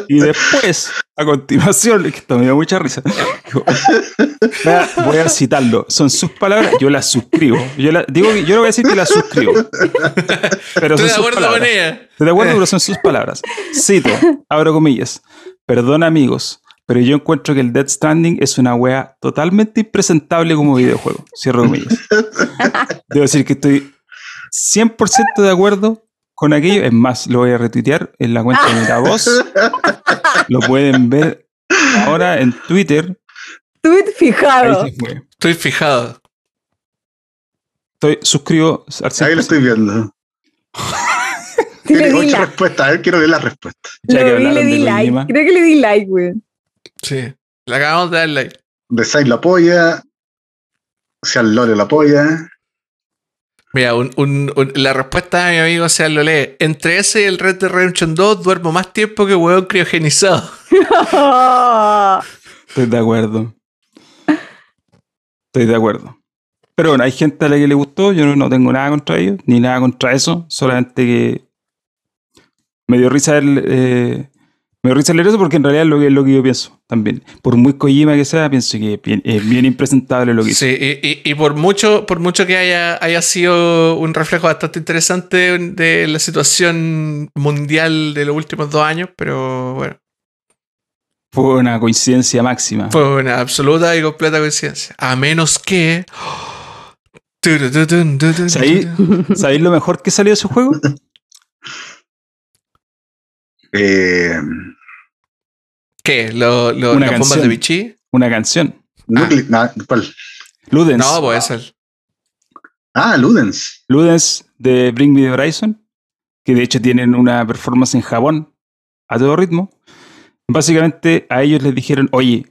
Y después, a continuación, esto me dio mucha risa. dijo, voy, a, citarlo. Son sus palabras, yo las suscribo. Yo la- digo yo no voy a decir que las suscribo. Pero Estoy de acuerdo con ella. Estoy de acuerdo, pero son sus palabras. Cito, abro comillas. Perdón, amigos, pero yo encuentro que el Dead Stranding es una wea totalmente impresentable como videojuego. Cierro comillas. Debo decir que estoy 100% de acuerdo con aquello. Es más, lo voy a retuitear en la cuenta de Metavoz. Lo pueden ver ahora en Twitter. Tweet fijado. Estoy fijado. Estoy suscribo al Ahí lo 100%. estoy viendo. Tiene ocho like. respuestas. A ver, quiero ver las respuestas. Ya que vi, le di de like. Creo que le di like, weón. Sí. Le acabamos de dar like. Design lo apoya. Sean Lore lo apoya. Mira, un- un- un- la respuesta de mi amigo sea lo lee. Entre ese y el Red Dead Redemption 2 duermo más tiempo que hueón criogenizado. Estoy de acuerdo. Estoy de acuerdo. Pero bueno, hay gente a la que le gustó. Yo no, no tengo nada contra ellos, ni nada contra eso. Solamente que me dio risa el, eh, me risa leer eso porque en realidad es lo que, es lo que yo pienso también. Por muy Kojima que sea, pienso que es bien, es bien impresentable lo que hizo. Sí, y, y- y por mucho, por mucho que haya, haya sido un reflejo bastante interesante de la situación mundial de los últimos dos años, pero bueno, Fue una coincidencia máxima. fue una absoluta y completa coincidencia. A menos que. ¿Sabéis ¿Sabéis lo mejor que salió de ese juego? Eh, ¿Qué? ¿Lo, lo- Una ¿Las bombas canción. de Vichy? Una canción. Ludens. No, puede ser. Ah, Ludens. Ludens de Bring Me the Horizon, que de hecho tienen una performance en Japón a todo ritmo. Básicamente a ellos les dijeron, oye,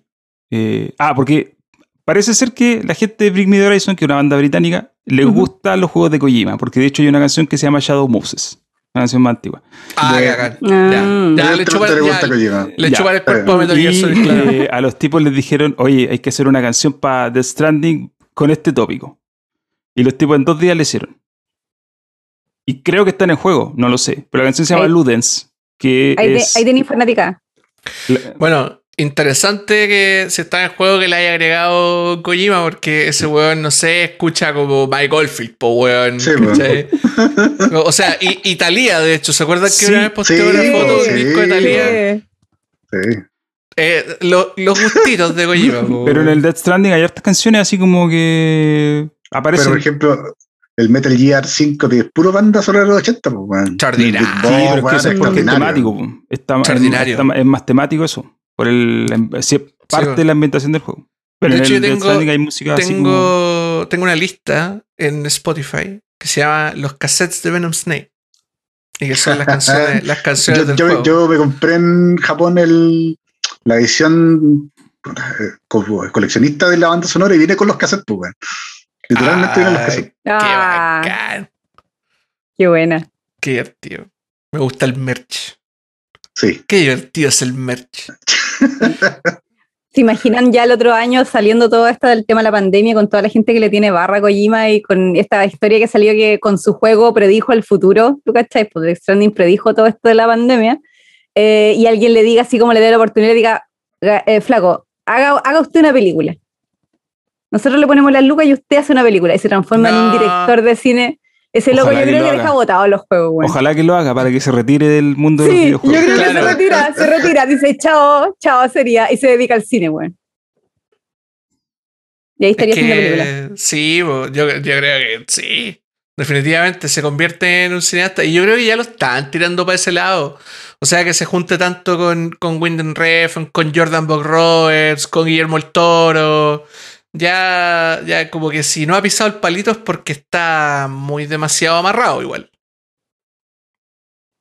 eh, ah, porque parece ser que la gente de Bring Me the Horizon, que es una banda británica, les Ujú. gustan los juegos de Kojima, porque de hecho hay una canción que se llama Shadow Moses, una canción más antigua. Ah, De- cagar. Ah. Ya, ya, le Evidentemente chupa, le el cuerpo a Metal Gear Solid, claro. eh, a los tipos les dijeron, oye, hay que hacer una canción para The Stranding con este tópico. Y los tipos en dos días le hicieron. Y creo que está en el juego, no lo sé. Pero la canción se llama Ludens, que Ahí, de, es... ahí informática. la- Bueno, interesante que si está en el juego que le haya agregado Kojima, porque ese weón, no sé, escucha como Mike Oldfield, po weón. Sí. ¿cachai? o sea, y, y Thalía, de hecho, ¿se acuerdan que Sí, una vez posteó sí, una foto de sí. un disco de Thalía? Sí. Eh, lo- los gustitos de Kojima, po. pero en el Death Stranding hay hartas canciones así como que Pero, aparecen. por ejemplo, el Metal Gear 5 tiene puro banda sonora de los 80, pues, weón. Extraordinario. Sí, pero es que eso es porque es temático. po. Está, es, es más temático eso. Por el, sí, es parte de la ambientación del juego. Pero De en hecho, el yo tengo- hay música así como... tengo, una lista en Spotify que se llama Los cassettes de Venom Snake. Y que son las canciones, las canciones Yo, del yo- juego. yo me compré en Japón el, la edición eh, co- coleccionista de la banda sonora y viene con los cassettes, pues, weón. Literalmente vienen los cassettes. Qué Ah, bacán. qué buena. Qué divertido. Me gusta el merch. Sí. Qué divertido es el merch. ¿Se imaginan ya el otro año saliendo todo esto del tema de la pandemia con toda la gente que le tiene barra a Kojima y con esta historia que salió que con su juego predijo el futuro? ¿Tú cachai? Pues Death Stranding predijo todo esto de la pandemia. eh, y alguien le diga así como le dé la oportunidad, le diga, "Ga- eh, flaco, haga, haga usted una película. Nosotros le ponemos las lucas y usted hace una película y se transforma en un director de cine. Ese loco Ojalá yo que creo lo que haga. deja botados los juegos, güey. Ojalá que lo haga para que se retire del mundo de los Sí, yo videojuegos. creo que Claro. se retira, se retira, dice chao, chao sería, y se dedica al cine, güey. Y ahí estaría Es haciendo película. que, sí, bo, yo, yo creo que sí. Definitivamente se convierte en un cineasta. Y yo creo que ya lo están tirando para ese lado. O sea, que se junte tanto con, con Wyndham Refn, con Jordan Buck Roberts, con Guillermo el Toro. Ya, ya como que si no ha pisado el palito es porque está muy demasiado amarrado igual.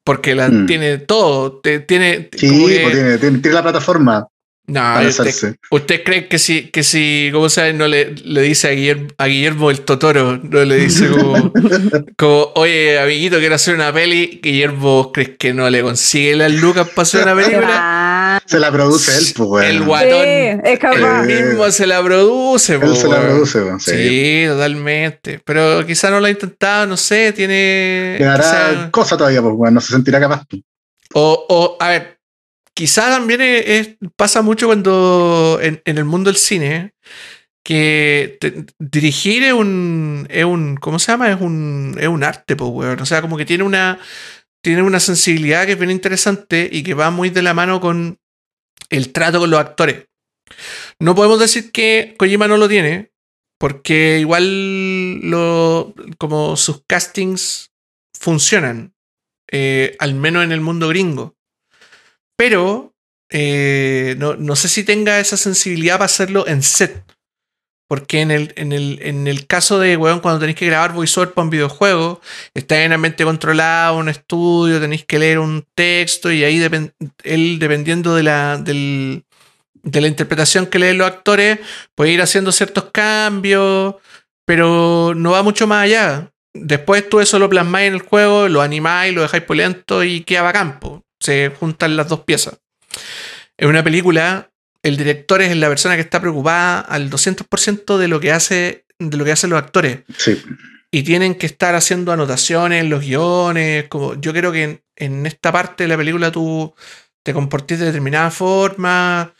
Porque la, Mm. tiene todo. te- tiene, Sí, como que- pues tiene, tiene, tiene la plataforma no, usted-. ¿Usted cree que si, que si ¿cómo sabe? No le, le dice a Guillermo, a Guillermo el Totoro, no le dice como, como, oye, amiguito, quiero hacer una peli? Guillermo, ¿crees que no le consigue las lucas para hacer una película? Ah, Se la produce él, pues, weón. El sí, guatón, es capaz. él mismo se la produce. Él se la weón. produce, weón. Sí, Sí. totalmente. Pero quizá no lo ha intentado, no sé, tiene... Le dará quizá- cosa todavía, pues, weón. No se sentirá capaz. pues. O, o, a ver, quizá también es- pasa mucho cuando en, en el mundo del cine, que te- dirigir es un, es un, ¿cómo se llama? Es un, es un arte, pues, weón. O sea, como que tiene una, tiene una sensibilidad que es bien interesante y que va muy de la mano con el trato con los actores. No podemos decir que Kojima no lo tiene, Porque igual lo, como sus castings funcionan, eh, al menos en el mundo gringo. Pero eh, no, no sé si tenga esa sensibilidad para hacerlo en set. Porque en el, en el, en el caso de, weón, cuando tenéis que grabar voiceover para un videojuego, está en mente controlado, un estudio, tenéis que leer un texto y ahí él, dependiendo de la, del- de la interpretación que leen los actores, puede ir haciendo ciertos cambios, pero no va mucho más allá. Después tú eso lo plasmáis en el juego, lo animáis, lo dejáis polento y queda bacán, po. Se juntan las dos piezas. En una película, el director es la persona que está preocupada al 200% de lo que hace de lo que hacen los actores Sí. y tienen que estar haciendo anotaciones en los guiones. Como yo creo que en, en esta parte de la película tú te comportes de determinada forma.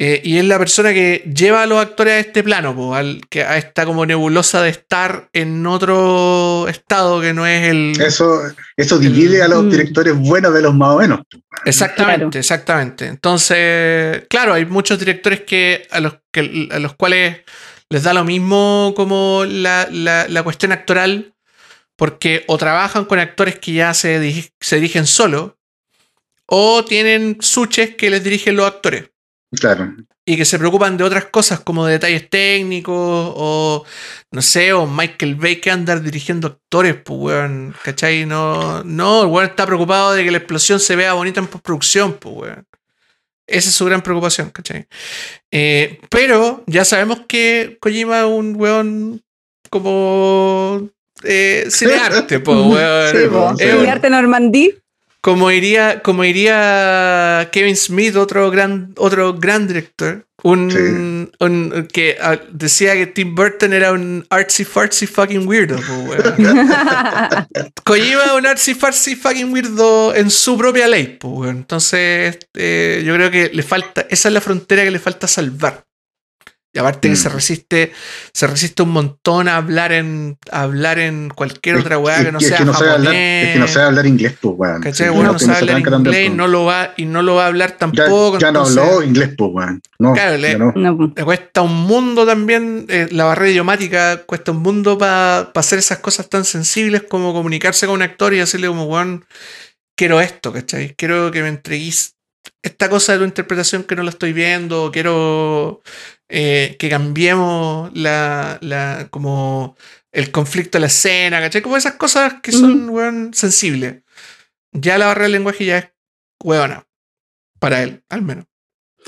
Eh, y es la persona que lleva a los actores a este plano, po, al, que a esta como nebulosa de estar en otro estado que no es el. Eso, eso divide a los Mm. directores buenos de los más o menos. Exactamente, Claro. exactamente. Entonces, claro, hay muchos directores que a los, que, a los cuales les da lo mismo como la, la- la cuestión actoral, porque o trabajan con actores que ya se dirigen solo, o tienen suches que les dirigen los actores. Claro. Y que se preocupan de otras cosas como de detalles técnicos o no sé, o Michael Bay que andar dirigiendo actores, pues weón, ¿cachai? No, no, el weón está preocupado de que la explosión se vea bonita en postproducción, pues weón. Esa es su gran preocupación, ¿cachai? Eh, pero ya sabemos que Kojima es un weón como eh, cinearte, pues weón. Sí, po. sí. Es un- ¿Y arte Normandí? Como iría, como iría Kevin Smith, otro gran, otro gran director, un, Sí. un- que ah, decía que Tim Burton era un artsy fartsy fucking weirdo. Kojima un artsy fartsy fucking weirdo en su propia ley. weón. Entonces, eh, yo creo que le falta, esa es la frontera que le falta salvar. Y aparte que Mm. se resiste, se resiste un montón a hablar en, a hablar en cualquier otra weá que no es sea que no sabe hablar, japonés. es que no sabe hablar inglés, pues, weón. ¿Cachai? Sí, Bueno, no sabe hablar también, inglés pues. no lo va, y no lo va a hablar tampoco. ya no entonces habló inglés, pues, weón. No, Claro, le- no. Po. Le cuesta un mundo también, eh, la barrera idiomática cuesta un mundo para hacer esas cosas tan sensibles como comunicarse con un actor y decirle como, weón, quiero esto, ¿cachai? Quiero que me entreguís esta cosa de tu interpretación que no la estoy viendo, quiero eh, que cambiemos la, la, como el conflicto de la escena, ¿cachai? Como esas cosas que son, weón, sensibles. Ya la barrera del lenguaje ya es weona, para él, al menos.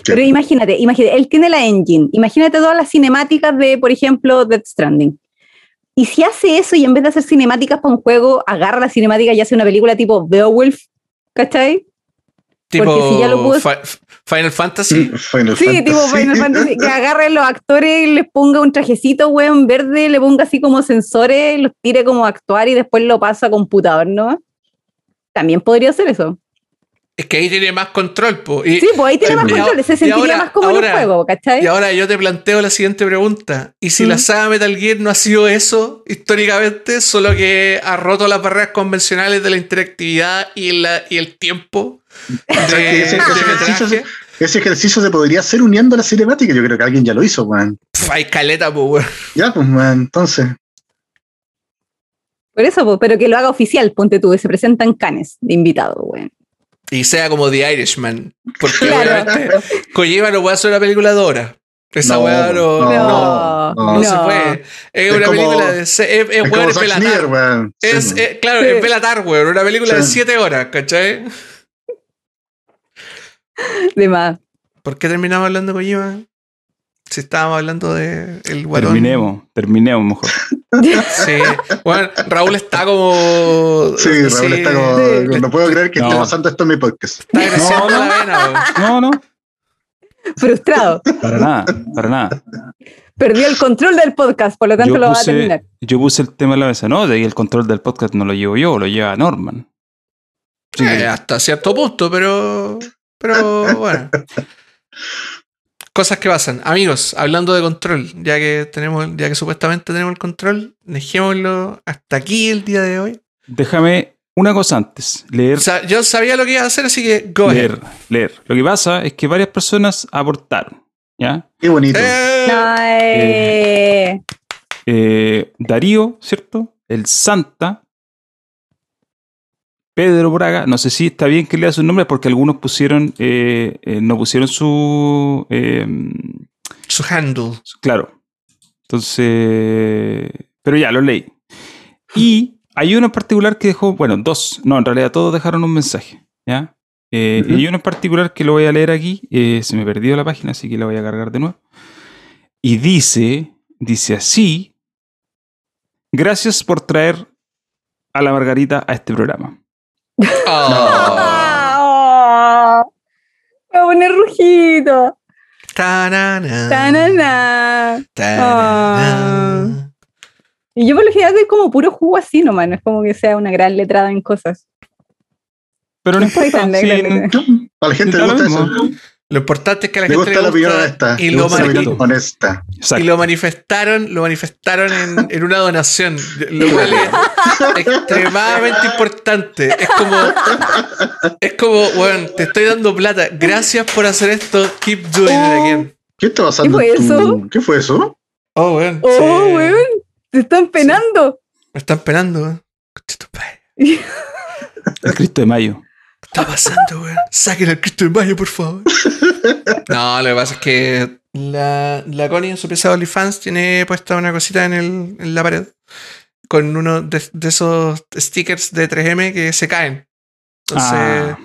Pero imagínate, imagínate, él tiene la engine. Imagínate todas las cinemáticas de, por ejemplo, Death Stranding. Y si hace eso y en vez de hacer cinemáticas para un juego, agarra la cinemática y hace una película tipo Beowulf, ¿cachai? Tipo Porque si ya lo pudo- Fi- Final Fantasy. Final Sí, Fantasy. tipo Final Fantasy, que agarre los actores y les ponga un trajecito, weón, verde, le ponga así como sensores, los tire como a actuar y después lo pasa a computador, ¿no? También podría hacer eso. Es que ahí tiene más control, po. Y, Sí, pues ahí tiene Sí, más y control, se sentiría ahora- más como en un juego, ¿cachai? y ahora yo te planteo la siguiente pregunta. ¿Y si la Mm. saga Metal Gear no ha sido eso históricamente, solo que ha roto las barreras convencionales de la interactividad y, la, y el tiempo? De, ¿Sabes que ese, ejercicio, se- ese ejercicio se podría hacer uniendo la cinemática. Yo creo que alguien ya lo hizo, weón. Hay caleta, po, weón. Ya, pues, weón, entonces. Por eso, pues, pero que lo haga oficial, ponte tú, que se presentan canes de invitado, weón. Y sea como The Irishman. Porque Claro. obviamente Kojima no puede hacer una película de hora. Esa No, weá no, no, no, no. no se puede. Es, Es una como- película de. Es, es, Es weón, es weón. Sí, weón. eh, claro, Sí. es Belatar, weón. Una película de Sí. 7 horas, ¿cachai? De más. ¿Por qué terminamos hablando de Kojima? Si estábamos hablando de el guatón. Terminemos, terminemos mejor. Sí. Bueno, Raúl está como. Sí, Raúl está como. Sí. No puedo creer que esté pasando esto en mi podcast. Está No, no. la vena, weón. No, no, Frustrado. para nada, para nada. Perdió el control del podcast, por lo tanto Yo lo va a terminar. puse, yo puse el tema en la mesa, no, de ahí el control del podcast no lo llevo yo, lo lleva Norman. Que- Eh, hasta cierto punto, pero. Pero bueno. Cosas que pasan. Amigos, hablando de control, ya que tenemos, ya que supuestamente tenemos el control, dejémoslo hasta aquí el día de hoy. Déjame una cosa antes, leer, O sea, yo sabía lo que iba a hacer, así que go ahead. leer, leer. Lo que pasa es que varias personas aportaron, ¿ya? Qué bonito. Eh, Ay. eh, Darío, ¿cierto? El Santa, Pedro Braga, no sé si está bien que lea sus nombres porque algunos pusieron, eh, eh, no pusieron su, eh, Su handle. claro. Entonces, pero ya, lo leí. Y hay uno en particular que dejó, bueno, dos, no, en realidad todos dejaron un mensaje, ¿ya? Eh. Y hay uno en particular que lo voy a leer aquí, eh, se me perdió la página, así que la voy a cargar de nuevo. Y dice, dice así, gracias por traer a la Margarita a este programa. Oh. Me voy a poner rojito. Tanana, Tanana. tanana. Y yo por lo general doy como puro jugo así nomás, no es como que sea una gran letrada en cosas. Pero no No soy importa, tan sí, negra, no- A la gente le gusta eso. Lo importante es que a la Le gente gusta la opinión honesta. y le lo, gusta la mani- opinión honesta. exacto. y lo manifestaron, lo manifestaron en, en una donación, lo cual es extremadamente importante. Es como, es como, bueno, te estoy dando plata. Gracias por hacer esto. Keep doing it again. ¿Qué está pasando? ¿Qué fue eso? ¿Qué fue eso? Oh, weón. Oh, sí. weón, te están penando. Me están penando, weón. Madre. El Cristo de Mayo. ¿Qué está pasando, weón? Saquen al Cristo de Mayo, por favor. No, lo que pasa es que la, la Connie en su pieza de OnlyFans tiene puesta una cosita en, el, en la pared con uno de, de esos stickers de 3M que se caen. Entonces Ah.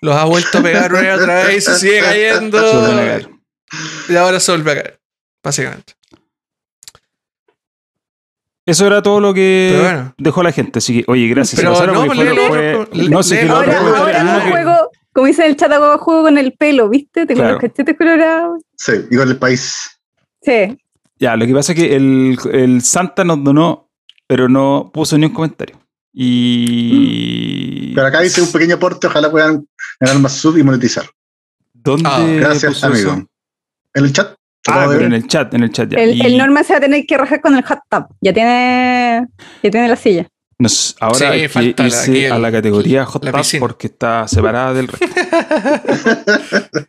los ha vuelto a pegar una y otra vez y se sigue cayendo. Se. Y ahora se vuelve a caer, básicamente. Eso era todo lo que bueno. dejó la gente. Así que, oye, gracias. Pero se no, lo fue- sé qué lo Ahora, no juego, como dice en el chat, hago juego con el pelo, ¿viste? Tengo Claro. los cachetes colorados. Sí, y con el país. Sí. Ya, lo que pasa es que el, el Santa nos donó, pero no puso ni un comentario. Y. Pero acá dice un pequeño aporte, ojalá puedan ganar más sub y monetizar. ¿Dónde Ah, Gracias, puso amigo. eso? En el chat. Ah, pero en el chat, en el chat ya. El, Y el Norma se va a tener que rajar con el hot tub. Ya tiene, ya tiene la silla. nos- ahora Sí, hay que irse el- a la categoría Hot la Tub piscina. porque está separada del resto.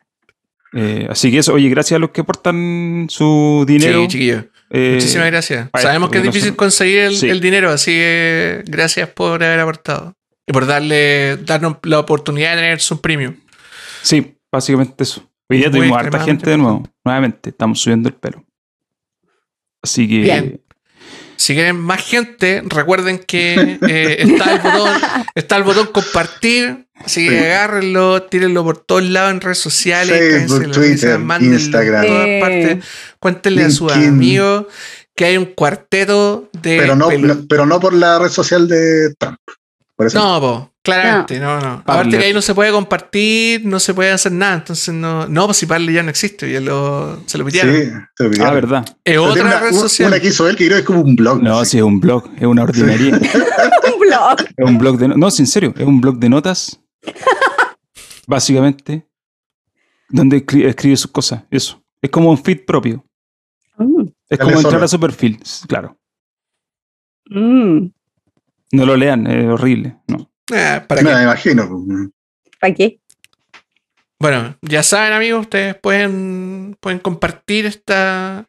Eh, así que eso, oye, gracias a los que aportan su dinero. Sí, chiquillos. eh, Muchísimas gracias. Sabemos esto, que es no difícil son- conseguir el, Sí. el dinero, así que gracias por haber aportado. Y por darle, darnos la oportunidad de tener su premium. Sí, básicamente eso. Hoy día tuvimos harta gente de nuevo. Nuevamente, estamos subiendo el pelo. Así que. Bien. Si quieren más gente, recuerden que eh, está, el botón, está el botón compartir. Así que Sí. agárrenlo, tírenlo por todos lados en redes sociales. Facebook, Twitter, mándenlo Instagram. En todas partes. Cuéntenle a sus amigos que hay un cuarteto de. Pero no, pero no por la red social de Trump. Por eso No, po, claramente, no, no. Aparte Parler. que ahí no se puede compartir, no se puede hacer nada, entonces no. No, pues si Parler ya no existe, ya lo, se lo Sí, pidieron. se lo pidieron. Ah, verdad. Es otra una, red social. una que hizo él que creo que es como un blog. No, así. sí, es un blog, es una ordinaria. Un blog. Es un blog de no, no, sí, en serio, es un blog de notas. básicamente. Donde escri- escribe sus cosas. Eso. Es como un feed propio. Mm, Es Dale como entrar solo. a su perfil. Claro. mm. No lo lean, es horrible. No. ¿Para Me qué? imagino. ¿Para qué? Bueno, ya saben, amigos, ustedes pueden, pueden compartir esta,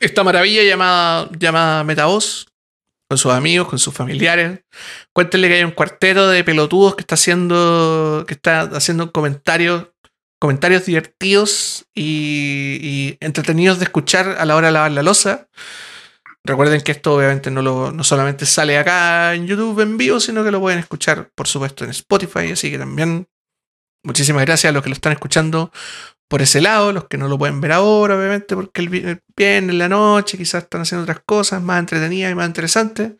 esta maravilla llamada, llamada Metavoz con sus amigos, con sus familiares. Cuéntenle que hay un cuarteto de pelotudos que está haciendo, que está haciendo comentarios, comentarios divertidos y, y entretenidos de escuchar a la hora de lavar la losa. Recuerden que esto obviamente no, lo, no solamente sale acá en YouTube en vivo, sino que lo pueden escuchar, por supuesto, en Spotify. Así que también muchísimas gracias a los que lo están escuchando por ese lado, los que no lo pueden ver ahora, obviamente, porque el vi- el viernes en la noche quizás están haciendo otras cosas más entretenidas y más interesantes.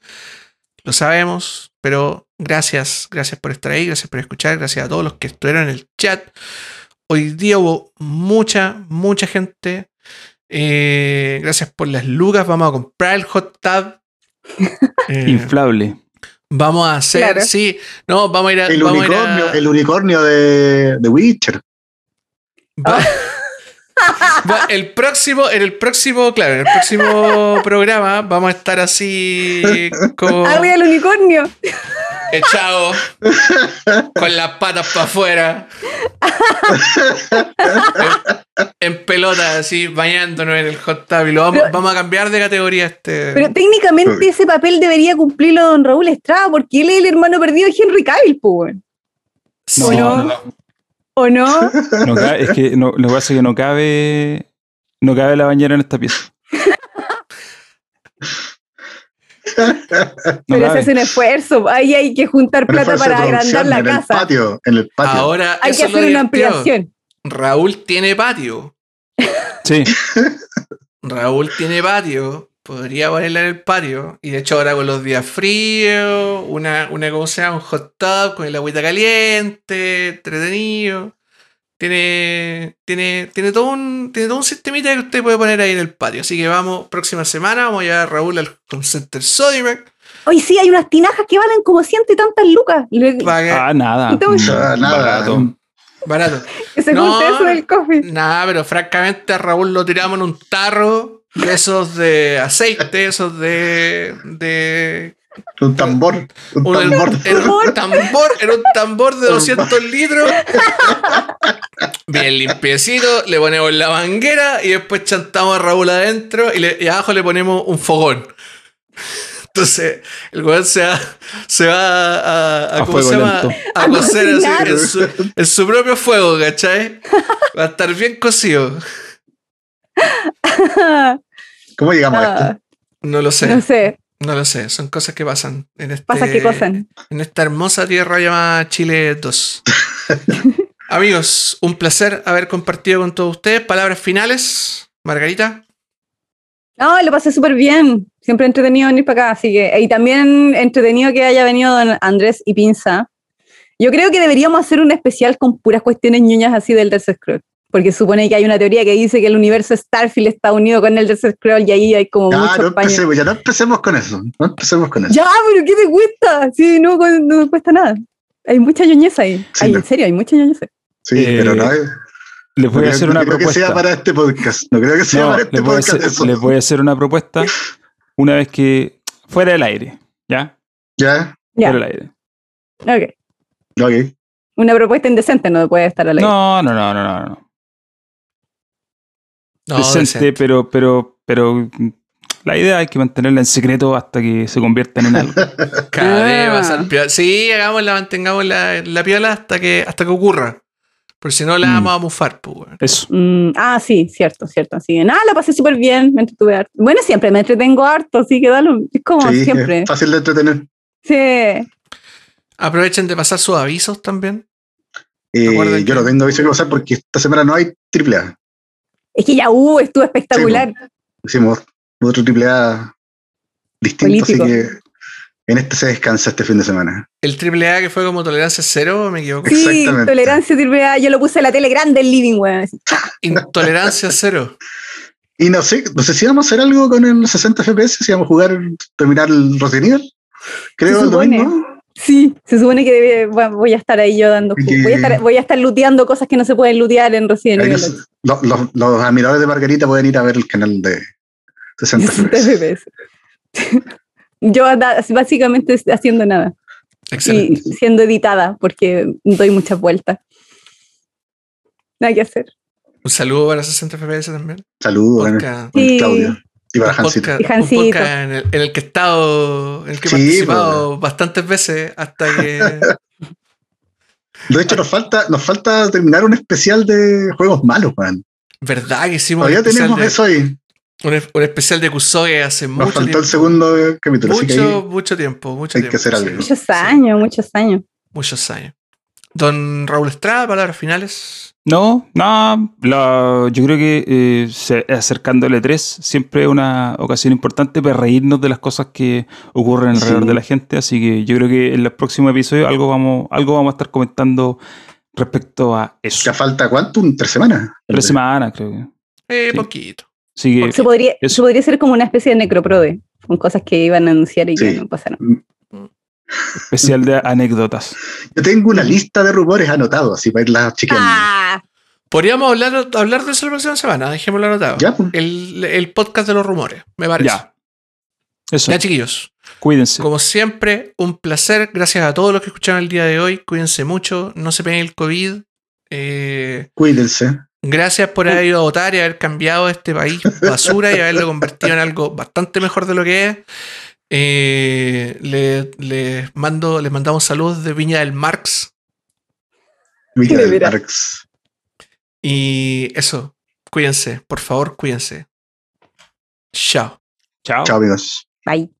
Lo sabemos, pero gracias, gracias por estar ahí, gracias por escuchar, gracias a todos los que estuvieron en el chat. Hoy día hubo mucha, mucha gente. Eh, gracias por las lucas. Vamos a comprar el hot tub. Eh, Inflable. vamos a hacer, Claro. sí, no, vamos a ir a. El vamos a ir a- unicornio, el unicornio de, de Witcher. Va- va- el próximo, en el próximo, claro, en el próximo programa vamos a estar así como Arriba el unicornio. echados con las patas para afuera. en pelota, así, bañándonos en el hot tub. Y lo vamos, Pero- vamos a cambiar de categoría este. Pero técnicamente Sí. ese papel debería cumplirlo don Raúl Estrada, porque él es el hermano perdido de Henry Cavill, pues, ¿O no? no, no. ¿O no? No cabe- es que no, lo que pasa es que no cabe. No cabe la bañera en esta pieza. No Pero se hace un esfuerzo. Ahí hay que juntar Un plata para agrandar la en el casa. patio, en el patio. Ahora, Hay eso que hacer una ampliación. Raúl tiene patio. Sí, Raúl tiene patio. Podría ponerla en el patio. Y de hecho, ahora con los días fríos, una, una ¿cómo se llama? Un hot tub con el agüita caliente, entretenido. Tiene, tiene, tiene, todo un, tiene todo un sistemita que usted puede poner ahí en el patio. Así que vamos, próxima semana, vamos a llevar a Raúl al Home Center Sodimac. Hoy sí, hay unas tinajas que valen como ciento y tantas lucas. Le- para que- ah, nada. Entonces- Ah, nada. Barato. barato. que se No. eso del coffee. Nada, pero francamente a Raúl lo tiramos en un tarro esos de aceite, esos de. de Un tambor. Un un, tambor. en un tambor, en un tambor de 200 litros. Bien limpiecito, le ponemos la manguera y después chantamos a Raúl adentro y, le- y abajo le ponemos un fogón. Entonces, el weón se va, se va a, a- A ¿cómo fuego se llama? lento. A A cocer así, en, su, en su propio fuego, ¿cachai? Va a estar bien cocido. ¿Cómo llegamos a esto? No lo sé. no sé, No lo sé, son cosas que pasan en este, pasa que cosan. en esta hermosa tierra llamada Chile 2. Amigos, un placer haber compartido con todos ustedes. Palabras finales, Margarita. No, lo pasé súper bien. Siempre entretenido venir para acá. Así que, y también entretenido que haya venido don Andrés y Pinza. Yo creo que deberíamos hacer un especial con puras cuestiones ñoñas así del Elder Scroll. Porque supone que hay una teoría que dice que el universo Starfield está unido con el Elder Scroll y ahí hay como Ya, mucho no empecemos, ya no empecemos con eso. No empecemos con eso. Ya, pero ¿qué te cuesta? Sí, no, cu- no me cuesta nada. Hay mucha ñoñez ahí. Sí, Ay, no. en serio, hay mucha ñoñez ahí. Sí, Eh, pero no, es- Les no voy a creo- hacer no una creo que sea propuesta. para este podcast. No creo que sea No, para este les voy, a podcast hacer, eso. les voy a hacer una propuesta una vez que fuera del aire, ¿ya? Ya, Ya, Fuera del aire. ok. ok. Una propuesta indecente no puede estar al aire. No, no, no, no, no. No. No, Decente, decente. pero, pero, pero la idea hay que mantenerla en secreto hasta que se conviertan en algo. Cada vez va a ser piola. Sí, hagámosla, mantengamos la, la piola hasta que, hasta que ocurra. Por si no la Mm. vamos a mufar, pues. Eso. Mm, ah, sí, cierto, cierto. Así que nada, la pasé súper bien, me entretuve harto. Bueno, siempre me entretengo harto, así que dalo, es como Sí, siempre. es fácil de entretener. Sí. Aprovechen de pasar sus avisos también. Eh, yo que- no tengo aviso que pasar porque esta semana no hay triple A. Es que ya hubo, estuvo espectacular. Hicimos otro triple A distinto, Político. así que en este se descansa este fin de semana. El triple A que fue como tolerancia cero, me equivoco. Sí, Exactamente. tolerancia triple A, yo lo puse en la tele grande del living, weón. Intolerancia cero. Y no sé, no sé si vamos a hacer algo con el 60 FPS, si vamos a jugar, terminar el Resident Evil. Creo el domingo. Sí, se supone que debe- bueno, voy a estar ahí yo dando. Que- Voy a estar, voy a estar looteando cosas que no se pueden lootear en Resident Evil. los, los, admiradores de Margarita pueden ir a ver el canal de 60 FPS. Yo básicamente haciendo nada Excelente. y siendo editada porque doy muchas vueltas. Nada que hacer. Un saludo para 60 FPS también. Saludos, Sí. Claudio. Y para un Hansito. podcast- Y un podcast en el, en el que he estado, en el que he Sí, participado bastantes veces hasta que. De hecho, nos falta, nos falta terminar un especial de juegos malos, man. ¿Verdad que hicimos un Todavía tenemos de, eso ahí. un, un especial de Kusoge hace Nos mucho faltó tiempo? el segundo capítulo, así que Mucho, ahí mucho tiempo, mucho hay que tiempo. hacer algo. Muchos sí, años, muchos años. muchos años. Don Raúl Estrada, palabras finales. No, no, la- yo creo que eh, se- acercándole 3 siempre es una ocasión importante para reírnos de las cosas que ocurren alrededor Sí. de la gente, así que yo creo que en los próximos episodios algo vamos, algo vamos a estar comentando respecto a eso. ya falta cuánto, tres semanas. Tres semanas, creo que. Eh, Sí. poquito. Así que Se podría, se podría ser como una especie de necroprode, con cosas que iban a anunciar y que no pasaron. Especial de anécdotas. Yo tengo una lista de rumores anotados, así para irlas chequeando. Ah, Podríamos hablar, hablar de eso la próxima semana, dejémoslo anotado. Ya, pues. El, el podcast de los rumores, me parece. Ya. Eso, Ya, chiquillos. cuídense. Como siempre, un placer. Gracias a todos los que escucharon el día de hoy. Cuídense mucho. No se peguen el COVID. Eh, Cuídense. Gracias por haber ido a votar y haber cambiado este país basura y haberlo convertido en algo bastante mejor de lo que es. Eh, le- les mando, les mandamos saludos de Viña del Marx. De del. Parks. Y eso, cuídense, por favor, cuídense. Chao. Chao. Chao, amigos. Bye.